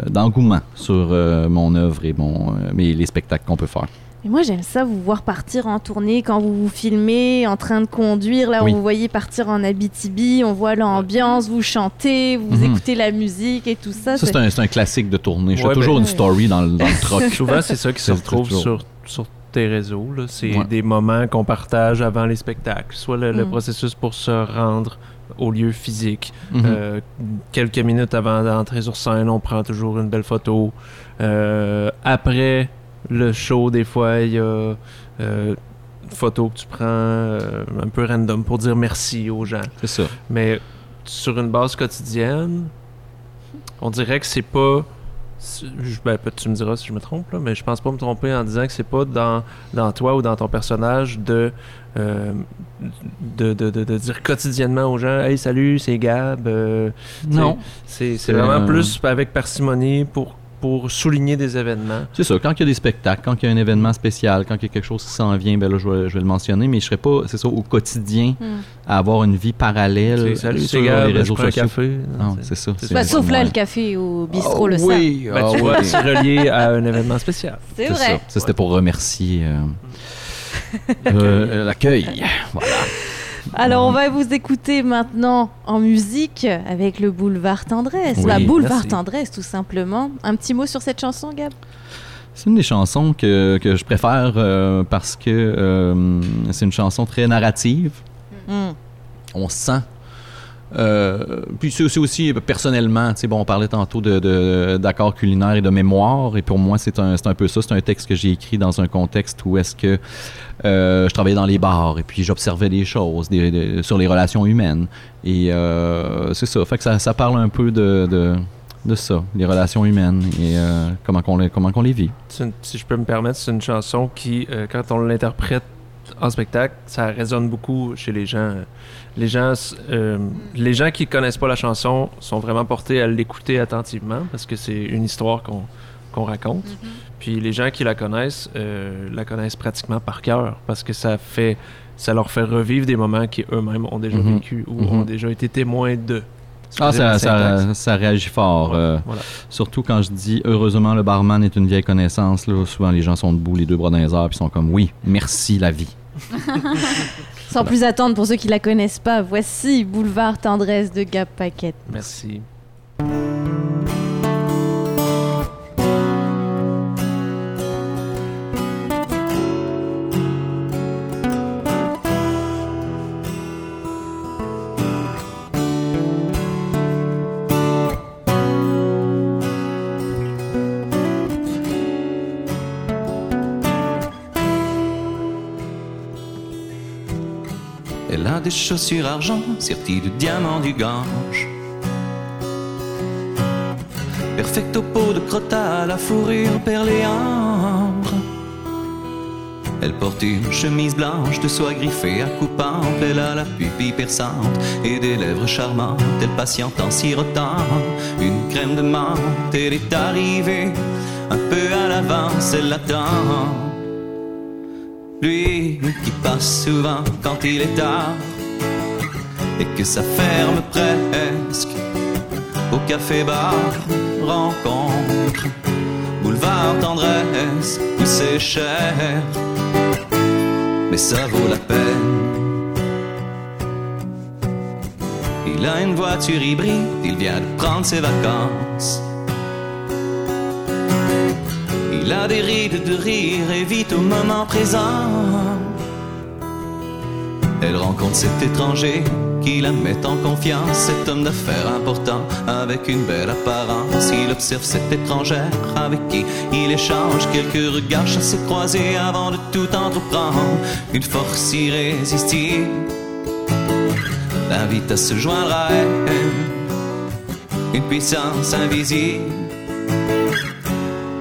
E: d'engouement sur mon œuvre et mon, mes- les spectacles qu'on peut faire.
A: Et moi, j'aime ça, vous voir partir en tournée quand vous vous filmez, en train de conduire. Là,
E: Oui.
A: on vous voyez partir en Abitibi, on voit l'ambiance, vous chantez, vous
E: Mhm.
A: écoutez la musique et tout ça.
E: Ça, c'est un, classique de tournée. Je fais
F: Ouais,
E: toujours
F: ben-
E: une story dans, le- dans le truck.
F: Souvent, c'est ça qui se retrouve sur, sur tes réseaux. là. C'est
E: Ouais.
F: des moments qu'on partage avant les spectacles. Soit le, le
A: Mm.
F: processus pour se rendre au lieu physique.
E: Mhm.
F: Euh, quelques minutes avant d'entrer sur scène, on prend toujours une belle photo. Euh, après le show, des fois, il y a euh, une photo que tu prends euh, un peu random pour dire merci aux gens.
E: c'est ça.
F: Mais sur une base quotidienne, on dirait que c'est pas. Ben, tu me diras si je me trompe, là, mais je pense pas me tromper en disant que c'est pas dans, dans toi ou dans ton personnage de, euh, de, de, de- de dire quotidiennement aux gens Hey, salut, c'est Gab. euh,
E: Non.
F: c'est vraiment
E: euh,
F: plus avec parcimonie pour, pour souligner des événements.
E: C'est ça, quand il y a des spectacles, quand il y a un événement spécial, quand il y a quelque chose qui s'en vient, ben là, je vais, je vais le mentionner, mais je serais pas, c'est ça, au quotidien,
A: Hmm.
E: à avoir une vie parallèle
F: salut,
E: sur les
F: je
E: réseaux sociaux.
F: café.
E: Non,
F: C'est-
E: ça.
A: Bah,
F: ça.
A: sauf là, le café au bistrot
E: Ah
A: le savent.
E: oui,
F: Ben,
E: ah oui.
F: c'est relié à un événement spécial.
A: C'est
E: C'est
A: vrai.
E: ça. Ça, c'était pour remercier euh, euh, l'accueil. Voilà.
A: Alors, on va vous écouter maintenant en musique avec le Boulevard Tendresse.
E: Oui,
A: bah, Boulevard
F: merci.
A: Tendresse, tout simplement. Un petit mot sur cette chanson, Gab?
E: C'est une des chansons que, que je préfère euh, parce que euh, c'est une chanson très narrative.
A: Hmm.
E: on sent. Euh, puis c'est aussi personnellement, tu sais, bon, on parlait tantôt de- de- d'accords culinaires et de mémoire, et pour moi, c'est un, un peu ça. C'est un texte que j'ai écrit dans un contexte où est-ce que euh, je travaillais dans les bars et puis j'observais des choses sur les relations humaines. Et euh, c'est ça. Fait que ça, ça parle un peu de, de, de ça, les relations humaines et comment qu'on les, comment les vit.
F: Si je peux me permettre, c'est une chanson qui, quand on l'interprète en spectacle, ça résonne beaucoup chez les gens. Les gens, euh, les gens qui connaissent pas la chanson sont vraiment portés à l'écouter attentivement parce que c'est une histoire qu'on qu'on raconte. Puis les gens qui la connaissent, euh, la connaissent pratiquement par cœur parce que ça fait, ça leur fait revivre des moments qui eux-mêmes ont déjà
E: Mhm.
F: vécu ou
E: Mhm.
F: ont déjà été témoins de.
E: Ah, ça, ça, ça réagit fort.
F: Ouais,
E: euh,
F: voilà.
E: Surtout quand je dis heureusement le barman est une vieille connaissance. Là, souvent les gens sont debout, les deux bras dans les airs, puis sont comme oui, merci la vie.
A: Sans plus attendre, pour ceux qui la connaissent pas, voici Boulevard Tendresse de Gap Paquette.
F: Merci.
G: Des chaussures argent serties de diamants du Gange. Perfecto peau de crottat à la fourrure perlée ambre. Elle porte une chemise blanche de soie griffée à coupe ample. Elle a la pupille perçante et des lèvres charmantes. Elle patiente en sirotant une crème de menthe. Elle est arrivée un peu à l'avance. Elle l'attend. Lui qui passe souvent quand il est tard et que ça ferme presque au café-bar rencontre boulevard tendresse où c'est cher mais ça vaut la peine il a une voiture hybride il vient de prendre ses vacances il a des rides de rire et vite au moment présent. Elle rencontre cet étranger qui la met en confiance, cet homme d'affaires important avec une belle apparence. Il observe cette étrangère avec qui il échange quelques regards chassés croisés avant de tout entreprendre. Une force irrésistible l'invite à se joindre à elle. Une puissance invisible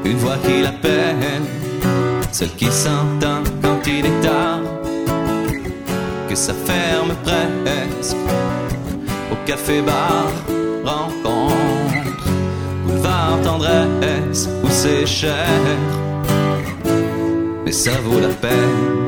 G: une voix qui l'appelle, celle qui s'entend quand il est tard, que ça ferme presque au café-bar, rencontre, boulevard tendresse où c'est cher, mais ça vaut la peine.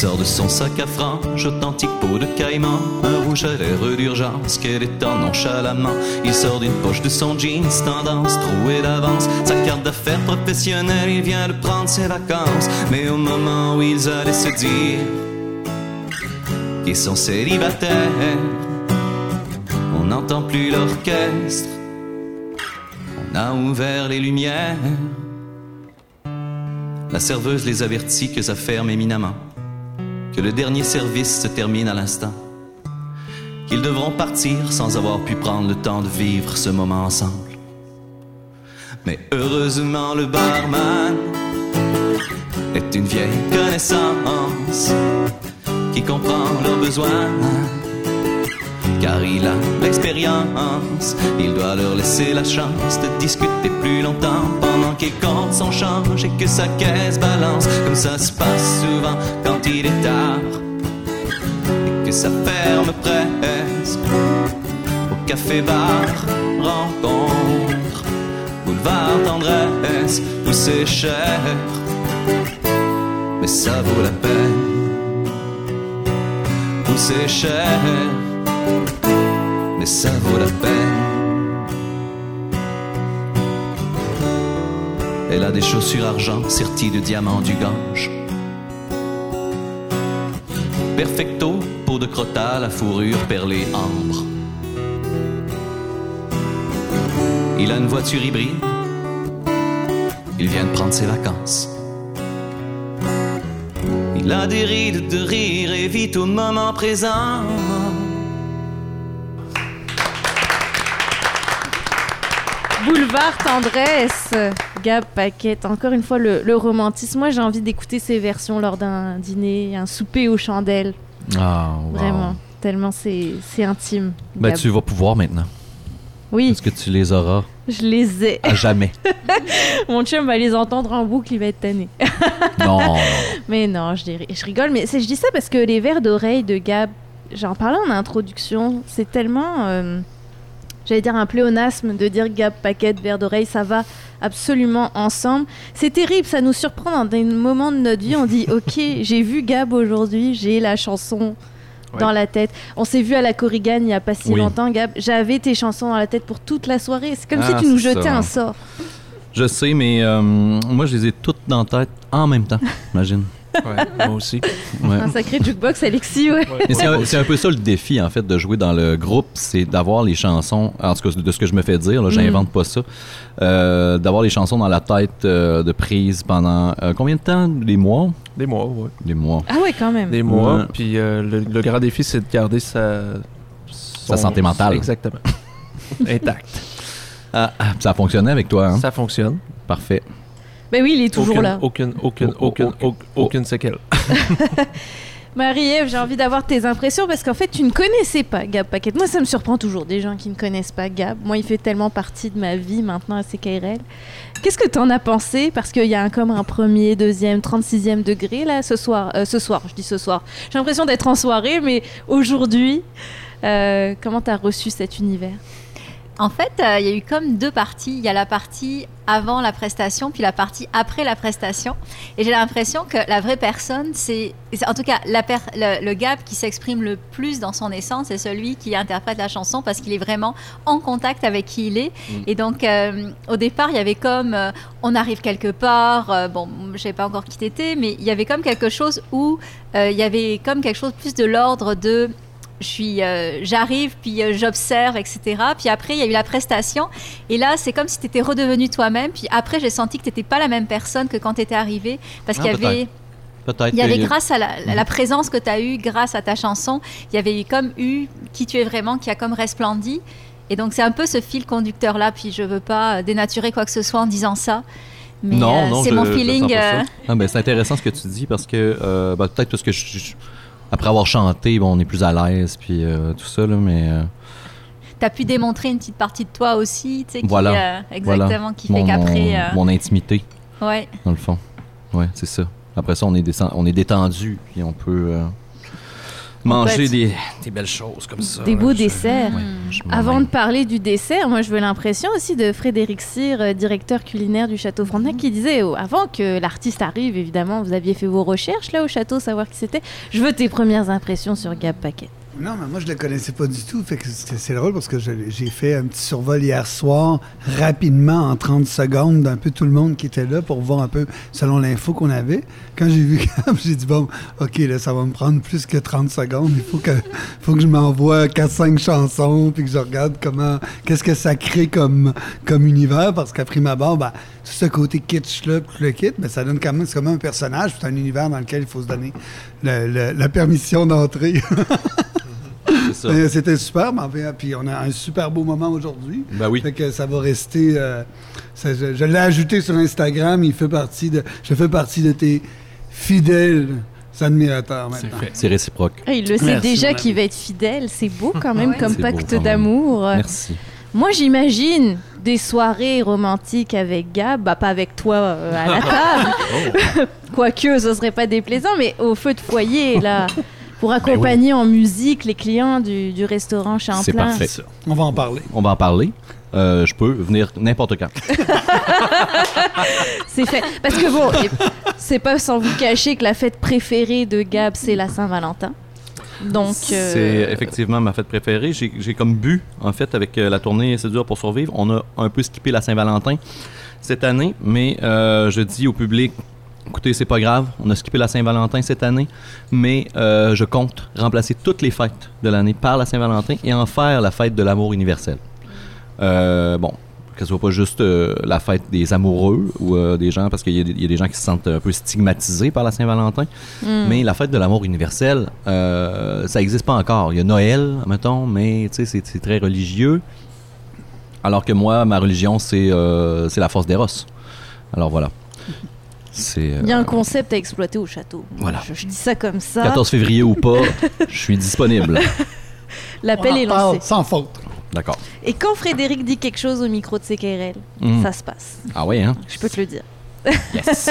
G: Sort de son sac à franges, authentique peau de caïman, un rouge à lèvres d'urgence qu'elle étend nonchalamment. Il sort d'une poche de son jeans, tendance trouée d'avance. Sa carte d'affaires professionnelle, il vient de prendre ses vacances. Mais au moment où ils allaient se dire qu'ils sont célibataires, on n'entend plus l'orchestre. On a ouvert les lumières. La serveuse les avertit que ça ferme éminemment que le dernier service se termine à l'instant, qu'ils devront partir sans avoir pu prendre le temps de vivre ce moment ensemble. Mais heureusement le barman est une vieille connaissance qui comprend leurs besoins, car il a l'expérience, il doit leur laisser la chance de discuter plus longtemps pendant qu'il compte son change et que sa caisse balance, comme ça se passe souvent quand il est tard. Et que ça ferme presque au café-bar, rencontre, boulevard tendresse où c'est cher, mais ça vaut la peine, où c'est cher mais ça vaut la peine. Elle a des chaussures argent serties de diamants du Gange. Perfecto, peau de crottat, la fourrure perlée ambre. Il a une voiture hybride. Il vient de prendre ses vacances. Il a des rides de rire et vite au moment présent.
A: Boulevard Tendresse Gab Paquette, encore une fois le, le romantisme. Moi, j'ai envie d'écouter ces versions lors d'un dîner, un souper aux chandelles.
E: Ah, wow.
A: Vraiment, tellement c'est c'est intime.
E: Ben,
A: Gab.
E: tu vas pouvoir maintenant.
A: Oui,
E: Parce que tu les auras?
A: Je les ai.
E: à jamais.
A: Mon chum va les entendre en boucle, il va être tanné.
E: non.
A: Mais non, je, je rigole. Mais c'est- je dis ça parce que les verres d'oreille de Gab, j'en parlais en introduction, c'est tellement, euh, j'allais dire un pléonasme de dire Gab paquette verre d'oreille, ça va absolument ensemble. C'est terrible, ça nous surprend dans des moments de notre vie. On dit, ok, j'ai vu Gab aujourd'hui, j'ai la chanson. Dans
F: Ouais.
A: la tête. On s'est vu à la Korrigan il n'y a pas si
E: Oui.
A: longtemps, Gab. J'avais tes chansons dans la tête pour toute la soirée. C'est comme
E: Ah,
A: si tu nous jetais
E: ça.
A: un sort.
E: Je sais, mais euh, moi, je les ai toutes dans la tête en même temps, imagine.
F: Ouais, moi aussi.
E: Ouais.
A: Un sacré jukebox, Alexis, ouais.
E: C'est un, peu ça le défi, en fait, de jouer dans le groupe, c'est d'avoir les chansons, en tout cas de ce que je me fais dire, là, j'invente pas ça, euh, d'avoir les chansons dans la tête euh, de prise pendant euh, combien de temps? Des mois?
F: Des mois, ouais.
E: Des mois.
A: Ah ouais, quand même.
F: Des mois.
E: Ouais.
F: Puis euh, le, le grand défi, c'est de garder sa...
E: Sa santé mentale.
F: Exactement. Intact.
E: Ah, ah, ça a fonctionné avec toi, hein?
F: Ça fonctionne.
E: Parfait.
A: Ben oui, il est toujours là.
F: Aucune, aucune,
E: Oh, oh,
F: aucune,
E: oh,
F: aucune séquelle.
A: Marie-Ève, j'ai envie d'avoir tes impressions parce qu'en fait, tu ne connaissais pas Gab Paquette. Moi, ça me surprend toujours des gens qui ne connaissent pas Gab. Moi, il fait tellement partie de ma vie maintenant à CKRL. Qu'est-ce que tu en as pensé? Parce qu'il y a un, comme un premier, deuxième, 36e degré là ce soir. Euh, ce soir, je dis ce soir. J'ai l'impression d'être en soirée, mais aujourd'hui, euh, comment tu as reçu cet univers?
D: En fait, euh, il y a eu comme deux parties. Il y a la partie avant la prestation, puis la partie après la prestation. Et j'ai l'impression que la vraie personne, c'est, en tout cas, la per- le, le Gab qui s'exprime le plus dans son essence, c'est celui qui interprète la chanson parce qu'il est vraiment en contact avec qui il est. Et donc, euh, au départ, il y avait comme, euh, on arrive quelque part. euh, bon, je sais pas encore qui t'étais, mais il y avait comme quelque chose où il y avait comme quelque chose plus de l'ordre de j'arrive, puis euh, j'observe, etc. Puis après, il y a eu la prestation. Et là, c'est comme si tu étais redevenu toi-même. Puis après, j'ai senti que tu n'étais pas la même personne que quand tu étais arrivé. Parce
E: Ah,
D: qu'il y avait,
E: Peut-être.
D: il y avait
E: que-
D: grâce à la, la présence que tu as eue, grâce à ta chanson, il y avait eu comme eu qui tu es vraiment, qui a comme resplendi. Et donc, c'est un peu ce fil conducteur-là. Puis je veux pas euh, dénaturer quoi que ce soit en disant ça. Mais
E: non,
D: euh,
E: non,
D: c'est mon feeling. euh,
E: Ah, ben, c'est intéressant ce que tu dis parce que euh, ben, peut-être parce que je, je- après avoir chanté, bon, on est plus à l'aise puis euh, tout ça là, mais euh,
D: tu as pu démontrer une petite partie de toi aussi, tu sais, qui,
E: Voilà,
D: euh, exactement, qui fait
E: mon,
D: qu'après. euh,
E: mon intimité
D: ouais.
E: dans le fond. Ouais, c'est ça. Après ça, on est, descend- on est détendu puis on peut manger des, des belles choses comme ça.
A: Des beaux
E: Je-
A: desserts.
E: je
A: Avant de parler du dessert, moi je veux l'impression aussi de Frédéric Cyr, euh, directeur culinaire du Château Frontenac, qui disait oh, avant que l'artiste arrive, évidemment, vous aviez fait vos recherches là au château, savoir qui c'était. Je veux tes premières impressions sur Gab Paquet.
B: Non, mais moi, je le connaissais pas du tout. Fait que c'est drôle parce que j'ai fait un petit survol hier soir, rapidement, en 30 secondes, d'un peu tout le monde qui était là pour voir un peu selon l'info qu'on avait. Quand j'ai vu j'ai dit, bon, OK, là, ça va me prendre plus que 30 secondes. Il faut que, faut que je m'envoie 4-5 chansons, puis que je regarde comment, qu'est-ce que ça crée comme, comme univers. Parce qu'à prime abord, ben, tout ce côté kitsch-là, le kit, ben, ça donne quand même, c'est comme un personnage, c'est un univers dans lequel il faut se donner le- la permission d'entrer.
E: Ça.
B: Euh, C'était super, mais enfin, puis on a un super beau moment aujourd'hui.
E: Ben oui.
B: Fait que ça va rester. euh, ça- je je l'ai ajouté sur Instagram. Il fait partie de. Je fais partie de tes fidèles admirateurs
F: C'est
B: maintenant.
E: C'est réciproque.
A: Ah, il le sait
B: Merci,
A: déjà qu'il va être fidèle, c'est beau quand même
D: Ouais.
A: comme pacte d'amour.
E: Merci.
A: Moi j'imagine des soirées romantiques avec Gab, bah pas avec toi euh, à la table, quoique ce serait pas déplaisant, mais au feu de foyer là. Pour accompagner en musique les clients du, du restaurant Champlain.
E: C'est parfait.
B: On va en parler.
E: On va en parler. Euh, je peux venir n'importe quand.
A: C'est fait. Parce que bon, c'est pas sans vous cacher que la fête préférée de Gab, c'est la Saint-Valentin. Donc. euh,
E: C'est effectivement ma fête préférée. J'ai comme bu, en fait, avec euh, la tournée C'est dur pour survivre. On a un peu skippé la Saint-Valentin cette année, mais euh, je dis au public, écoutez, c'est pas grave, on a skippé la Saint-Valentin cette année, mais euh, je compte remplacer toutes les fêtes de l'année par la Saint-Valentin et en faire la fête de l'amour universel. Euh, bon, que ce soit pas juste euh, la fête des amoureux ou euh, des gens, parce qu'il y, a des- il y a des gens qui se sentent un peu stigmatisés par la Saint-Valentin.
A: hmm.
E: Mais la fête de l'amour universel, euh, ça n'existe pas encore. Il y a Noël, mettons, mais c'est très religieux. Alors que moi, ma religion, c'est c'est la force d'Eros. Alors voilà. C'est.
A: Il y a
E: euh,
A: un concept à exploiter au château.
E: Voilà.
A: Je, je dis ça comme ça.
E: 14 février ou pas, je suis disponible.
A: L'appel est
B: parle
A: lancé.
B: Sans faute.
E: D'accord.
A: Et quand Frédéric dit quelque chose au micro de CKRL,
E: Mm.
A: ça se passe.
E: Ah ouais, hein?
A: Je peux te le dire.
E: Yes.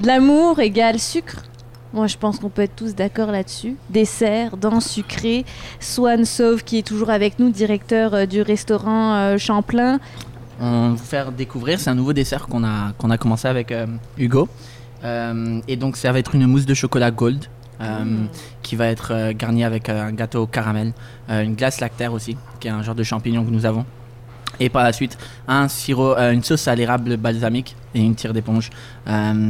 A: De L'amour égale sucre. Moi, je pense qu'on peut être tous d'accord là-dessus. Dessert, danse sucrée. Swan Sauve, qui est toujours avec nous, directeur euh, du restaurant euh, Champlain.
H: On vous faire découvrir, c'est un nouveau dessert qu'on a, qu'on a commencé avec euh, Hugo. Euh, et donc ça va être une mousse de chocolat gold euh,
A: Mm.
H: qui va être garnie avec un gâteau au caramel, une glace lactaire aussi, qui est un genre de champignon que nous avons. Et par la suite, un sirop, une sauce à l'érable balsamique et une tire d'éponge.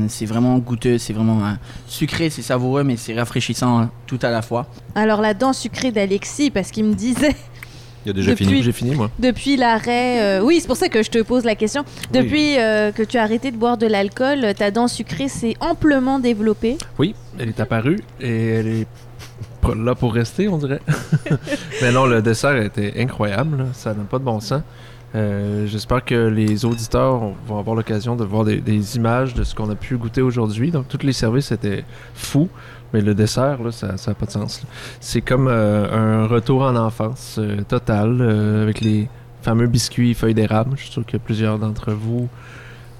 H: C'est vraiment goûteux, c'est vraiment sucré, c'est savoureux, mais c'est rafraîchissant hein, tout à la fois.
A: Alors, la danse sucrée d'Alexis, parce qu'il me disait
E: Il a déjà
A: Depuis-
E: fini.
F: J'ai fini, moi.
A: depuis l'arrêt. euh, oui, c'est pour ça que je te pose la question. Depuis euh, que tu as arrêté de boire de l'alcool, ta danse sucrée s'est amplement développée.
F: Oui, elle est apparue et elle est là pour rester, on dirait. Mais non, le dessert était incroyable. là. Ça n'a pas de bon sens. Euh, J'espère que les auditeurs vont avoir l'occasion de voir des, des images de ce qu'on a pu goûter aujourd'hui. Donc, tous les services étaient fous. Mais le dessert, là, ça n'a pas de sens. C'est comme euh, un retour en enfance euh, total euh, avec les fameux biscuits feuilles d'érable. Je suis sûr que plusieurs d'entre vous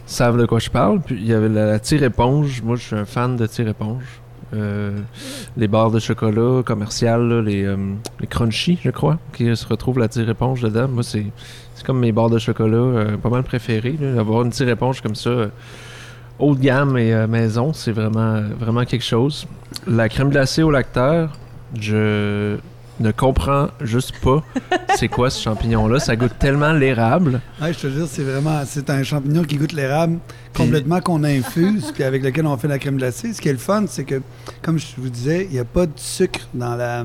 F: savent de quoi je parle. Puis il y avait la, tire-éponge. Moi, je suis un fan de tire-éponge. Les barres de chocolat commerciales, les, les crunchy, je crois, qui se retrouvent la tire-éponge dedans. Moi, c'est comme mes barres de chocolat pas mal préférées. Avoir une tire-éponge comme ça, haut de gamme et euh, maison, c'est vraiment, vraiment quelque chose. La crème glacée au lacteur, je ne comprends juste pas c'est quoi ce champignon-là. Ça goûte tellement l'érable.
B: Ouais, je te jure, c'est vraiment c'est un champignon qui goûte l'érable complètement qu'on infuse, puis avec lequel on fait la crème glacée. Ce qui est le fun, c'est que, comme je vous disais, il n'y a pas de sucre dans la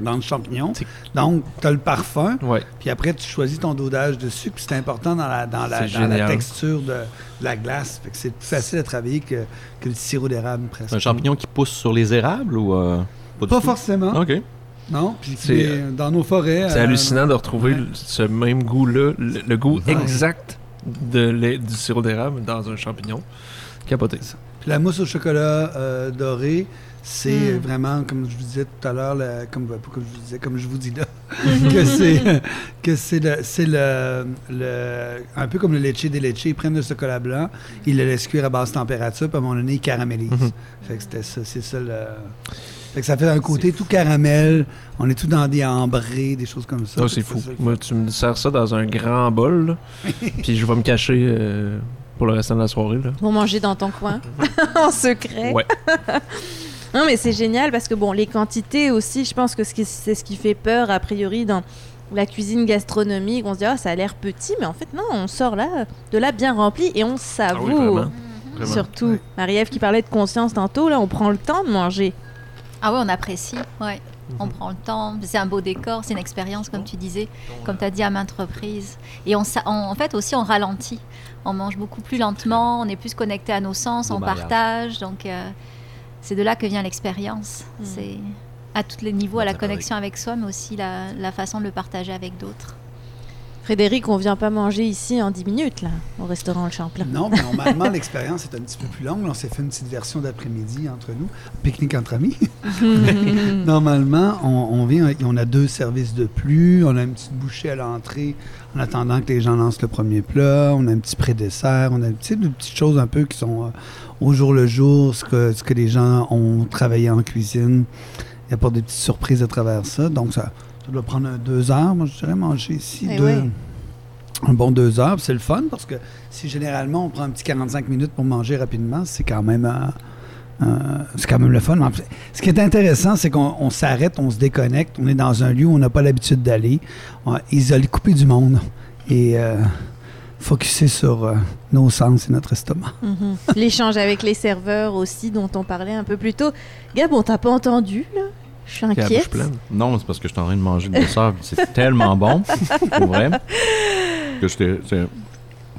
B: dans le champignon. Donc, tu as le parfum,
F: Ouais.
B: puis après, tu choisis ton dosage de sucre. puis C'est important dans la, dans la,
F: C'est
B: dans la
F: génial.
B: texture de, de la glace. Fait que c'est plus facile à travailler que, que le sirop d'érable, presque.
E: Un champignon qui pousse sur les érables ou. euh, du
B: Pas
E: tout?
B: forcément,
E: Ok.
B: non. Puis
F: C'est,
B: dans nos forêts.
F: C'est
B: euh,
F: hallucinant de retrouver
B: ouais.
F: ce même goût-là, le, le goût
B: Ouais.
F: exact de lait- du sirop d'érable dans un champignon. Capoté.
B: Puis la mousse au chocolat euh, doré, c'est
A: Mm.
B: vraiment, comme je vous disais tout à l'heure, la- comme, pas comme je vous disais, comme je vous dis là, que c'est que c'est le, c'est le, le- un peu comme le leche des leche. Ils prennent le chocolat blanc, ils le laissent cuire à basse température, puis à un moment donné, ils caramélisent.
F: Mhm.
B: Fait que c'était ça, c'est ça le. Fait que ça fait un côté tout caramel, on est tout dans des ambrés, des choses comme ça.
F: Ça,
B: Fait
F: c'est fou.
B: ça,
F: Moi, tu me sers ça dans un grand bol, puis je vais me cacher euh, pour le restant de la soirée. Là.
A: Pour manger dans ton coin, en secret.
F: Ouais.
A: Non, mais c'est génial parce que, bon, les quantités aussi, je pense que c'est ce qui fait peur, a priori, dans la cuisine gastronomique. On se dit, ah, ça a l'air petit, mais en fait, non, on sort là, de là bien rempli et on
F: Ah
A: savoure.
F: oui, vraiment. Vraiment.
A: Surtout,
B: Ouais.
A: Marie-Ève qui parlait de conscience tantôt, là, on prend le temps de manger.
D: Ah ouais, on apprécie. Ouais.
F: Mhm.
D: On prend le temps. C'est un beau décor, c'est une expérience, comme tu disais, comme tu as dit à maintes reprises. Et on, en fait aussi, on ralentit. On mange beaucoup plus lentement, on est plus connecté à nos sens, on
E: mariage.
D: partage. Donc, euh, c'est de là que vient l'expérience.
A: Mm.
D: C'est à tous les niveaux, à la connexion avec soi, mais aussi la, la façon de le partager avec d'autres.
A: Frédéric, on vient pas manger ici en 10 minutes, là, au restaurant Le Champlain.
B: Non, mais normalement, l'expérience est un petit peu plus longue. On s'est fait une petite version d'après-midi entre nous, pique-nique entre amis. Normalement, on, on vient, on a deux services de plus, on a une petite bouchée à l'entrée en attendant que les gens lancent le premier plat, on a un petit pré-dessert, on a tu sais, des petites choses un peu qui sont euh, au jour le jour, ce que, ce que les gens ont travaillé en cuisine. Il apporte des petites surprises à travers ça. Donc, ça, ça doit prendre deux heures, moi, je dirais, manger ici.
A: Eh
B: deux-
A: ouais.
B: Un bon deux heures. C'est le fun parce que si généralement on prend un petit 45 minutes pour manger rapidement, c'est quand même. euh, euh, c'est quand même le fun. Ce qui est intéressant, c'est qu'on on s'arrête, on se déconnecte, on est dans un lieu où on n'a pas l'habitude d'aller, on- isolé, coupé du monde et euh, focusé sur euh, nos sens et notre estomac.
A: Mhm. L'échange avec les serveurs aussi, dont on parlait un peu plus tôt. Gab, on t'a pas entendu, là? Je suis inquiète.
F: pleine.
E: Non, c'est parce que je suis en train de manger le dessert. C'est tellement bon, pour vrai, que j'étais j'étais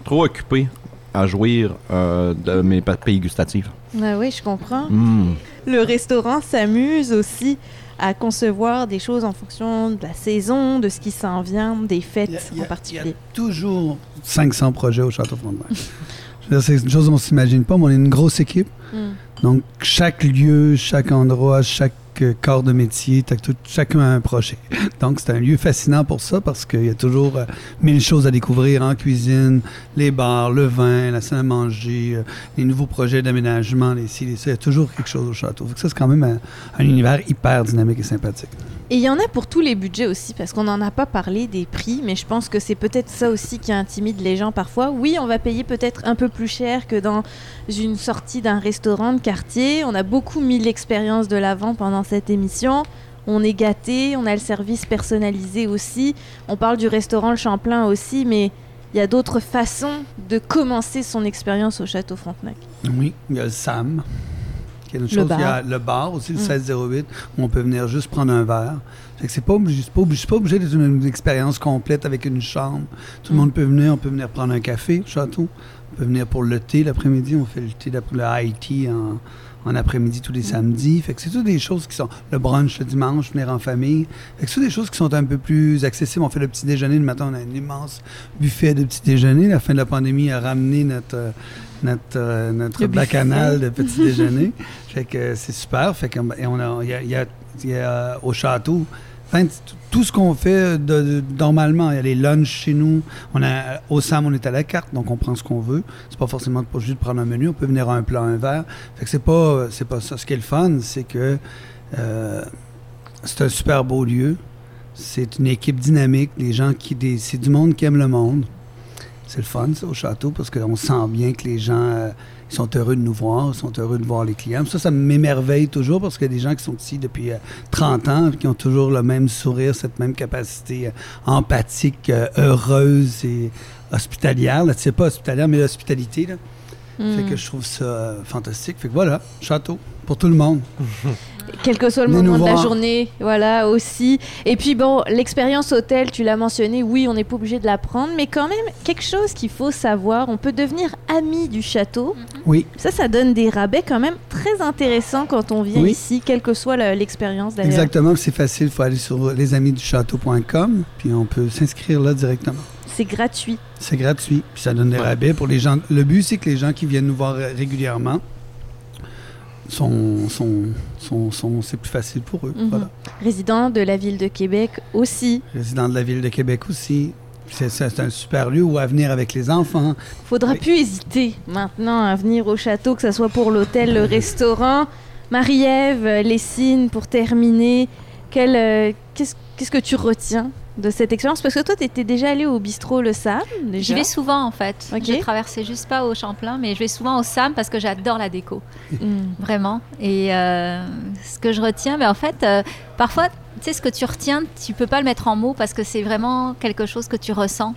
E: trop occupé à jouir euh, de mes papilles gustatives.
A: Ah oui, je comprends.
E: Mm.
A: Le restaurant s'amuse aussi à concevoir des choses en fonction de la saison, de ce qui s'en vient, des fêtes
B: a-
A: en particulier.
B: Il y a toujours 500 projets au Château Frontenac. C'est une chose qu'on s'imagine pas, mais on est une grosse équipe.
A: Mm.
B: Donc, chaque lieu, chaque endroit, chaque corps de métier, tout- chacun a un projet. Donc, c'est un lieu fascinant pour ça parce qu'il y a toujours euh, mille choses à découvrir en cuisine, les bars, le vin, la salle à manger, euh, les nouveaux projets d'aménagement, les ci, les ça. Il y a toujours quelque chose au château. Que ça, c'est quand même un univers hyper dynamique et sympathique.
A: Et il y en a pour tous les budgets aussi, parce qu'on n'en a pas parlé des prix, mais je pense que c'est peut-être ça aussi qui intimide les gens parfois. Oui, on va payer peut-être un peu plus cher que dans une sortie d'un restaurant de quartier. On a beaucoup mis l'expérience de l'avant pendant cette émission. On est gâté, on a le service personnalisé aussi. On parle du restaurant Le Champlain aussi, mais il y a d'autres façons de commencer son expérience au Château Frontenac.
B: Oui, il y a SAM. Qui est une
A: Le
B: chose. Il y a le bar aussi, le
A: Mm.
B: 1608, où on peut venir juste prendre un verre. Fait que c'est pas obligé, pas obligé, c'est pas obligé d'être une, une expérience complète avec une chambre. Tout le
A: Mm.
B: monde peut venir, on peut venir prendre un café au château. On peut venir pour le thé l'après-midi. On fait le thé, d'après- le high tea en, en après-midi tous les samedis. Fait que c'est toutes des choses qui sont. Le brunch le dimanche, venir en famille. Fait que c'est des choses qui sont un peu plus accessibles. On fait le petit déjeuner. Le matin, on a un immense buffet de petit déjeuner. La fin de la pandémie a ramené notre. Euh, notre, euh, notre
A: Le
B: bacchanal
A: buffet.
B: de petit déjeuner. fait que euh, c'est super. Fait que, et on a, il y a, y a- il y a, euh, au château, enfin, tout ce qu'on fait de, de- normalement, il y a les lunchs chez nous. On a, au SAM, on est à la carte, donc on prend ce qu'on veut. C'est pas forcément pas juste de prendre un menu. On peut venir à un plat, un verre. Fait que c'est pas, c'est pas ça. Ce qui est le fun, c'est que euh, c'est un super beau lieu. C'est une équipe dynamique. Gens qui, des- c'est du monde qui aime le monde. C'est le fun, ça, au château, parce qu'on sent bien que les gens euh, ils sont heureux de nous voir, ils sont heureux de voir les clients. Ça, ça m'émerveille toujours, parce qu'il y a des gens qui sont ici depuis euh, 30 ans, qui ont toujours le même sourire, cette même capacité euh, empathique, euh, heureuse et hospitalière. Là, tu sais pas hospitalière, mais l'hospitalité. Là. Fait
A: Mm.
B: que je trouve ça euh, fantastique. Fait que voilà, château, pour tout le monde.
A: quel que soit le moment de la
B: voir.
A: journée, voilà aussi. Et puis bon, l'expérience hôtel, tu l'as mentionné, oui, on n'est pas obligé de la prendre, mais quand même quelque chose qu'il faut savoir, on peut devenir ami du château.
B: Oui.
A: Ça, ça donne des rabais quand même très intéressants quand on vient
B: Oui.
A: ici, quelle que soit le- l'expérience d'ailleurs.
B: Exactement, c'est facile. Il faut aller sur lesamisduchâteau.com, puis on peut s'inscrire là directement.
A: C'est gratuit.
B: C'est gratuit, puis ça donne des rabais pour les gens. Le but, c'est que les gens qui viennent nous voir euh, régulièrement, sont, sont, sont, sont- c'est plus facile pour eux. Voilà.
A: Résident de la ville de Québec aussi.
B: Résident de la ville de Québec aussi. C'est, un super lieu où à venir avec les enfants.
A: Faudra plus hésiter maintenant à venir au château, que ce soit pour l'hôtel, le restaurant. Marie-Ève, euh, Lessine, pour terminer, euh, qu'est-ce, qu'est-ce que tu retiens de cette expérience Parce que toi, tu étais déjà allé au bistrot Le Sam.
D: J'y vais souvent en fait.
A: Ok.
D: Je traversais juste pas au Champlain, mais je vais souvent au SAM parce que j'adore la déco,
A: Mm.
D: vraiment. Et euh, ce que je retiens, mais en fait, euh, parfois, tu sais, ce que tu retiens, tu peux pas le mettre en mots parce que c'est vraiment quelque chose que tu ressens.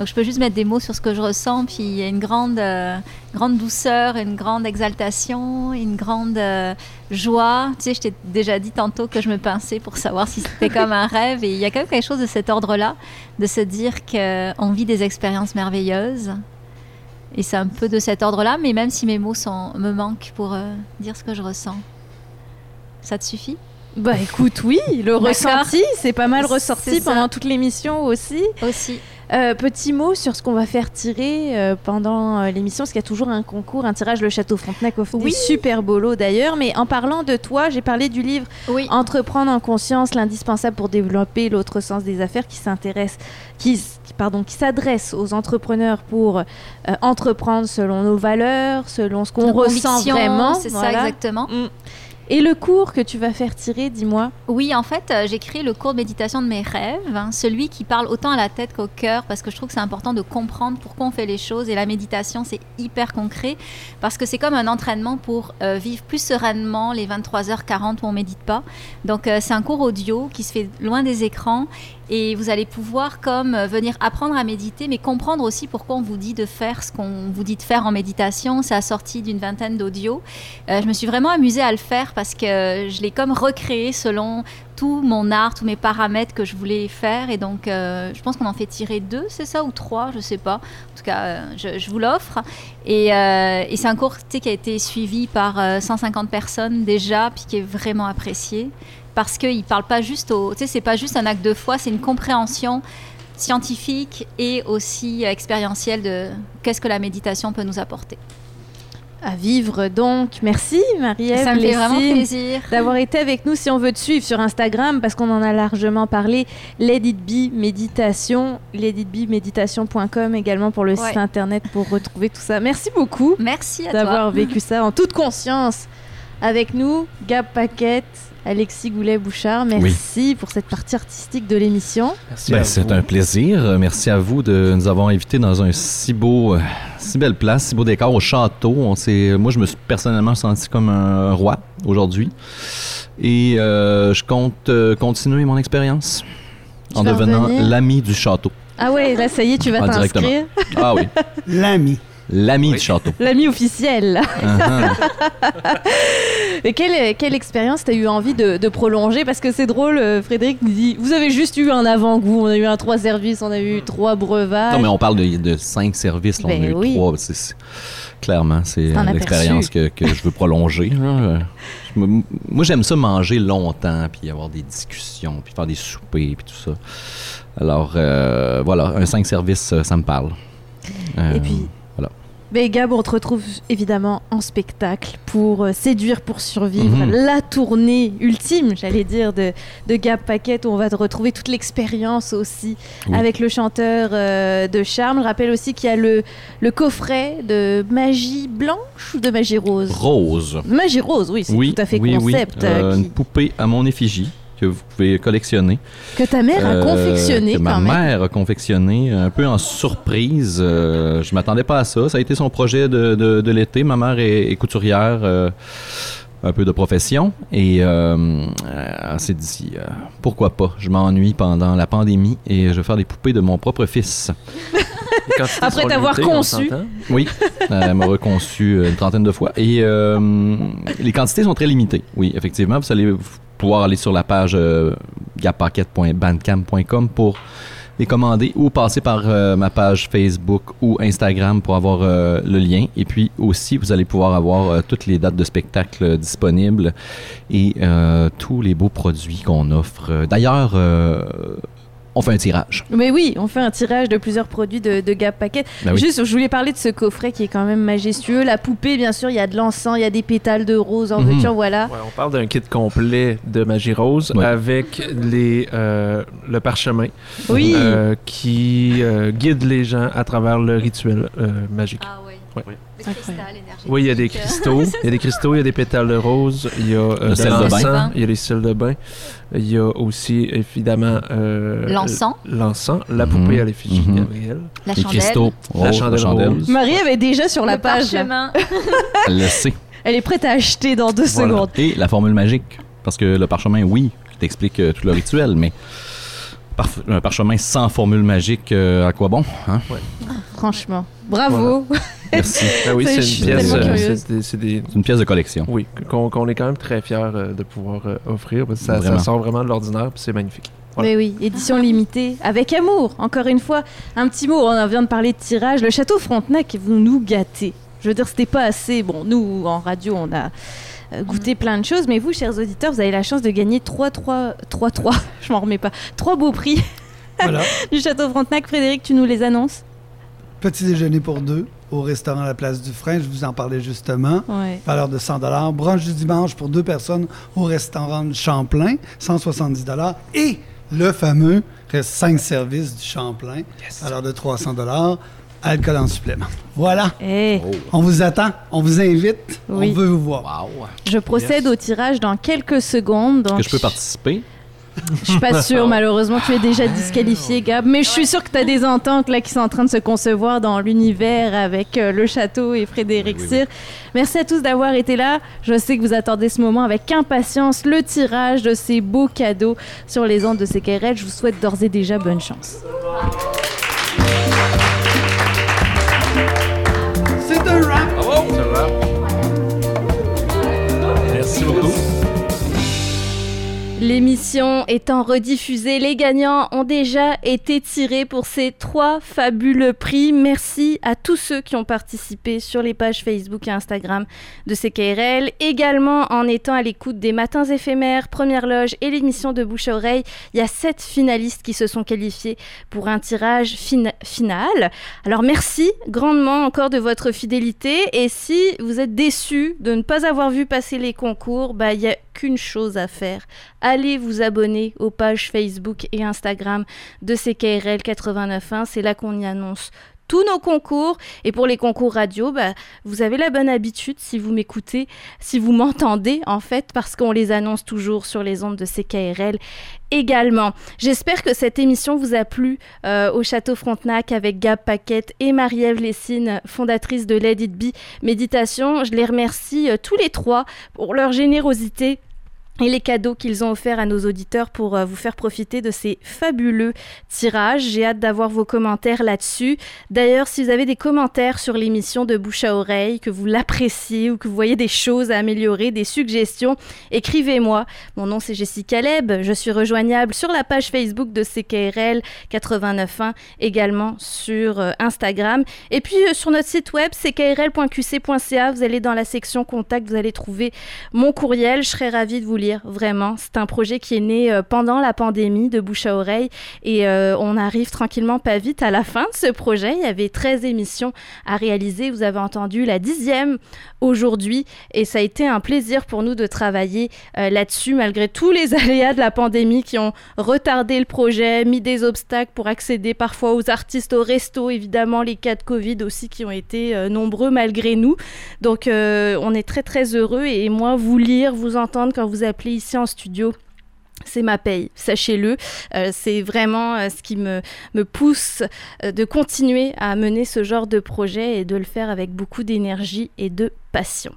D: Donc je peux juste mettre des mots sur ce que je ressens, puis il y a une grande, euh, grande douceur, une grande exaltation, une grande euh, joie. Tu sais, je t'ai déjà dit tantôt que je me pinçais pour savoir si c'était comme un rêve. Et il y a quand même quelque chose de cet ordre-là, de se dire qu'on vit des expériences merveilleuses. Et c'est un peu de cet ordre-là, mais même si mes mots sont, me manquent pour euh, dire ce que je ressens. Ça te suffit?
A: Bah écoute, oui, le ressenti, c'est pas mal ressorti pendant toute l'émission aussi.
D: Aussi.
A: Euh, petit mot sur ce qu'on va faire tirer euh, pendant euh, l'émission, parce qu'il y a toujours un concours, un tirage. Le Château Frontenac offre
D: Oui.
A: des super lots d'ailleurs. Mais en parlant de toi, j'ai parlé du livre
D: Oui.
A: Entreprendre en conscience, l'indispensable pour développer l'autre sens des affaires qui s'intéresse, qui, pardon, qui s'adresse aux entrepreneurs pour entreprendre selon nos valeurs, selon ce qu'on ressent vraiment.
D: C'est ça, exactement.
A: Mm. Et le cours que tu vas faire tirer, dis-moi.
D: Oui, en fait, euh, j'ai créé le cours de méditation de mes rêves, hein, celui qui parle autant à la tête qu'au cœur, parce que je trouve que c'est important de comprendre pourquoi on fait les choses. Et la méditation, c'est hyper concret, parce que c'est comme un entraînement pour euh, vivre plus sereinement les 23h40 où on médite pas. Donc, euh, c'est un cours audio qui se fait loin des écrans. Et vous allez pouvoir comme euh, venir apprendre à méditer, mais comprendre aussi pourquoi on vous dit de faire ce qu'on vous dit de faire en méditation. C'est assorti d'une vingtaine d'audios. Euh, je me suis vraiment amusée à le faire parce que je l'ai comme recréé selon tout mon art, tous mes paramètres que je voulais faire. Et donc, euh, je pense qu'on en fait tirer deux, c'est ça, ou trois, je sais pas. En tout cas, je, vous l'offre. Et, et c'est un cours qui a été suivi par euh, 150 personnes déjà, puis qui est vraiment apprécié. Parce qu'il ne parle pas juste au. Tu sais, c'est pas juste un acte de foi, c'est une compréhension scientifique et aussi expérientiel de qu'est-ce que la méditation peut nous apporter.
A: À vivre donc. Merci Marie-Ève
D: Ça me fait vraiment plaisir.
A: d'avoir été avec nous. Si on veut te suivre sur Instagram, parce qu'on en a largement parlé, Be Méditation, letitbeméditation.com également pour le
D: Ouais.
A: site internet pour retrouver tout ça. Merci beaucoup
D: Merci à
A: d'avoir vécu ça en toute conscience avec nous. Gab Paquette, Alexis Goulet-Bouchard, merci pour cette partie artistique de l'émission.
F: Merci
E: Ben, c'est un plaisir. Merci à vous de nous avoir invités dans un si beau, euh, si belle place, si beau décor au château. On moi, je me suis personnellement senti comme un roi aujourd'hui. Et euh, je compte euh, continuer mon expérience en devenant l'ami du château.
A: Ah ouais, là ça y est, tu vas
E: Ah,
A: t'inscrire.
E: Ah oui,
B: L'ami.
E: L'ami du château.
A: L'ami officiel.
E: Uh-huh.
A: Et quelle, quelle expérience t'as eu envie de, de prolonger? Parce que c'est drôle, euh, Frédéric nous dit Vous avez juste eu un avant-goût, on a eu un trois services, on a eu trois breuvages.
E: Non, mais on parle de, de cinq services. Là, on
A: Ben
E: a eu
A: oui.
E: trois. C'est- c'est- clairement, c'est euh, l'expérience que, que je veux prolonger. là. Euh, je me- moi, j'aime ça manger longtemps, puis avoir des discussions, puis faire des soupers, puis tout ça. Alors, euh, voilà, un cinq services, euh, ça me parle. Euh,
A: Et puis, Mais Gab, on te retrouve évidemment en spectacle pour euh, séduire, pour survivre.
E: Mhm.
A: La tournée ultime, j'allais dire, de, de Gab Paquette, où on va te retrouver toute l'expérience aussi
E: Oui.
A: avec le chanteur euh, de Charme. Je rappelle aussi qu'il y a le, le coffret de magie blanche ou de magie rose?
E: Rose.
A: Magie rose, oui, c'est
E: Oui,
A: tout à fait
E: oui, oui.
A: concept.
E: Euh,
A: euh,
E: Une poupée à mon effigie que vous pouvez collectionner.
A: que ta mère a
E: Euh,
A: confectionné
E: que ma
A: quand même.
E: mère a confectionné, un peu en surprise. Euh, je m'attendais pas à ça. Ça a été son projet de, de- de l'été. Ma mère est, est couturière, euh, un peu de profession. Et euh, euh, elle s'est dit, euh, pourquoi pas? Je m'ennuie pendant la pandémie et je vais faire des poupées de mon propre fils.
A: Après t'avoir conçu.
E: Oui, euh, elle m'a reconçu euh, une trentaine de fois. Et euh, les quantités sont très limitées. Oui, effectivement, vous allez pouvoir aller sur la page euh, pour les commander ou passer par euh, ma page Facebook ou Instagram pour avoir euh, le lien. Et puis aussi, vous allez pouvoir avoir euh, toutes les dates de spectacle disponibles et tous les beaux produits qu'on offre. D'ailleurs, on fait un tirage.
A: Mais oui, on fait un tirage de plusieurs produits de, de Gap Paquet.
E: Ben oui.
A: Juste, je voulais parler de ce coffret qui est quand même majestueux. La poupée, bien sûr, il y a de l'encens, il y a des pétales de rose en en voilà.
F: Ouais, on parle d'un kit complet de magie rose
E: Ouais.
F: avec les, euh, le parchemin
A: Oui.
F: euh, qui euh, guide les gens à travers le rituel euh, magique.
D: Ah.
F: Ouais. Oui, il y a des cristaux, il y a des cristaux, il y a des pétales de rose, il y a euh,
E: Le
F: de
E: bain.
F: il y a les sels de bain, il y a aussi évidemment euh,
D: L'encens.
F: l'encens, la
E: Mhm.
F: poupée à l'effigie de
E: Mhm.
F: Gabriel.
D: La
E: Les
D: chandelle.
E: cristaux,
F: La chandelle rose.
A: Marie avait déjà sur la
D: le
A: page.
E: Elle le sait.
A: Elle est prête à acheter dans deux
F: Voilà.
A: secondes.
E: Et la formule magique. Parce que le parchemin, oui, t'explique euh, tout le rituel, mais un parchemin sans formule magique, euh, à quoi bon? hein?
A: Franchement. Bravo.
E: Merci.
F: Ah oui, c'est une pièce, euh, c'est des-
E: une pièce de collection.
F: oui, qu'on qu'on est quand même très fiers euh, de pouvoir euh, offrir parce que ça, ça
E: Vraiment.
F: sort vraiment de l'ordinaire puis c'est magnifique. Voilà.
A: Mais oui, édition limitée, avec amour. Encore une fois, un petit mot, on vient de parler de tirage. Le château Frontenac, vous nous gâtez. Je veux dire, c'était pas assez. Bon, nous, en radio, on a goûté plein de choses, mais vous, chers auditeurs, vous avez la chance de gagner 3, 3, 3, 3, je m'en remets pas, 3 beaux prix
B: Voilà.
A: du château Frontenac. Frédéric, tu nous les annonces?
B: Petit déjeuner pour deux au restaurant La Place du Frein, je vous en parlais justement.
A: Ouais.
B: valeur de 100 Brunch du dimanche pour deux personnes au restaurant Champlain, 170 Et le fameux reste 5 services du Champlain, valeur de 300 alcool en supplément. Voilà,
A: Eh,
B: on vous attend, on vous invite,
A: Oui.
B: on veut vous voir.
A: je procède au tirage dans quelques secondes.
E: Est-ce
A: donc
E: que je peux participer?
A: Je suis pas sûre, malheureusement, tu es déjà disqualifié, Gab. Mais je suis sûre que tu as des ententes là qui sont en train de se concevoir dans l'univers avec euh, le château et Frédéric
E: Oui, oui, oui.
A: Cyr. Merci à tous d'avoir été là. Je sais que vous attendez ce moment avec impatience, le tirage de ces beaux cadeaux sur les ondes de CKRL. Je vous souhaite d'ores et déjà bonne chance.
B: C'est un rap!
A: L'émission étant rediffusée, les gagnants ont déjà été tirés pour ces trois fabuleux prix. Merci à tous ceux qui ont participé sur les pages Facebook et Instagram de CKRL. Également en étant à l'écoute des matins éphémères, Première Loge et l'émission de Bouche à Oreille, il y a sept finalistes qui se sont qualifiés pour un tirage final. Alors merci grandement encore de votre fidélité et si vous êtes déçus de ne pas avoir vu passer les concours, bah, il y a qu'une chose à faire. Allez vous abonner aux pages Facebook et Instagram de CKRL 89.1. C'est là qu'on y annonce tous nos concours. Et pour les concours radio, bah, vous avez la bonne habitude, si vous m'écoutez, si vous m'entendez, en fait, parce qu'on les annonce toujours sur les ondes de CKRL également. J'espère que cette émission vous a plu euh, au Château Frontenac avec Gab Paquette et Marie-Ève Lessine, fondatrice de Let It Be Méditation. Je les remercie euh, tous les trois pour leur générosité et les cadeaux qu'ils ont offerts à nos auditeurs pour euh, vous faire profiter de ces fabuleux tirages. J'ai hâte d'avoir vos commentaires là-dessus. D'ailleurs, si vous avez des commentaires sur l'émission de bouche à oreille, que vous l'appréciez ou que vous voyez des choses à améliorer, des suggestions, écrivez-moi. Mon nom c'est Jessica Leb. Je suis rejoignable sur la page Facebook de CKRL 891, également sur euh, Instagram. Et puis euh, sur notre site web ckrl.qc.ca, vous allez dans la section contact, vous allez trouver mon courriel. Je serais ravie de vous lire vraiment. C'est un projet qui est né euh, pendant la pandémie de bouche à oreille et euh, on arrive tranquillement pas vite à la fin de ce projet. Il y avait 13 émissions à réaliser. Vous avez entendu la dixième aujourd'hui et ça a été un plaisir pour nous de travailler euh, là-dessus malgré tous les aléas de la pandémie qui ont retardé le projet, mis des obstacles pour accéder parfois aux artistes au resto, évidemment les cas de Covid aussi qui ont été nombreux malgré nous. Donc on est très très heureux et moi vous lire, vous entendre quand vous ici en studio c'est ma paye, sachez-le. Euh, c'est vraiment euh, ce qui me, me pousse euh, de continuer à mener ce genre de projet et de le faire avec beaucoup d'énergie et de passion.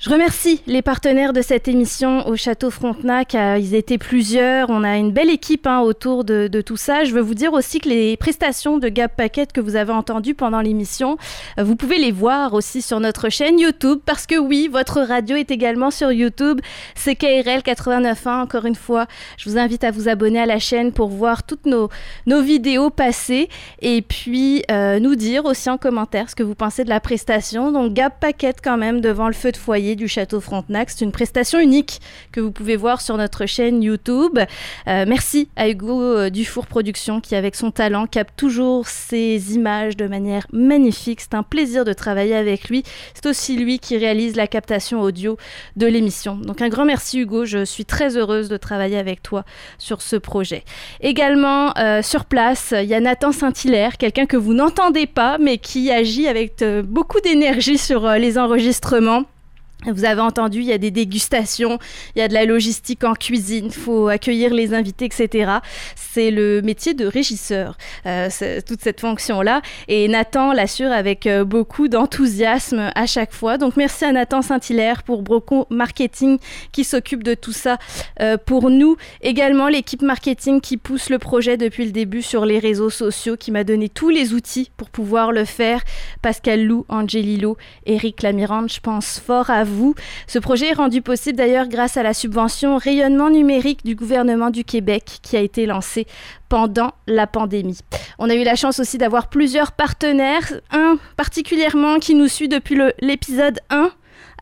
A: Je remercie les partenaires de cette émission au Château Frontenac. Euh, ils étaient plusieurs. On a une belle équipe hein, autour de, tout ça. Je veux vous dire aussi que les prestations de Gap Packet que vous avez entendues pendant l'émission, euh, vous pouvez les voir aussi sur notre chaîne YouTube parce que oui, votre radio est également sur YouTube. C'est KRL 89.1. Encore une fois, je vous invite à vous abonner à la chaîne pour voir toutes nos, nos vidéos passées et puis euh, nous dire aussi en commentaire ce que vous pensez de la prestation. Donc Gap Packet quand même devant le feu de foyer du Château Frontenac. C'est une prestation unique que vous pouvez voir sur notre chaîne YouTube. Euh, merci à Hugo euh, Dufour Productions qui, avec son talent, capte toujours ces images de manière magnifique. C'est un plaisir de travailler avec lui. C'est aussi lui qui réalise la captation audio de l'émission. Donc un grand merci Hugo. Je suis très heureuse de travailler avec toi sur ce projet. Également euh, sur place, il y a Nathan Saint-Hilaire, quelqu'un que vous n'entendez pas mais qui agit avec beaucoup d'énergie sur les enregistrements. Vous avez entendu, il y a des dégustations, il y a de la logistique en cuisine, il faut accueillir les invités, etc. C'est le métier de régisseur, euh, toute cette fonction-là. Et Nathan l'assure avec euh, beaucoup d'enthousiasme à chaque fois. Donc merci à Nathan Saint-Hilaire pour Broco Marketing qui s'occupe de tout ça euh, pour nous. Également l'équipe marketing qui pousse le projet depuis le début sur les réseaux sociaux, qui m'a donné tous les outils pour pouvoir le faire. Pascal Lou, Angelilo, Eric Lamirande, je pense fort à vous vous. Ce projet est rendu possible d'ailleurs grâce à la subvention rayonnement numérique du gouvernement du Québec qui a été lancée pendant la pandémie. On a eu la chance aussi d'avoir plusieurs partenaires, un particulièrement qui nous suit depuis l'épisode 1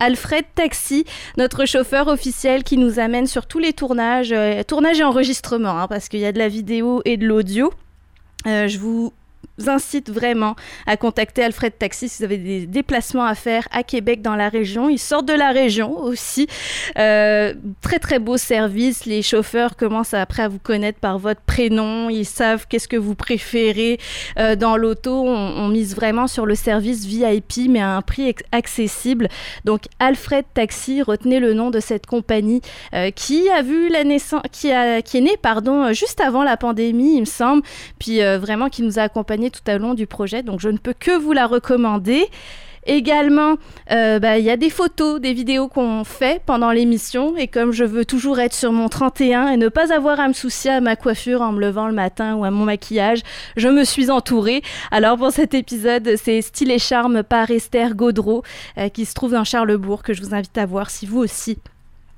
A: Alfred Taxi, notre chauffeur officiel qui nous amène sur tous les tournages, euh, tournages et enregistrements, hein, parce qu'il y a de la vidéo et de l'audio. Euh, je vous incite vraiment à contacter Alfred Taxi si vous avez des déplacements à faire à Québec dans la région. Ils sortent de la région aussi. Euh, très très beau service. Les chauffeurs commencent après à vous connaître par votre prénom. Ils savent qu'est-ce que vous préférez euh, dans l'auto. On, mise vraiment sur le service VIP mais à un prix accessible. Donc Alfred Taxi, retenez le nom de cette compagnie euh, qui a vu la naissance, qui, a, qui est née pardon juste avant la pandémie il me semble. Puis vraiment qui nous a accompagnés tout au long du projet, donc je ne peux que vous la recommander. Également, euh, bah, il y a des photos, des vidéos qu'on fait pendant l'émission. Et comme je veux toujours être sur mon 31 et ne pas avoir à me soucier à ma coiffure en me levant le matin ou à mon maquillage, je me suis entourée. Alors pour cet épisode, c'est Style et Charme par Esther Gaudreau euh, qui se trouve dans Charlebourg que je vous invite à voir si vous aussi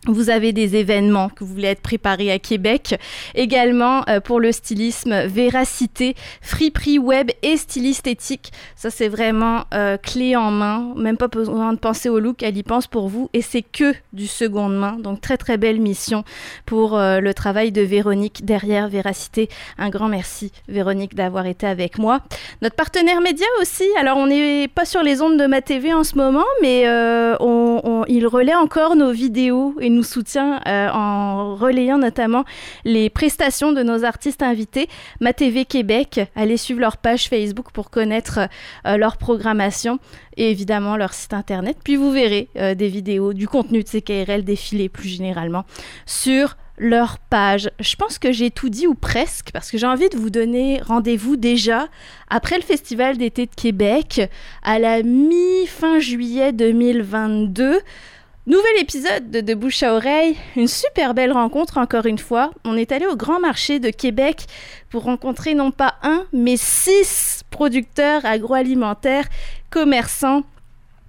A: vous avez des événements que vous voulez être préparés à Québec. Également euh, pour le stylisme, Véracité, Friperie Web et Styliste Éthique. Ça, c'est vraiment euh, clé en main. Même pas besoin de penser au look, elle y pense pour vous. Et c'est que du seconde main. Donc, très, très belle mission pour euh, le travail de Véronique derrière Véracité. Un grand merci, Véronique, d'avoir été avec moi. Notre partenaire média aussi. Alors, on n'est pas sur les ondes de ma TV en ce moment, mais on, on, il relaie encore nos vidéos nous soutient euh, en relayant notamment les prestations de nos artistes invités. Ma TV Québec, allez suivre leur page Facebook pour connaître euh, leur programmation et évidemment leur site internet. Puis vous verrez euh, des vidéos, du contenu de CKRL défiler plus généralement sur leur page. Je pense que j'ai tout dit ou presque parce que j'ai envie de vous donner rendez-vous déjà après le Festival d'été de Québec à la mi-fin juillet 2022 Nouvel épisode de, de Bouche à Oreille, une super belle rencontre encore une fois. On est allé au Grand Marché de Québec pour rencontrer non pas un, mais six producteurs agroalimentaires, commerçants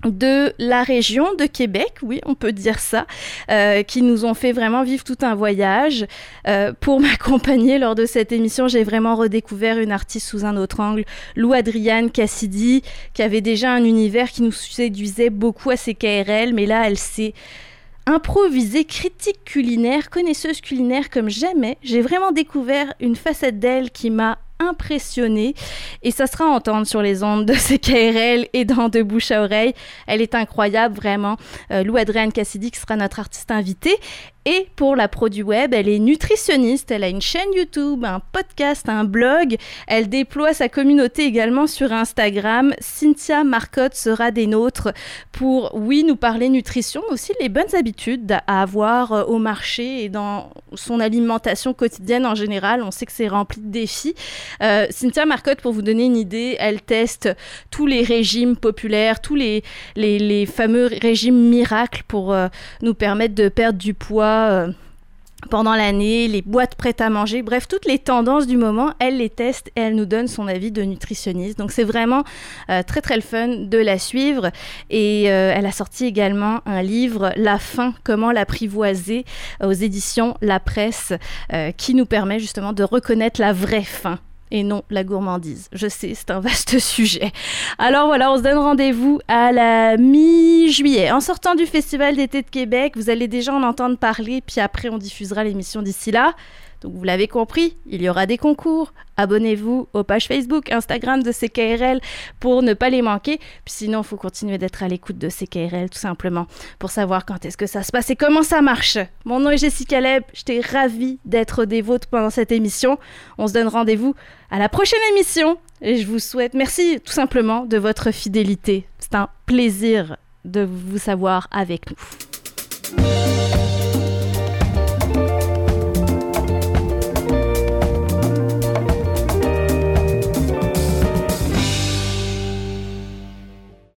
A: de la région de Québec, oui, on peut dire ça, euh, qui nous ont fait vraiment vivre tout un voyage. Euh, pour m'accompagner lors de cette émission, j'ai vraiment redécouvert une artiste sous un autre angle, Lou Adriane Cassidy, qui avait déjà un univers qui nous séduisait beaucoup à ses KRL, mais là, elle s'est improvisée, critique culinaire, connaisseuse culinaire comme jamais. J'ai vraiment découvert une facette d'elle qui m'a impressionnée et ça sera à entendre sur les ondes de CKRL et dans De Bouche à Oreille. Elle est incroyable, vraiment. Euh, Lou Adrienne Cassidy qui sera notre artiste invité et pour la produit web, elle est nutritionniste, elle a une chaîne YouTube, un podcast, un blog. Elle déploie sa communauté également sur Instagram. Cynthia Marcotte sera des nôtres pour, oui, nous parler nutrition, mais aussi les bonnes habitudes à avoir euh, au marché et dans son alimentation quotidienne en général. On sait que c'est rempli de défis. Euh, Cynthia Marcotte, pour vous donner une idée, elle teste tous les régimes populaires, tous les, les, fameux régimes miracles pour euh, nous permettre de perdre du poids euh, pendant l'année, les boîtes prêtes à manger, bref, toutes les tendances du moment, elle les teste et elle nous donne son avis de nutritionniste. Donc c'est vraiment euh, très très le fun de la suivre. Et euh, elle a sorti également un livre, La faim, comment l'apprivoiser, aux éditions La Presse, qui nous permet justement de reconnaître la vraie faim et non la gourmandise. Je sais, c'est un vaste sujet. Alors voilà, on se donne rendez-vous à la mi-juillet. En sortant du Festival d'été de Québec, vous allez déjà en entendre parler, puis après on diffusera l'émission d'ici là. Donc vous l'avez compris, il y aura des concours. Abonnez-vous aux pages Facebook, Instagram de CKRL pour ne pas les manquer. Puis sinon, il faut continuer d'être à l'écoute de CKRL tout simplement pour savoir quand est-ce que ça se passe et comment ça marche. Mon nom est Jessica Leb, j'étais ravie d'être des vôtres pendant cette émission. On se donne rendez-vous à la prochaine émission et je vous souhaite merci tout simplement de votre fidélité. C'est un plaisir de vous savoir avec nous.